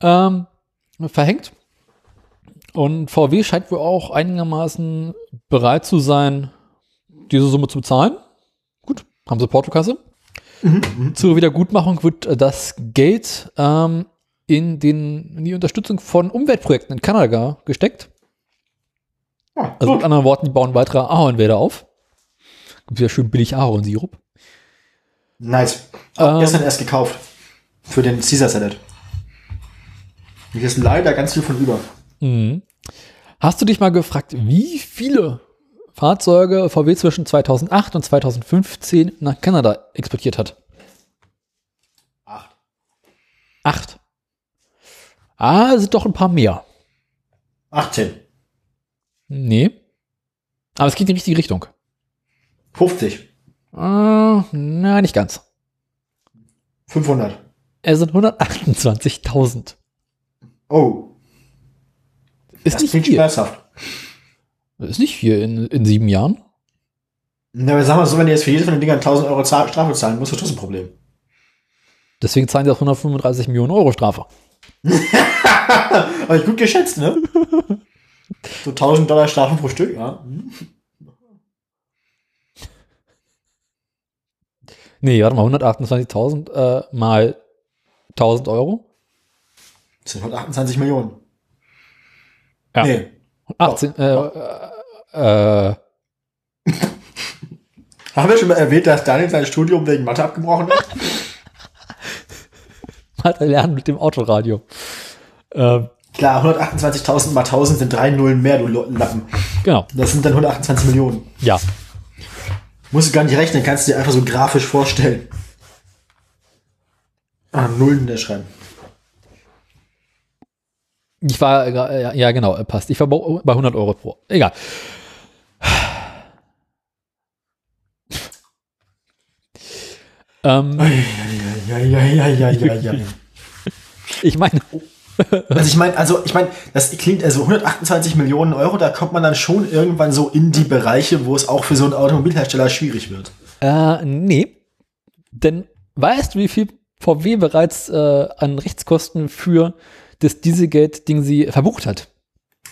ähm, verhängt. Und VW scheint wohl auch einigermaßen bereit zu sein, diese Summe zu bezahlen. Gut, haben sie Portokasse. Zur Wiedergutmachung wird das Geld ähm, in, den, in die Unterstützung von Umweltprojekten in Kanada gesteckt. Ja, Also mit anderen Worten, die bauen weitere Ahornwälder auf. Gibt ja schön billig Ahornsirup. Nice. Ähm, Gestern erst gekauft. Für den Caesar Salad. Hier ist leider ganz viel von über. Mhm. Hast du dich mal gefragt, wie viele Fahrzeuge VW zwischen 2008 und 2015 nach Kanada exportiert hat? Acht. Acht. Ah, sind doch ein paar mehr. 18. Nee. Aber es geht in die richtige Richtung. 50. Äh, na, nicht ganz. 500. Es sind 128.000. Oh, Ist das nicht klingt viel. schmerzhaft. Ist nicht viel in, in sieben Jahren. Na, aber sag mal so, wenn du jetzt für jedes von den Dingern 1000 Euro Strafe zahlen musst, ist das ein Problem. Deswegen zahlen sie auch 135 Millionen Euro Strafe. *laughs* Aber ich gut geschätzt, ne? so 1000 Dollar Strafen pro Stück, ja. Nee, warte mal, 128.000 äh, mal 1000 Euro. Das sind 128 Millionen. Ja. Nee. 18, äh, äh, äh, *laughs* Haben wir schon mal erwähnt, dass Daniel sein Studium wegen Mathe abgebrochen hat? *laughs* er lernen mit dem Autoradio. Ähm, Klar, 128.000 mal 1000 sind drei Nullen mehr, du Lappen. genau, Das sind dann 128 Millionen. ja. Musst du gar nicht rechnen, kannst du dir einfach so grafisch vorstellen. Ah, Nullen da schreiben. Ich war, äh, ja, ja, genau, äh, passt. Ich war bei bei 100 Euro pro. Egal. Ähm, ich meine, Also ich meine, also ich meine, das klingt also 128 Millionen Euro, da kommt man dann schon irgendwann so in die Bereiche, wo es auch für so einen Automobilhersteller schwierig wird. äh, nee. Denn weißt du, wie viel VW bereits äh, an Rechtskosten für das Dieselgeld-Ding sie verbucht hat?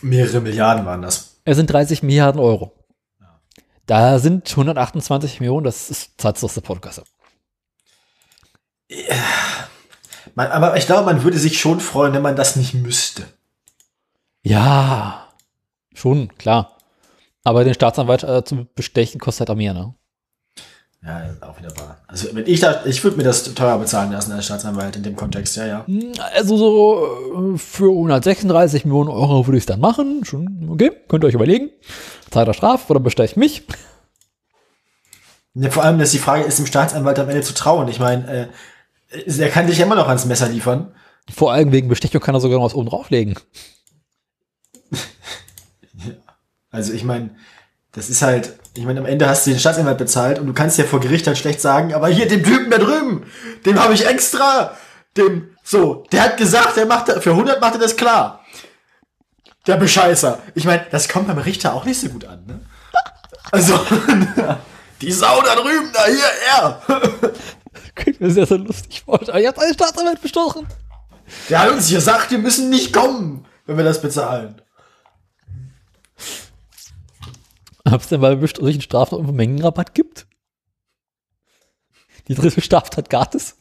Mehrere Milliarden waren das. Es sind 30 Milliarden Euro. Da sind 128 Millionen, das ist Satz aus der Portokasse. Man, aber ich glaube, man würde sich schon freuen, wenn man das nicht müsste. Ja, schon, klar. Aber den Staatsanwalt äh, zu bestechen kostet halt auch mehr, ne? Ja, auch wieder wahr. Also wenn ich da, ich würde mir das teuer bezahlen lassen als Staatsanwalt in dem Kontext, ja, ja. Also so äh, für 136 Millionen Euro würde ich es dann machen. Schon, okay, könnt ihr euch überlegen. Zahlt er Straf oder besteche ich mich? ja. Vor allem, dass die Frage ist, dem Staatsanwalt am Ende zu trauen. Ich meine, äh, er kann dich ja immer noch ans Messer liefern. Vor allem wegen Bestechung kann er sogar noch was oben drauflegen. *laughs* Also ich meine, das ist halt, ich meine, am Ende hast du den Staatsanwalt bezahlt und du kannst ja vor Gericht dann schlecht sagen, aber hier, dem Typen da drüben, dem habe ich extra, dem, so, der hat gesagt, der macht, für 100 macht er das klar. Der Bescheißer. Ich meine, das kommt beim Richter auch nicht so gut an, ne? Also, *laughs* die Sau da drüben, da, hier, er. Klingt mir sehr, sehr lustig vor. Aber ihr habt einen Staatsanwalt bestochen. Der hat uns gesagt, wir müssen nicht kommen, wenn wir das bezahlen. Ob es denn bei solchen Strafen irgendwo Mengenrabatt gibt? Die dritte Straftat gratis?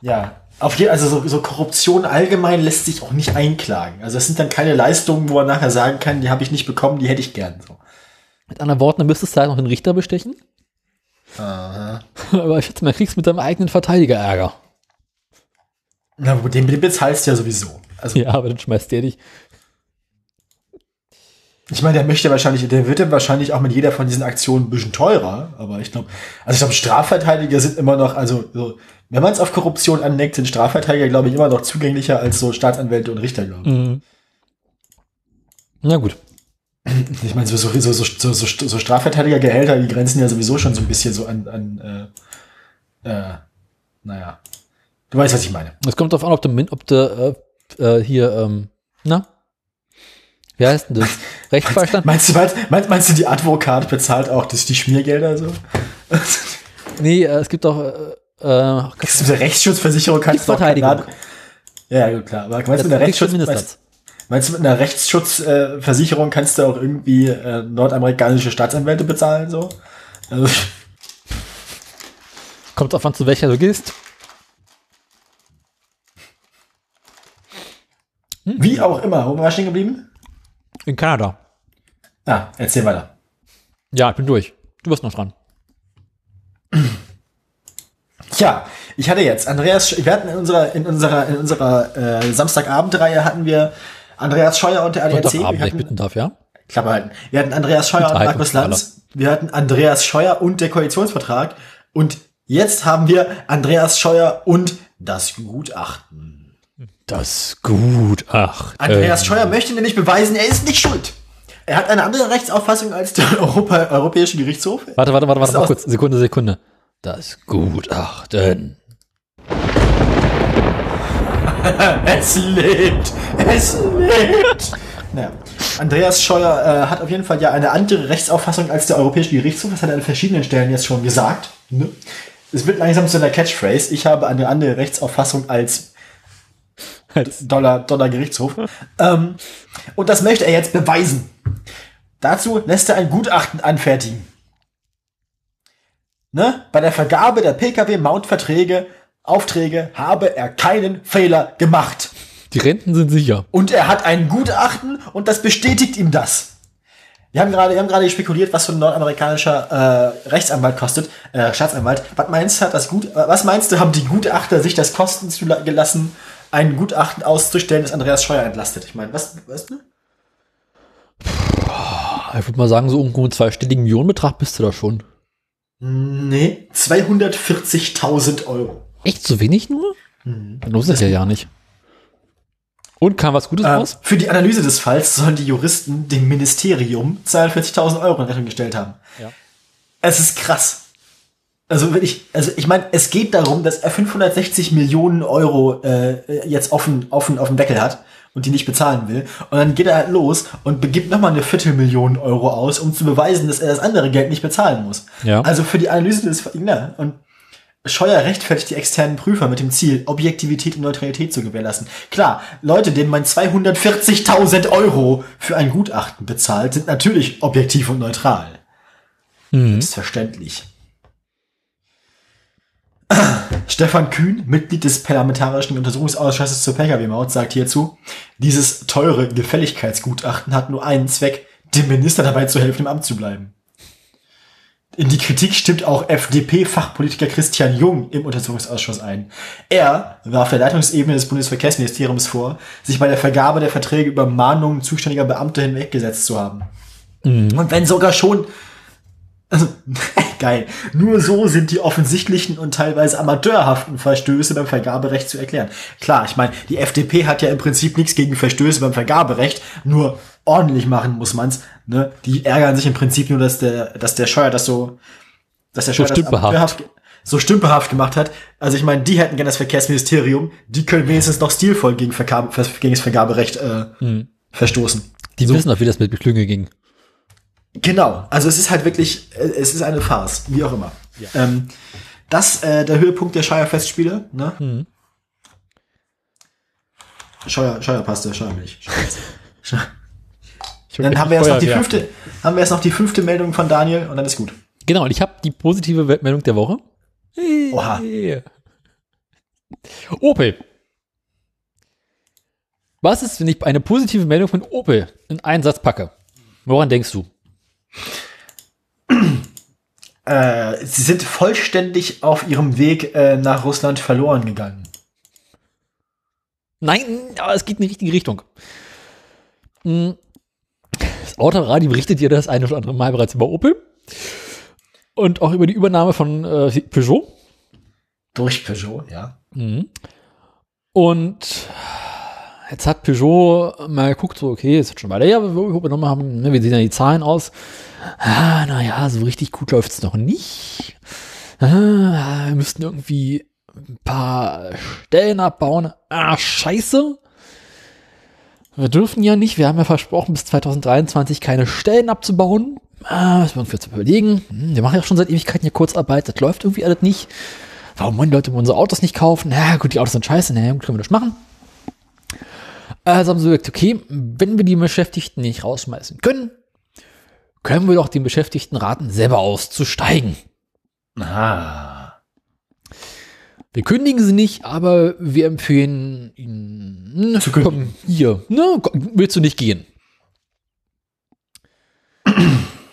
Ja. Auf je, also so, so Korruption allgemein lässt sich auch nicht einklagen. Also es sind dann keine Leistungen, wo man nachher sagen kann, die habe ich nicht bekommen, die hätte ich gern. So. Mit anderen Worten, dann müsstest du halt noch den Richter bestechen. *laughs* Aber ich schätze, man kriegst mit deinem eigenen Verteidiger Ärger. Na, den, den bezahlst du ja sowieso. Also, Ja, aber dann schmeißt der dich. Ich meine, der möchte wahrscheinlich, der wird dann wahrscheinlich auch mit jeder von diesen Aktionen ein bisschen teurer, aber ich glaube, also ich glaube, Strafverteidiger sind immer noch, also so, wenn man es auf Korruption anlegt, sind Strafverteidiger, glaube ich, immer noch zugänglicher als so Staatsanwälte und Richter, glaube ich. Mhm. Na gut. *clears throat* Ich meine, so, so, so, so, so, so, Strafverteidigergehälter, die grenzen ja sowieso schon so ein bisschen so an, an äh, äh, naja. Du weißt, was ich meine. Es kommt darauf an, ob du, ob du äh, äh, hier, ähm, na? Wie heißt denn das? *laughs* Rechtsbeistand? Meinst du, meinst, meinst, du, die Advokat bezahlt auch das, die Schmiergelder so? *laughs* nee, äh, es gibt auch, äh, äh, du mit der Rechtsschutzversicherung kannst du Kriegsverteidigung. Ja, gut, klar. Aber meinst du, das mit einer kriegst du Rechtsschutz, meinst, meinst du, mit einer Rechtsschutzversicherung äh, kannst du auch irgendwie äh, nordamerikanische Staatsanwälte bezahlen, so? Also, *laughs* Kommt auf an, zu welcher du gehst. wie auch immer. Wo waren wir stehen geblieben? In Kanada. Ah, erzähl weiter. Ja, ich bin durch. Du bist noch dran. Tja, ich hatte jetzt Andreas, wir hatten in unserer, in unserer, in unserer äh, Samstagabendreihe hatten wir Andreas Scheuer und der ADAC. Wir ich hatten, bitten darf, ja? Klappe halten. Wir hatten Andreas Scheuer und Unterhaltung Markus. Lanz. Wir hatten Andreas Scheuer und der Koalitionsvertrag. Und jetzt haben wir Andreas Scheuer und das Gutachten. Das Gutachten. Andreas Scheuer möchte nämlich beweisen, er ist nicht schuld. Er hat eine andere Rechtsauffassung als der *laughs* Europa, Europäische Gerichtshof. Warte, warte, warte, warte, mal kurz. Sekunde, Sekunde. Das Gutachten. *laughs* Es lebt! Es lebt! Naja. Andreas Scheuer äh, hat auf jeden Fall ja eine andere Rechtsauffassung als der Europäische Gerichtshof. Das hat er an verschiedenen Stellen jetzt schon gesagt. Ne? Es wird langsam zu einer Catchphrase. Ich habe eine andere Rechtsauffassung als Dollar, Dollar Gerichtshof. ähm, und das möchte er jetzt beweisen. Dazu lässt er ein Gutachten anfertigen. Ne? Bei der Vergabe der Pkw-Mautverträge, Aufträge habe er keinen Fehler gemacht. Die Renten sind sicher. Und er hat ein Gutachten und das bestätigt ihm das. Wir haben gerade, wir haben gerade spekuliert, was so ein nordamerikanischer äh, Rechtsanwalt kostet, äh, Staatsanwalt. Was meinst du, hat das gut, was meinst du, haben die Gutachter sich das kosten gelassen, ein Gutachten auszustellen, das Andreas Scheuer entlastet? Ich meine, was, weißt du? Ich würde mal sagen, so irgendwo einen zweistelligen Millionenbetrag bist du da schon. Nee, 240.000 Euro. Echt so wenig nur? Dann lohnt es ja ja nicht. Und kam was Gutes Äh, raus? für die Analyse des Falls sollen die Juristen dem Ministerium 42.000 Euro in Rechnung gestellt haben. Ja. Es ist krass. Also wenn ich, also ich meine, es geht darum, dass er 560 Millionen Euro äh, jetzt offen, offen auf dem Deckel hat und die nicht bezahlen will. Und dann geht er halt los und begibt nochmal eine Viertelmillion Euro aus, um zu beweisen, dass er das andere Geld nicht bezahlen muss. Ja. Also für die Analyse des ja, und Scheuer rechtfertigt die externen Prüfer mit dem Ziel, Objektivität und Neutralität zu gewährleisten. Klar, Leute, denen man 240.000 Euro für ein Gutachten bezahlt, sind natürlich objektiv und neutral. Selbstverständlich. *clears throat* Stefan Kühn, Mitglied des Parlamentarischen Untersuchungsausschusses zur Pkw-Maut, sagt hierzu, dieses teure Gefälligkeitsgutachten hat nur einen Zweck, dem Minister dabei zu helfen, im Amt zu bleiben. In die Kritik stimmt auch FDP-Fachpolitiker Christian Jung im Untersuchungsausschuss ein. Er warf der Leitungsebene des Bundesverkehrsministeriums vor, sich bei der Vergabe der Verträge über Mahnungen zuständiger Beamter hinweggesetzt zu haben. Und wenn sogar schon also, *laughs* geil. Nur so sind die offensichtlichen und teilweise amateurhaften Verstöße beim Vergaberecht zu erklären. Klar, ich meine, die FDP hat ja im Prinzip nichts gegen Verstöße beim Vergaberecht, nur ordentlich machen muss man's. Ne? Die ärgern sich im Prinzip nur, dass der, dass der Scheuer das so, dass der So Scheuer das stümperhaft. amateurhaft- so stümperhaft gemacht hat. Also ich meine, die hätten gerne das Verkehrsministerium, die können wenigstens noch stilvoll gegen, Vergabe, gegen das Vergaberecht äh, Hm. verstoßen. Die wissen auch, wie das mit Beklünge ging. Genau, also es ist halt wirklich, äh, es ist eine Farce, wie auch immer. Ähm, das äh, der Höhepunkt der Scheuer-Festspiele, ne? Mhm. Scheuer, Scheuerpaste, Scheuermilch. *laughs* Scheuer- Dann haben wir jetzt noch die fünfte, haben wir jetzt noch die fünfte Meldung von Daniel und dann ist gut. Genau, und ich habe die positive Meldung der Woche. Oha. Opel. Was ist, wenn ich eine positive Meldung von Opel in einen Satz packe? Woran denkst du? Äh, sie sind vollständig auf ihrem Weg äh, nach Russland verloren gegangen. Nein, aber es geht in die richtige Richtung. Das Autoradio berichtet ihr das eine oder andere Mal bereits über Opel und auch über die Übernahme von äh, Peugeot. Durch Peugeot, ja. Mhm. Und jetzt hat Peugeot mal geguckt, so, okay, ist jetzt schon weiter, ja, wir übernommen haben, ne, wie sehen ja die Zahlen aus? Ah, naja, so richtig gut läuft es noch nicht. Ah, wir müssten irgendwie ein paar Stellen abbauen. Ah, scheiße. Wir dürfen ja nicht, wir haben ja versprochen, bis 2023 keine Stellen abzubauen. Ah, das müssen wir uns überlegen. Hm, wir machen ja schon seit Ewigkeiten hier Kurzarbeit, das läuft irgendwie alles nicht. Warum wollen die Leute unsere Autos nicht kaufen? Na gut, die Autos sind scheiße, na gut, können wir das machen. Also haben sie gesagt, okay, wenn wir die Beschäftigten nicht rausschmeißen können, können wir doch den Beschäftigten raten, selber auszusteigen. Ah. Wir kündigen sie nicht, aber wir empfehlen ihnen, Zu komm, hier, ne, willst du nicht gehen?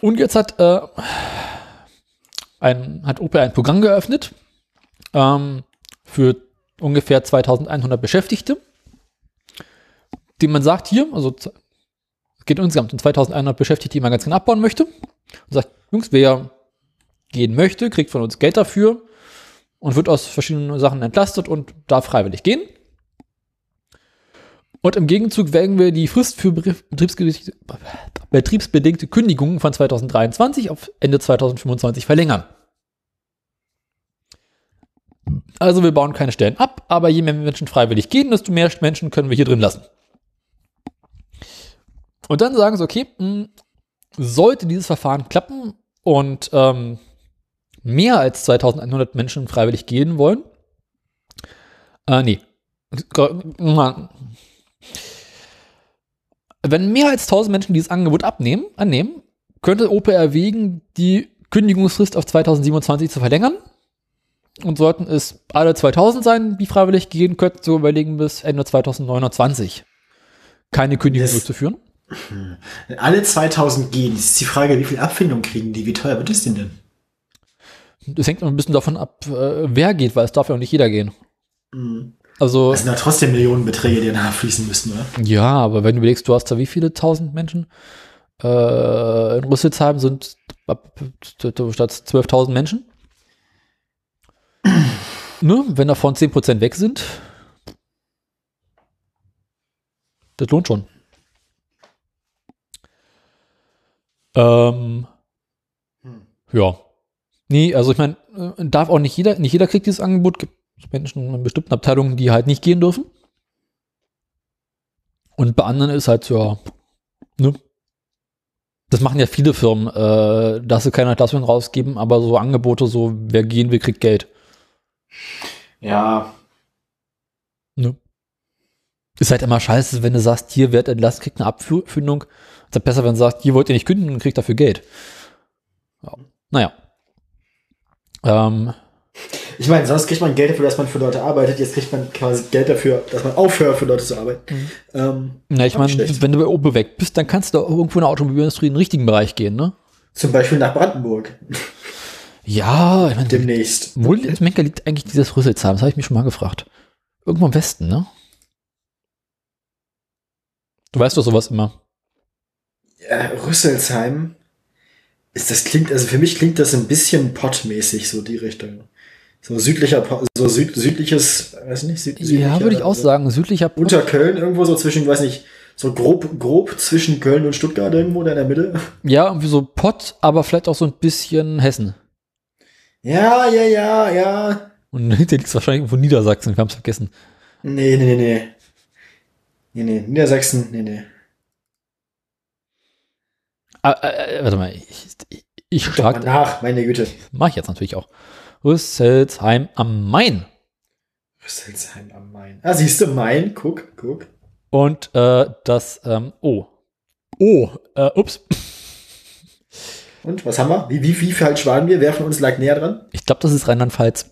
Und jetzt hat, äh, ein, hat Opel ein Programm geöffnet ähm, für ungefähr 2100 Beschäftigte, dem man sagt, hier, also geht insgesamt um 2100 Beschäftigte, die man ganz genau abbauen möchte. Und sagt, Jungs, wer gehen möchte, kriegt von uns Geld dafür und wird aus verschiedenen Sachen entlastet und darf freiwillig gehen. Und im Gegenzug werden wir die Frist für Betriebs- betriebsbedingte, betriebsbedingte Kündigungen von 2023 auf Ende 2025 verlängern. Also wir bauen keine Stellen ab, aber je mehr Menschen freiwillig gehen, desto mehr Menschen können wir hier drin lassen. Und dann sagen sie, okay, mh, sollte dieses Verfahren klappen und ähm, mehr als 2100 Menschen freiwillig gehen wollen, äh, nee, wenn mehr als 1000 Menschen dieses Angebot abnehmen, annehmen, könnte Opel erwägen, die Kündigungsfrist auf 2027 zu verlängern. Und sollten es alle 2000 sein, die freiwillig gehen, könnten sie überlegen, bis Ende 2029 keine Kündigung Das- durchzuführen. Alle 2000 gehen, ist die Frage, wie viel Abfindung kriegen die? Wie teuer wird es denn denn? Das hängt noch ein bisschen davon ab, äh, wer geht, weil es darf ja auch nicht jeder gehen. Also, Das sind ja trotzdem Millionenbeträge, die nachfließen müssen, oder? ja, aber wenn du überlegst, du hast da wie viele tausend Menschen? Äh, in Rüsselsheim sind ab- statt 12.000 Menschen. *clears throat* ne? Wenn davon 10% weg sind, das lohnt schon. Ähm, ja. Nee, also ich meine, äh, darf auch nicht jeder, nicht jeder kriegt dieses Angebot. Gibt Menschen in bestimmten Abteilungen, die halt nicht gehen dürfen. Und bei anderen ist halt ja, ne? Das machen ja viele Firmen, äh, dass sie keine Entlassung rausgeben, aber so Angebote, so wer gehen will, kriegt Geld. Ja. Ne? Ist halt immer scheiße, wenn du sagst, hier wird entlassen, kriegt eine Abfindung. Ist halt besser, wenn du sagst, hier wollt ihr nicht kündigen und kriegt dafür Geld. Ja. Naja. Ähm, Ich meine, sonst kriegt man Geld dafür, dass man für Leute arbeitet. Jetzt kriegt man quasi Geld dafür, dass man aufhört, für Leute zu arbeiten. Ähm, na, ich meine, wenn du bei Opel weg bist, dann kannst du irgendwo in der Automobilindustrie in den richtigen Bereich gehen, ne? zum Beispiel nach Brandenburg. Ja, ich meine, Demnächst. wo Menker liegt eigentlich dieses Rüsselsheim? Das habe ich mich schon mal gefragt. Irgendwo im Westen, ne? Du weißt doch sowas immer. Äh, Rüsselsheim. Ist das klingt, also für mich klingt das ein bisschen pottmäßig, so die Richtung. So südlicher, so süd, südliches, weiß nicht, süd, Ja, südlicher- würde ich auch sagen. Südlicher Pott. Unter Köln irgendwo so zwischen, weiß nicht, so grob, grob zwischen Köln und Stuttgart irgendwo da in der Mitte. Ja, irgendwie so Pott, aber vielleicht auch so ein bisschen Hessen. Ja, ja, ja, ja. Und *laughs* hinter liegt wahrscheinlich irgendwo Niedersachsen, wir haben es vergessen. Nee, nee, nee, nee. Nee, nee, Niedersachsen, nee, nee. Ah, äh, äh, warte mal, ich, ich, ich nach, meine Güte. mache ich jetzt natürlich auch. Rüsselsheim am Main. Rüsselsheim am Main. Ah, siehst du, Main, guck, guck. Und äh, das, ähm, oh. Oh, äh, ups. Und, was haben wir? Wie, wie, wie falsch waren wir? Wer von uns lag näher dran? Ich glaube, das ist Rheinland-Pfalz.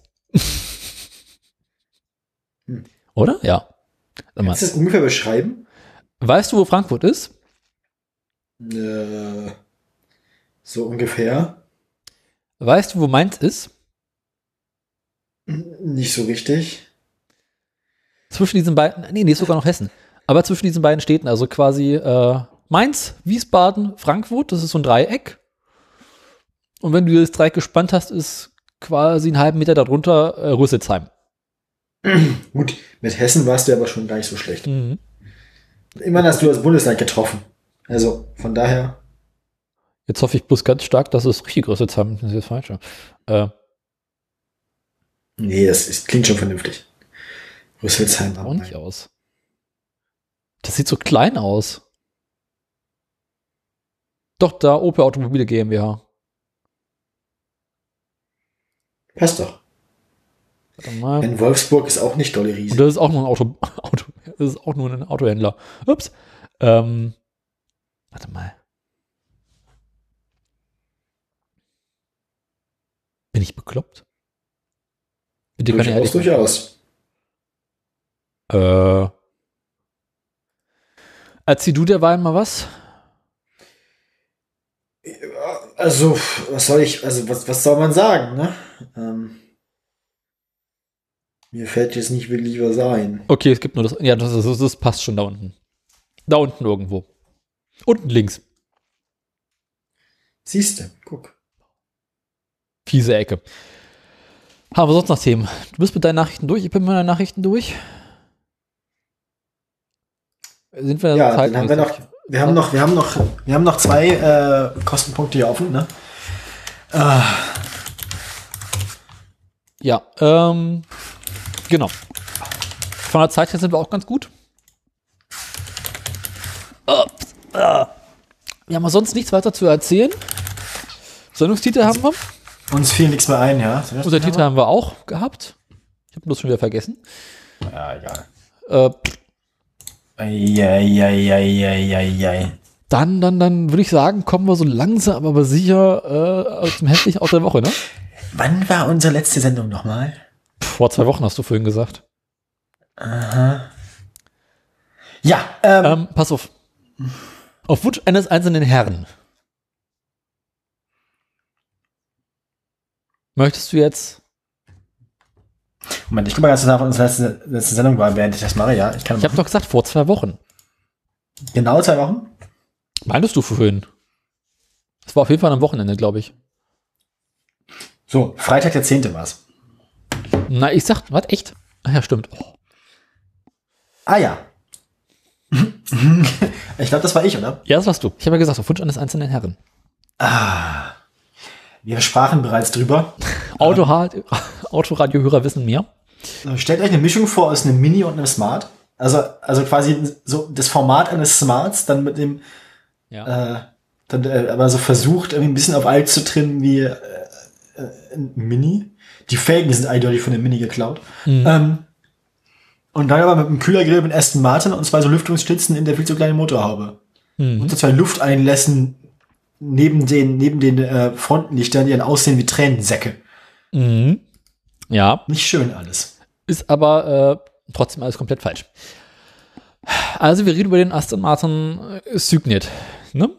Hm. Oder? Ja. Kannst du das ungefähr beschreiben? weißt du, wo Frankfurt ist? Äh, so ungefähr. Weißt du, wo Mainz ist? Nicht so richtig. zwischen diesen beiden, nee, nee, ist sogar noch Hessen, aber zwischen diesen beiden Städten, also quasi äh, Mainz, Wiesbaden, Frankfurt, das ist so ein Dreieck. Und wenn du das Dreieck gespannt hast, ist quasi einen halben Meter darunter äh, Rüsselsheim. *clears throat* Gut, mit Hessen warst du aber schon gar nicht so schlecht. Mhm. Immerhin hast du das Bundesland getroffen. Also, von daher. Jetzt hoffe ich bloß ganz stark, dass es richtig Rüsselsheim das ist jetzt falsch. Äh, Nee, das ist, klingt schon vernünftig. Rüsselsheim auch nicht aus. Das sieht so klein aus. Doch, da Opel Automobile GmbH. Passt doch. Warte mal. In Wolfsburg ist auch nicht dolle Und riesig. das ist auch nur ein Auto, *laughs* Auto das ist auch nur ein Autohändler. Ups. Ähm, warte mal. Bin ich bekloppt? Bitte kann Durchaus, durchaus. Äh, erzähl du derweil mal was? Also, was soll ich, also, was, was soll man sagen, ne? Ähm, mir fällt jetzt nicht wirklich was ein. Okay, es gibt nur das. Ja, das, das, das passt schon da unten. Da unten irgendwo. Unten links. Siehste, guck. Fiese Ecke. Haben wir sonst noch Themen? Du bist mit deinen Nachrichten durch, ich bin mit meinen Nachrichten durch. Sind wir Ja, dann haben wir noch, wir haben noch, wir haben noch, wir haben noch zwei äh, Kostenpunkte hier offen, ne? Äh, Ja, ähm, genau. Von der Zeit her sind wir auch ganz gut. Ups, ah. Wir haben sonst nichts weiter zu erzählen. Sendungstitel haben wir. uns fiel nichts mehr ein, ja? Unser Titel haben wir auch gehabt. Ich habe bloß schon wieder vergessen. Ja, egal. Äh, Eieieiei. dann, dann, dann würde ich sagen, kommen wir so langsam, aber sicher äh, aus dem hässlichen aus der Woche, ne? Wann war unsere letzte Sendung nochmal? Vor zwei Wochen hast du vorhin gesagt. Ja, ähm, Ähm, pass auf. Auf Wunsch eines einzelnen Herrn. Möchtest du jetzt Moment, ich guck mal ganz nach, unsere letzte, letzte Sendung war, während ich das mache, ja. Ich kann Ich habe doch gesagt, vor zwei Wochen. genau zwei Wochen. Meintest du vorhin? Das war auf jeden Fall am Wochenende, glaube ich. So, Freitag der 10. war's. Na, ich sag, was, echt? Ach ja, stimmt. Oh. Ah ja. *laughs* ich glaube, das war ich, oder? Ja, das warst du. Ich habe ja gesagt, auf Wunsch eines einzelnen Herrn. Wir sprachen bereits drüber. *laughs* Autora Autoradiohörer wissen mehr. Stellt euch eine Mischung vor aus einem Mini und einem Smart. Also, also quasi so das Format eines Smarts, dann mit dem, Ja. äh, dann äh, aber so versucht, irgendwie ein bisschen auf alt zu trimmen wie äh, äh, ein Mini. Die Felgen sind eindeutig von dem Mini geklaut. Ähm, und dann aber mit einem Kühlergrill mit Aston Martin und zwei so Lüftungsstützen in der viel zu kleinen Motorhaube. Und so zwei Lufteinlässen neben den, neben den äh, Frontlichtern, die dann aussehen wie Tränensäcke. Mhm. Ja, Nicht schön alles. ist aber äh, trotzdem alles komplett falsch. Also wir reden über den Aston Martin äh, Signet, ne?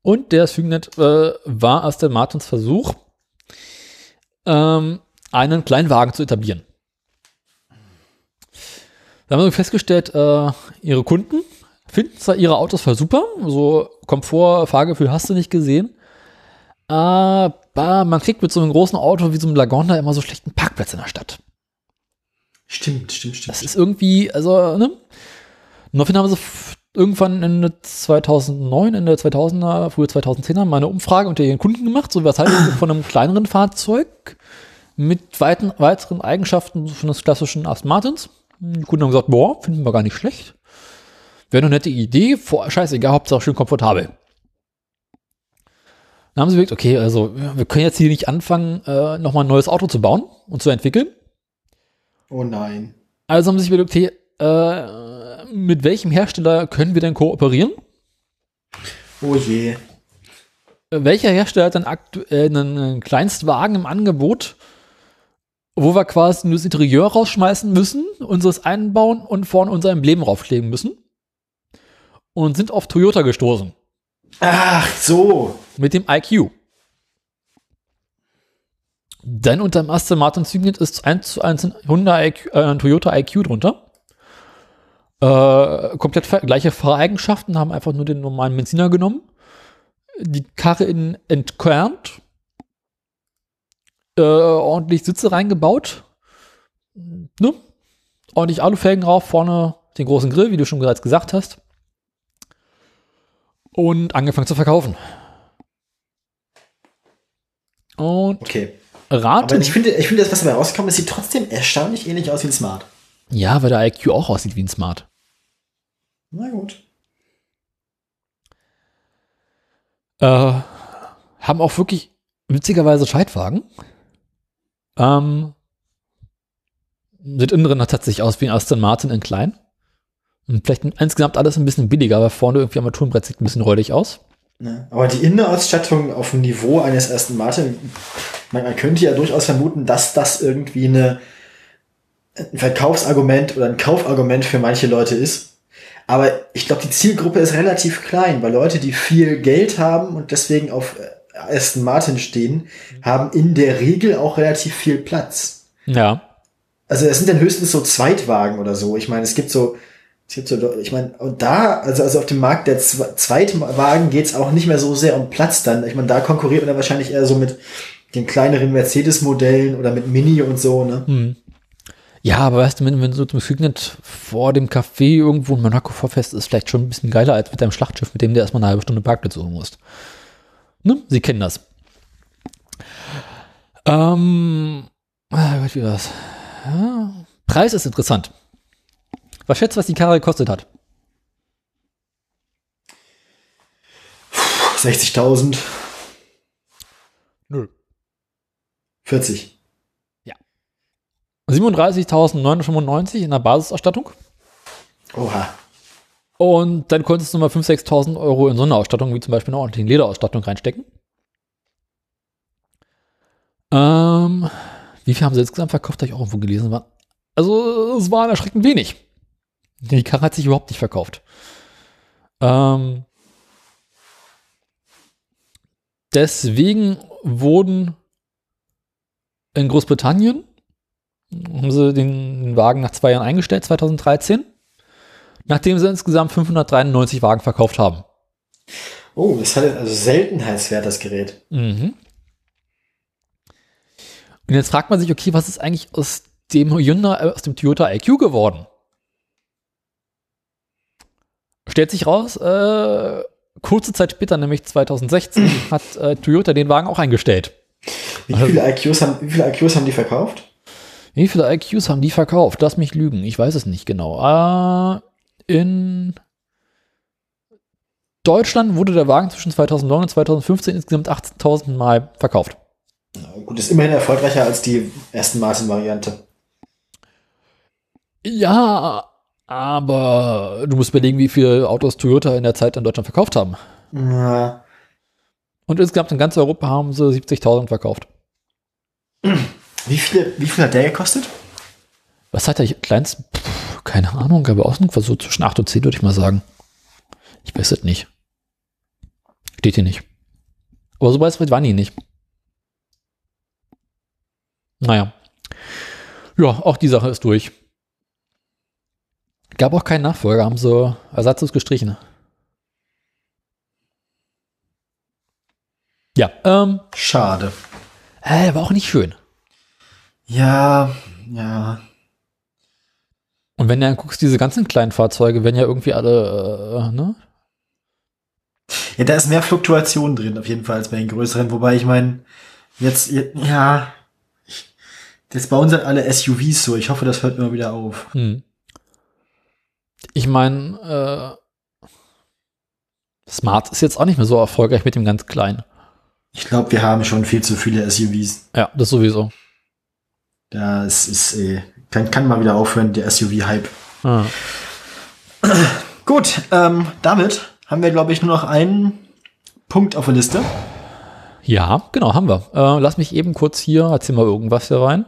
Und der Signet äh, war Aston Martins Versuch, ähm, einen Kleinwagen zu etablieren. Da haben wir festgestellt, äh, ihre Kunden finden zwar ihre Autos voll super, so Komfort, Fahrgefühl hast du nicht gesehen, aber man kriegt mit so einem großen Auto wie so einem Lagonda immer so schlechten Parkplatz in der Stadt. Stimmt, stimmt, stimmt. Das ist irgendwie, also, ne? Daraufhin haben sie irgendwann Ende 2009, Ende 2000er, frühe 2010er mal eine Umfrage unter ihren Kunden gemacht, so was halten sie von einem kleineren Fahrzeug mit weiten, weiteren Eigenschaften von des klassischen Aston Martins. Die Kunden haben gesagt, boah, finden wir gar nicht schlecht. Wäre eine nette Idee, scheißegal, Hauptsache schön komfortabel. Dann haben sie gesagt, okay, also wir können jetzt hier nicht anfangen, äh, nochmal ein neues Auto zu bauen und zu entwickeln. Oh nein. Also haben sie sich überlegt, okay, äh, mit welchem Hersteller können wir denn kooperieren? Oh je. Äh, Welcher Hersteller hat dann aktuell einen, einen Kleinstwagen im Angebot, wo wir quasi nur das Interieur rausschmeißen müssen, unseres einbauen und vorne unser Emblem raufkleben müssen? Und sind auf Toyota gestoßen. Ach so. Mit dem IQ. Denn unter dem Aston Martin Signet ist 1 zu 1 ein Hyundai IQ, äh, Toyota IQ drunter. Äh, komplett gleiche Fahreigenschaften, haben einfach nur den normalen Benziner genommen. Die Karre in, entkernt. Äh, ordentlich Sitze reingebaut. Ne? Ordentlich Alufelgen rauf, vorne den großen Grill, wie du schon bereits gesagt hast. Und angefangen zu verkaufen. Und Okay. rate. Aber ich finde, ich finde, das, was dabei rausgekommen ist, sieht trotzdem erstaunlich ähnlich aus wie ein Smart. ja, weil der IQ auch aussieht wie ein Smart. Na gut. Äh, haben auch wirklich witzigerweise Scheitwagen. Ähm, sieht innen drin tatsächlich aus wie ein Aston Martin in klein. Und vielleicht insgesamt alles ein bisschen billiger, aber vorne irgendwie Armaturenbrett sieht ein bisschen räudig aus. Ne? Aber die Innenausstattung auf dem Niveau eines ersten Martin, man, man könnte ja durchaus vermuten, dass das irgendwie eine, ein Verkaufsargument oder ein Kaufargument für manche Leute ist. Aber ich glaube, die Zielgruppe ist relativ klein, weil Leute, die viel Geld haben und deswegen auf äh, Aston Martin stehen, haben in der Regel auch relativ viel Platz. Ja. Also es sind dann höchstens so Zweitwagen oder so. Ich meine, es gibt so, es gibt so, ich meine, und da, also, also auf dem Markt der Zwe- Zweitwagen geht's auch nicht mehr so sehr um Platz dann. Ich meine, da konkurriert man dann wahrscheinlich eher so mit den kleineren Mercedes-Modellen oder mit Mini und so, ne? Hm. Ja, aber weißt du, wenn, wenn du so zum Signet vor dem Café irgendwo in Monaco vorfährst, ist vielleicht schon ein bisschen geiler als mit deinem Schlachtschiff, mit dem du erstmal eine halbe Stunde Parkplatz suchen musst. Ne? Sie kennen das. Ähm, ah wie war's? Ja, Preis ist interessant. Was schätzt, was die Karre gekostet hat? 60.000, Nö. 40. 37.995 in der Basisausstattung. Oha. Und dann konntest du mal 5.000, 6.000 Euro in so eine Ausstattung, wie zum Beispiel eine ordentliche Lederausstattung reinstecken. Ähm, wie viel haben sie insgesamt verkauft? Habe ich auch irgendwo gelesen. Also, es waren erschreckend wenig. Die Karre hat sich überhaupt nicht verkauft. Ähm, deswegen wurden in Großbritannien haben sie den Wagen nach zwei Jahren eingestellt, 2013 nachdem sie insgesamt 593 Wagen verkauft haben. Oh, das hat also Seltenheitswert, das Gerät. Mhm. Und jetzt fragt man sich, okay, was ist eigentlich aus dem Hyundai, äh, aus dem Toyota IQ geworden? Stellt sich raus, äh, kurze Zeit später, nämlich 2016, *clears throat* hat äh, Toyota den Wagen auch eingestellt. Wie viele IQs haben, wie viele IQs haben die verkauft? Wie viele IQs haben die verkauft? Lass mich lügen, ich weiß es nicht genau. Äh, in Deutschland wurde der Wagen zwischen 2009 und 2015 insgesamt 18.000 Mal verkauft. Gut, ist immerhin erfolgreicher als die ersten Martin-Variante. Ja, aber du musst überlegen, wie viele Autos Toyota in der Zeit in Deutschland verkauft haben. Ja. Und insgesamt in ganz Europa haben sie 70.000 verkauft. Wie viel, wie viel hat der gekostet? Was hat der kleinste? Keine Ahnung, aber auch irgendwas so zwischen 8 und 10 würde ich mal sagen. Ich weiß es nicht. Steht hier nicht. Aber so weit waren die nicht. Naja. Ja, auch die Sache ist durch. Gab auch keinen Nachfolger, haben so ersatzlos gestrichen. Ja, ähm, Schade. äh, war auch nicht schön. Ja, ja. Und wenn du dann guckst, diese ganzen kleinen Fahrzeuge werden ja irgendwie alle, äh, ne? Ja, da ist mehr Fluktuation drin, auf jeden Fall, als bei den größeren. Wobei ich meine, jetzt, ja, jetzt bauen sie halt alle SUVs so. Ich hoffe, das hört immer wieder auf. Hm. Ich meine, äh, Smart ist jetzt auch nicht mehr so erfolgreich mit dem ganz kleinen. Ich glaube, wir haben schon viel zu viele SUVs. Ja, das sowieso. Das ist, äh, kann, kann mal wieder aufhören, der SUV-Hype. Ah. Gut, ähm, damit haben wir, glaube ich, nur noch einen Punkt auf der Liste. Ja, genau, haben wir. Äh, lass mich eben kurz hier, erzähl mal irgendwas hier rein.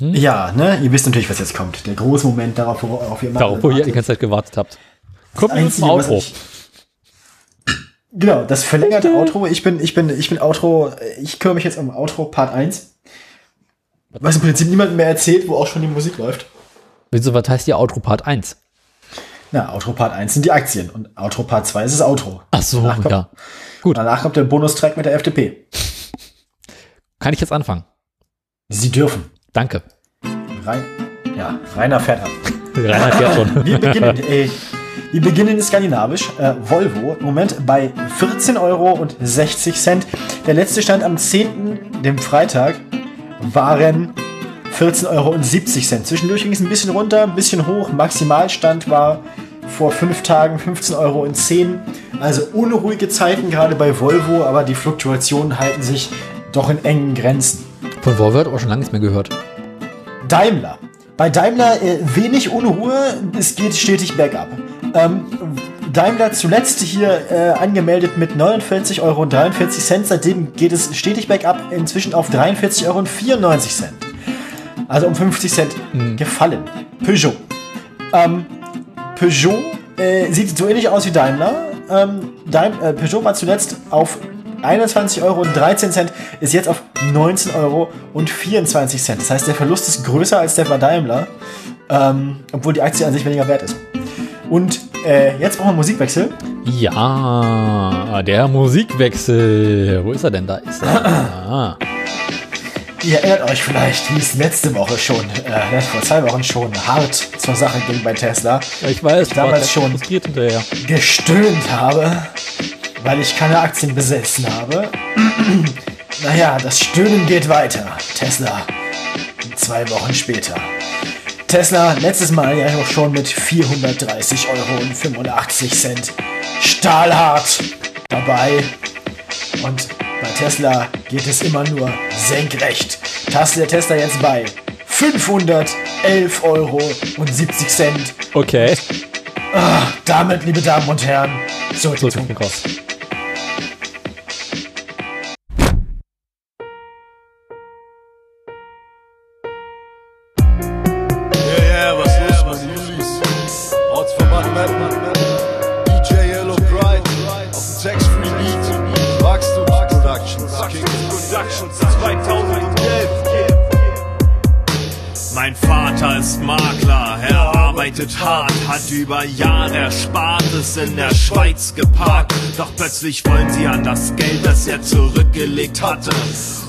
Ja, ne, ihr wisst natürlich, was jetzt kommt. Der große Moment, darauf, worauf ihr immer Darauf, wo ihr die ganze Zeit gewartet habt. Kommt mit Einzige, Outro. ich, Genau, das verlängerte Outro. Ich bin, ich bin, ich bin Outro, ich kümmere mich jetzt um Outro Part 1. Was im Prinzip niemand mehr erzählt, wo auch schon die Musik läuft. Wieso, was heißt die Outro Part 1? Na, Outro Part 1 sind die Aktien und Outro Part 2 ist das Outro. Ach so, Danach kommt, ja. Gut. Danach kommt der Bonustrack mit der FDP. Kann ich jetzt anfangen? Sie dürfen. Danke. Rein, ja, Rainer fährt ab. *laughs* Rainer fährt schon. Wir beginnen, äh, wir beginnen skandinavisch. Äh, Volvo im Moment bei 14,60 Euro. Der letzte Stand am 10., dem Freitag, waren 14,70 Euro. Zwischendurch ging es ein bisschen runter, ein bisschen hoch. Maximalstand war vor fünf Tagen 15,10 Euro. Also unruhige Zeiten gerade bei Volvo, aber die Fluktuationen halten sich doch in engen Grenzen. Von Volvo hat auch schon lange nichts mehr gehört. Daimler. Bei Daimler äh, wenig Unruhe, es geht stetig bergab. Ähm, Daimler zuletzt hier äh, angemeldet mit 49,43 Euro. Seitdem geht es stetig bergab, inzwischen auf 43,94 Euro. Also um 50 Cent gefallen. Peugeot. Ähm, Peugeot äh, sieht so ähnlich aus wie Daimler. Ähm, Daim äh, Peugeot war zuletzt auf 21,13 Euro, ist jetzt auf 19,24 Euro. Das heißt, der Verlust ist größer als der bei Daimler, ähm, obwohl die Aktie an sich weniger wert ist. Und äh, jetzt brauchen wir Musikwechsel. Ja, der Musikwechsel. Wo ist er denn? Da ist er. *clears throat* Ah. Ihr erinnert euch vielleicht, wie es letzte Woche schon, äh, vor zwei Wochen schon hart zur Sache ging bei Tesla. Ja, ich weiß, damals war schon gestöhnt habe, weil ich keine Aktien besessen habe. *clears throat* naja, das Stöhnen geht weiter. Tesla. Zwei Wochen später. Tesla letztes Mal ja auch schon mit 430,85 Euro stahlhart dabei. Und bei Tesla geht es immer nur senkrecht. Taste der Tesla jetzt bei 511,70 Euro. Okay. Ah, damit, liebe Damen und Herren, zurück So zum zum über Jahre Erspartes in der Schweiz geparkt. Doch plötzlich wollen sie an das Geld, das er zurückgelegt hatte.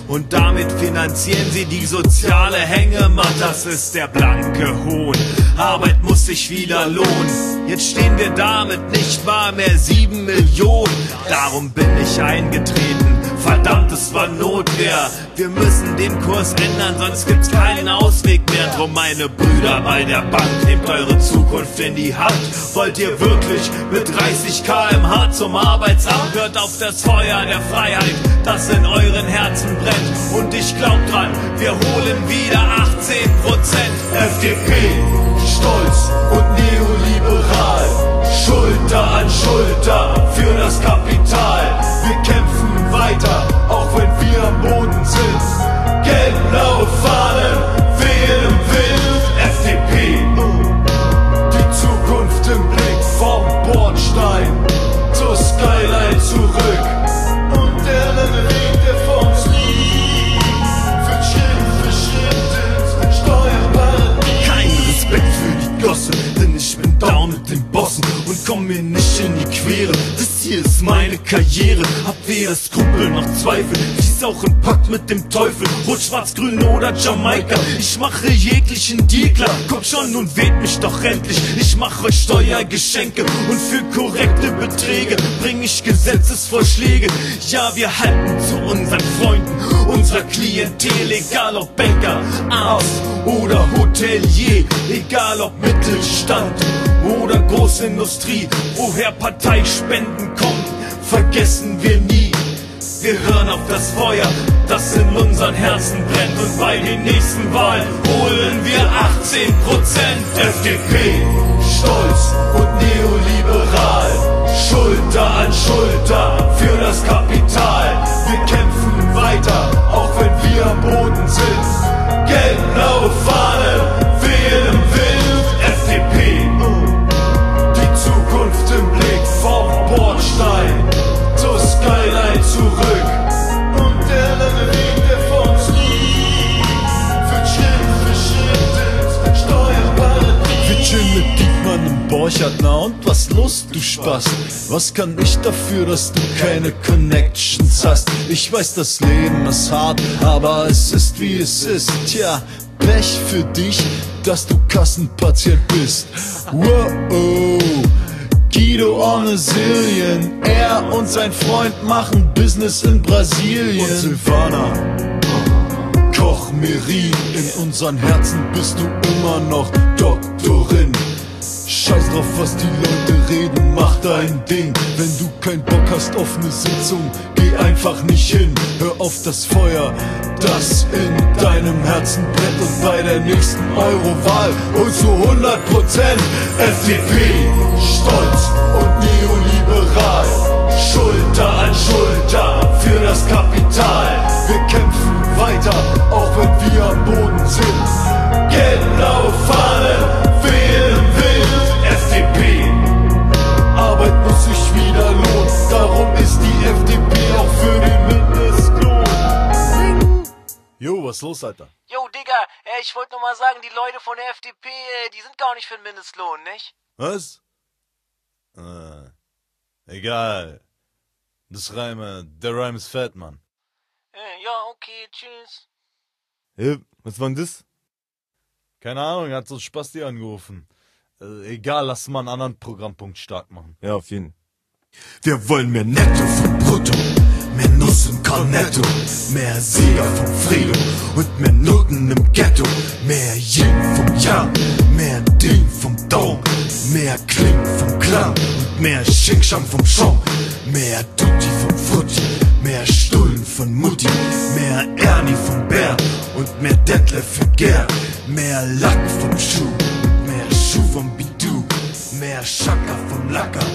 Und damit finanzieren sie die soziale Hängematte. Das ist der blanke Hohn. Arbeit muss sich wieder lohnen. Jetzt stehen wir damit nicht wahr mehr sieben Millionen. Darum bin ich eingetreten. Verdammt, es war Notwehr. Wir müssen den Kurs ändern, sonst gibt's keinen Ausweg mehr. Drum, meine Brüder bei der Bank, nehmt eure Zukunft in die Hand. Wollt ihr wirklich mit 30 kmh zum Arbeitsamt? Hört auf das Feuer der Freiheit, das in euren Herzen brennt. Und ich glaub dran, wir holen wieder 18 Prozent. FDP, stolz und neoliberal, Schulter an Schulter für das Kapital. Wir kämpfen weiter, auch wenn wir am Boden sind. Gelb-blaue Fahnen wehen im Wind. FDP, die Zukunft im Blick vom Bordstein komm mir nicht in die Quere. Das hier ist meine Karriere, hab weder Skrupel noch Zweifel. Dies auch im Pakt mit dem Teufel, rot, schwarz, grün oder Jamaika. Ich mache jeglichen Deal klar, kommt schon und wählt mich doch endlich. Ich mache euch Steuergeschenke und für korrekte Beträge bring ich Gesetzesvorschläge. Ja, wir halten zu unseren Freunden, unserer Klientel, egal ob Banker, Arzt oder Hotelier, egal ob Mittelstand oder Großindustrie, woher Parteispenden kommen, vergessen wir nie. Wir hören auf das Feuer, das in unseren Herzen brennt und bei den nächsten Wahlen holen wir 18 Prozent FDP, stolz und neoliberal, Schulter an Schulter für das Kapital. Wir kämpfen weiter, auch wenn wir am Boden sind. Gelb-blaue Fahnen räuchert, na und was los, du Spaß? Was kann ich dafür, dass du keine Connections hast? Ich weiß, das Leben ist hart, aber es ist wie es ist. Tja, Pech für dich, dass du Kassenpatient bist. Wow. Guido on a Zillion, er und sein Freund machen Business in Brasilien. Und Silvana, Koch Merin, in unseren Herzen bist du immer noch Doktorin. Scheiß drauf, was die Leute reden, mach dein Ding. Wenn du kein Bock hast auf ne Sitzung, geh einfach nicht hin. Hör auf das Feuer, das in deinem Herzen brennt. Und bei der nächsten Eurowahl holst du 100% FDP. Stolz und neoliberal. Schulter an Schulter für das Kapital. Wir kämpfen weiter, auch wenn wir am Boden sind. Genau Fahne, wählen die FDP auch für den Mindestlohn. Jo, was ist los, Alter? Jo, Digga, äh, ich wollte nur mal sagen, die Leute von der FDP, die sind gar nicht für den Mindestlohn, nicht? Was? Äh, egal. Das Reime, der Reim ist fett, Mann. Äh, ja, okay, tschüss. Hey, was war denn das? Keine Ahnung, hat so Spasti angerufen. Äh, egal, lass mal einen anderen Programmpunkt stark machen. Ja, auf jeden. Wir wollen mehr Netto vom Brutto, mehr Nuss im Cornetto, mehr Sieger vom Frieden und mehr Noten im Ghetto, mehr Yin vom Yang, mehr Ding vom Dong, mehr Kling vom Klang und mehr Schinkschang vom Schong, mehr Tutti vom Frutti, mehr Stullen von Mutti, mehr Ernie vom Bär und mehr Detlef für Gerd, mehr Lack vom Schuh und mehr Schuh vom Bidu, mehr Schaka vom Lacker,